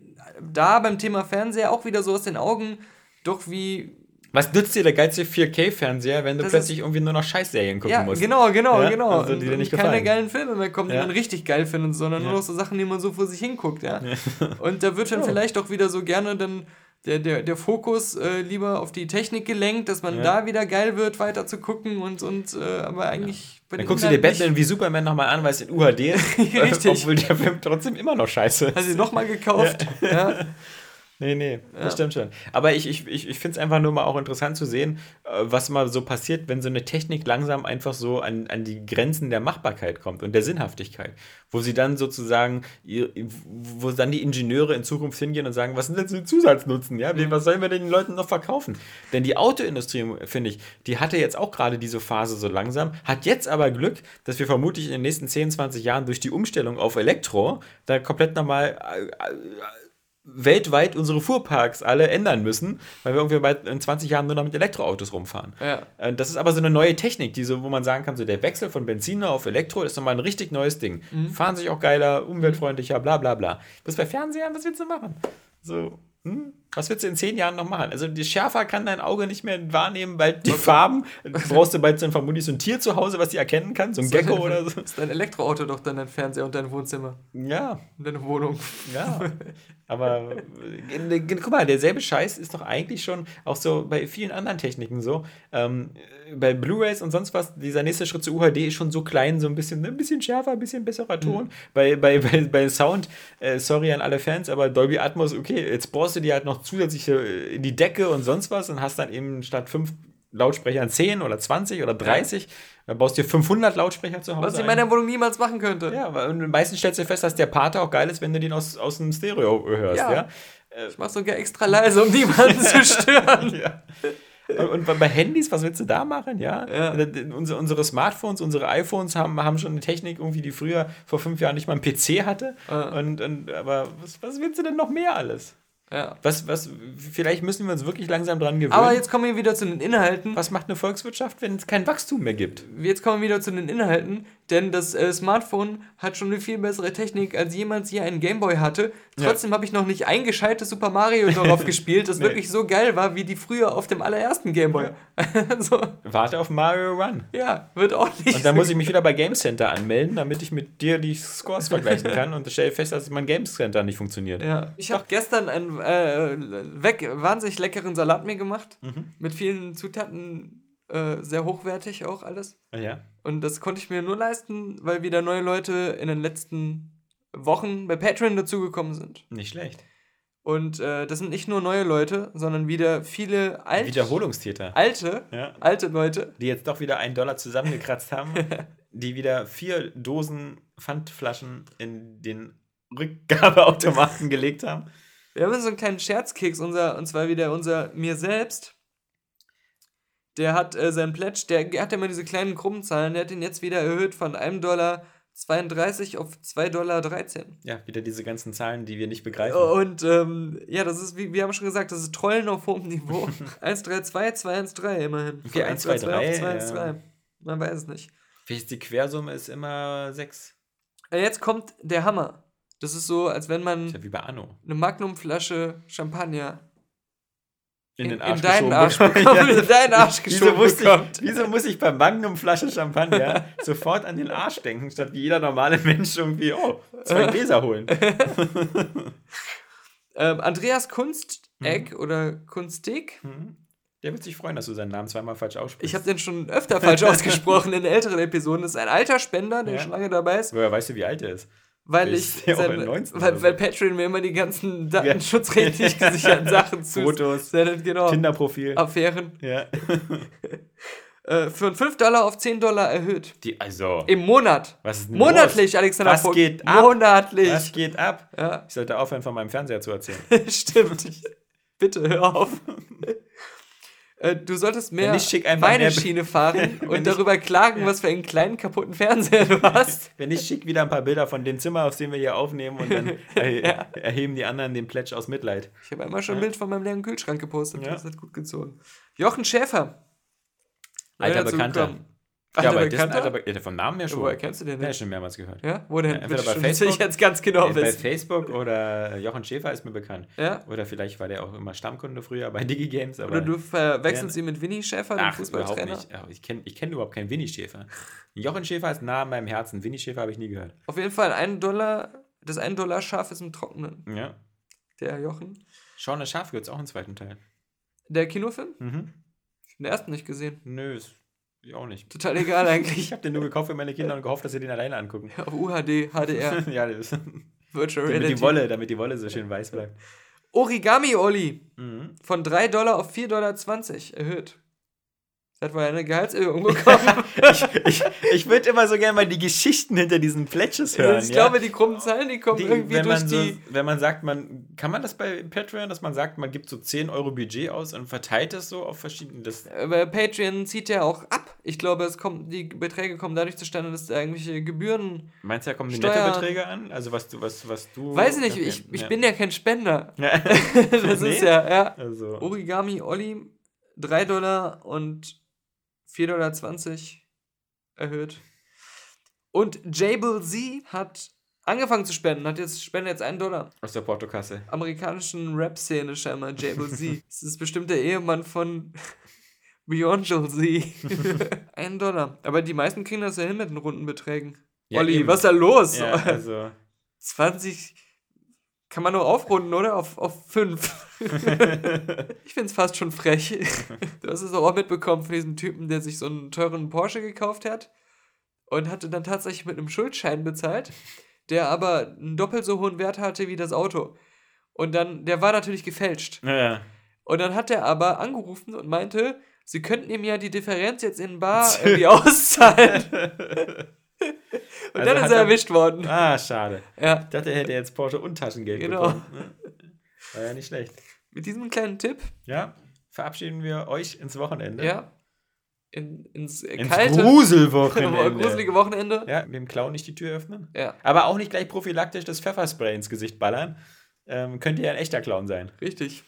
da beim Thema Fernseher auch wieder so aus den Augen. Doch wie. Was nützt dir der geilste 4K-Fernseher, wenn du Das plötzlich irgendwie nur noch Scheißserien gucken Ja, musst? genau, genau, Ja, genau. also die dir nicht keine gefallen. geilen Filme mehr kommen, die Ja. man richtig geil findet, sondern nur Ja. noch so Sachen, die man so vor sich hinguckt, ja. Und da wird dann vielleicht auch wieder so gerne dann der, der, der Fokus äh, lieber auf die Technik gelenkt, dass man Ja. da wieder geil wird, weiter zu gucken und, und äh, aber eigentlich bei Dann guckst du dir Batman wie Superman nochmal an, weil es in UHD ist. Richtig. Obwohl der Film trotzdem immer noch scheiße ist. Hast du nochmal gekauft? Ja. Nee, nee, das stimmt schon. Aber ich, ich, ich, ich finde es einfach nur mal auch interessant zu sehen, äh, was mal so passiert, wenn so eine Technik langsam einfach so an, an die Grenzen der Machbarkeit kommt und der Sinnhaftigkeit. Wo sie dann sozusagen, wo dann die Ingenieure in Zukunft hingehen und sagen, was sind denn so Zusatznutzen? Ja? Wie- Was sollen wir den Leuten noch verkaufen? Denn die Autoindustrie, finde ich, die hatte jetzt auch gerade diese Phase so langsam, hat jetzt aber Glück, dass wir vermutlich in den nächsten 10, 20 Jahren durch die Umstellung auf Elektro da komplett nochmal äh, weltweit unsere Fuhrparks alle ändern müssen, weil wir irgendwie bald in 20 Jahren nur noch mit Elektroautos rumfahren. Ja. Äh, Das ist aber so eine neue Technik, die so, wo man sagen kann, so der Wechsel von Benziner auf Elektro ist nochmal ein richtig neues Ding. Fahren sich auch geiler, umweltfreundlicher, bla bla bla. Das bei Fernsehern, was willst du machen? So, hm? Was willst du in zehn Jahren noch machen? Also die schärfer kann dein Auge nicht mehr wahrnehmen, weil die Farben, brauchst du bald so ein, vermutlich so ein Tier zu Hause, was die erkennen kann, so ein Gecko oder so. Ist dein Elektroauto doch dann dein Fernseher und dein Wohnzimmer Ja, und deine Wohnung. Ja, aber äh, guck mal, derselbe Scheiß ist doch eigentlich schon auch so bei vielen anderen Techniken so. Ähm, äh, bei Blu-rays und sonst was, dieser nächste Schritt zu UHD ist schon so klein, so ein bisschen, ein bisschen schärfer, ein bisschen besserer Ton. Bei, bei, bei, bei Sound, äh, sorry an alle Fans, aber Dolby Atmos, okay, jetzt bohrst du dir halt noch zusätzliche äh, in die Decke und sonst was und hast dann eben statt fünf Lautsprechern 10 oder 20 oder 30, dann baust du dir 500 Lautsprecher zu Hause. Was ich in ein. meiner Wohnung niemals machen könnte. Ja, und meistens stellst du fest, dass der Pater auch geil ist, wenn du den aus, aus dem Stereo hörst, Ja. ja. Ich mach sogar extra leise, um niemanden zu stören. ja. Und, und bei Handys, was willst du da machen, ja? Ja. Unsere, unsere Smartphones, unsere iPhones haben, haben schon eine Technik irgendwie, die früher vor fünf Jahren nicht mal einen PC hatte. Ja. Und, und, aber was, was willst du denn noch mehr alles? Ja. Was, was, vielleicht müssen wir uns wirklich langsam dran gewöhnen. Aber jetzt kommen wir wieder zu den Inhalten. was macht eine Volkswirtschaft, wenn es kein Wachstum mehr gibt? Jetzt kommen wir wieder zu den Inhalten, denn das äh, Smartphone hat schon eine viel bessere Technik, als jemals je ein Gameboy hatte. Trotzdem habe ich noch nicht ein gescheites Super Mario darauf gespielt, das Nee. wirklich so geil war wie die früher auf dem allerersten Gameboy. so, Warte auf Mario Run. ja, wird auch nicht. Und dann muss ich mich wieder bei Game Center anmelden, damit ich mit dir die Scores vergleichen kann und stelle fest, dass mein Game Center nicht funktioniert. Ja. Ich habe gestern einen äh, weg, wahnsinnig leckeren Salat mir gemacht. Mhm. Mit vielen Zutaten, äh, sehr hochwertig auch alles. Ja. Und das konnte ich mir nur leisten, weil wieder neue Leute in den letzten Wochen bei Patreon dazugekommen sind. Nicht schlecht. Und äh, das sind nicht nur neue Leute, sondern wieder viele alt, Wiederholungstäter. alte, Ja. alte Leute. Die jetzt doch wieder einen Dollar zusammengekratzt haben, die wieder vier Dosen Pfandflaschen in den Rückgabeautomaten gelegt haben. Wir haben so einen kleinen Scherzkeks, unser, und zwar wieder unser mir selbst. Der hat äh, seinen Pledge, der hat ja immer diese kleinen Krummzahlen, der hat ihn jetzt wieder erhöht von einem Dollar 32 auf 2,13 Dollar. Ja, wieder diese ganzen Zahlen, die wir nicht begreifen. Und ähm, ja, das ist, wie wir haben schon gesagt, das ist Trollen auf hohem Niveau. 132, 213 immerhin. Okay, Von 123 auf ja. 213. Man weiß es nicht. Vielleicht die Quersumme ist immer sechs. Äh, Jetzt kommt der Hammer. Das ist so, als wenn man ja wie bei Anno. eine Magnumflasche Champagner In, den in Arsch deinen geschoben Arsch bekommt. Ja. in deinen Arsch Wieso, geschoben muss ich, bekommt. wieso muss ich bei Magnum Flasche Champagner sofort an den Arsch denken, statt wie jeder normale Mensch irgendwie, oh, zwei Gläser holen? Ähm, Andreas Kunsteck Mhm. oder Kunstek. Der wird sich freuen, dass du seinen Namen zweimal falsch aussprichst. Ich habe den schon öfter falsch ausgesprochen in älteren Episoden. Das ist ein alter Spender, der Ja. schon lange dabei ist, Woher weißt du, wie alt er ist? Weil ich in 19 weil, weil Patreon mir immer die ganzen datenschutzrechtlich gesicherten Sachen zu Fotos, sendet, genau. Tinder-Profil. Affären. Ja. Äh, von 5 Dollar auf 10 Dollar erhöht. Die, also, Im Monat. was ist denn Monatlich, los? Alexander Was Vogt. geht ab? Monatlich. Was geht ab? Ja, Ich sollte aufhören, von meinem Fernseher zu erzählen. stimmt. Ich, bitte hör auf. Äh, du solltest mehr nicht, meine Schiene fahren und darüber klagen, was für einen kleinen kaputten Fernseher du hast. Wenn nicht, schick wieder ein paar Bilder von dem Zimmer, aus dem wir hier aufnehmen und dann erhe erheben die anderen den Pledge aus Mitleid. Ich habe einmal schon ein Bild von meinem leeren Kühlschrank gepostet. Ja. Das hat gut gezogen. Jochen Schäfer. Alter Bekannter. gekommen. Ja, aber Bekannter? alter Be ja, vom Namen her schon. Woher kennst du den Ja, denn? schon mehrmals gehört. Ja, wo denn? Ja, entweder bei will ich Facebook- jetzt ganz genau Äh, Bei wissen. Facebook oder Jochen Schäfer ist mir bekannt. Ja? Oder vielleicht war der auch immer Stammkunde früher bei Digigames. Aber Oder du verwechselst Ja. ihn mit Winnie Schäfer, dem Ach, überhaupt Fußballtrainer? nicht. Ja, Ich kenne ich kenn überhaupt keinen Winnie Schäfer. Jochen Schäfer ist nah an meinem Herzen. Winnie Schäfer habe ich nie gehört. Auf jeden Fall ein Dollar, das ein Dollar Schaf ist im Trockenen. Ja. Der Jochen. Shaun das Schaf gibt es auch einen zweiten Teil. Der Kinofilm? Mhm. Den ersten nicht gesehen. Nö, ist, ich auch nicht. Total egal Ich eigentlich. habe den nur gekauft für meine Kinder und gehofft, dass sie den alleine angucken. Auf UHD, HDR, ja, das, Virtual damit die Reality. Wolle, damit die Wolle so schön weiß bleibt. Origami Olli. Mhm. Von 3 Dollar auf 4,20 Dollar erhöht. Das hat wohl eine Gehaltserhöhung bekommen. Ich, ich, ich würde immer so gerne mal die Geschichten hinter diesen Pledges hören. ich ja? glaube, die krummen Zahlen, die kommen die, irgendwie wenn, durch man die. so, wenn man sagt, man kann man das bei Patreon, dass man sagt, man gibt so 10 Euro Budget aus und verteilt das so auf verschiedene. Das, Aber Patreon zieht ja auch ab. Ich glaube, es kommt, die Beträge kommen dadurch zustande, dass da irgendwelche Gebühren. meinst du, da kommen die Nettobeträge an? Also was du, was, was du. Weiß ich nicht, Okay, ich, ich ja. bin ja kein Spender. Ja. Das Nee? ist ja, ja. Also, Origami Olli 3 Dollar und 4,20 Dollar erhöht. Und Jable Z hat angefangen zu spenden, hat jetzt spendet jetzt 1 Dollar. aus der Portokasse. Amerikanischen Rap-Szene scheinbar, Jable Z. Das ist bestimmt der Ehemann von Beyond Z. 1 Dollar. Aber die meisten kriegen das ja hin mit den runden Beträgen. Ja, Olli, eben. was ist da los? Ja, also. 20 kann man nur aufrunden, oder? Auf, auf 5. ich finde es fast schon frech. Du hast es auch mitbekommen von diesem Typen, der sich so einen teuren Porsche gekauft hat und hatte dann tatsächlich mit einem Schuldschein bezahlt, der aber einen doppelt so hohen Wert hatte wie das Auto. Und dann, der war natürlich gefälscht. Ja. Und dann hat er aber angerufen und meinte, sie könnten ihm ja die Differenz jetzt in Bar irgendwie auszahlen. Und Also dann ist er er- erwischt worden. Ah, schade. Ja. Ich dachte, er hätte jetzt Porsche und Taschengeld Genau. bekommen. ne? War ja nicht schlecht. Mit diesem kleinen Tipp, Ja, verabschieden wir euch ins Wochenende. ja, in, ins, äh, Ins kalte, Gruselwochenende. gruselige Wochenende. Ja, dem Clown nicht die Tür öffnen. Ja, Aber auch nicht gleich prophylaktisch das Pfefferspray ins Gesicht ballern. Ähm, könnte ja ein echter Clown sein. richtig.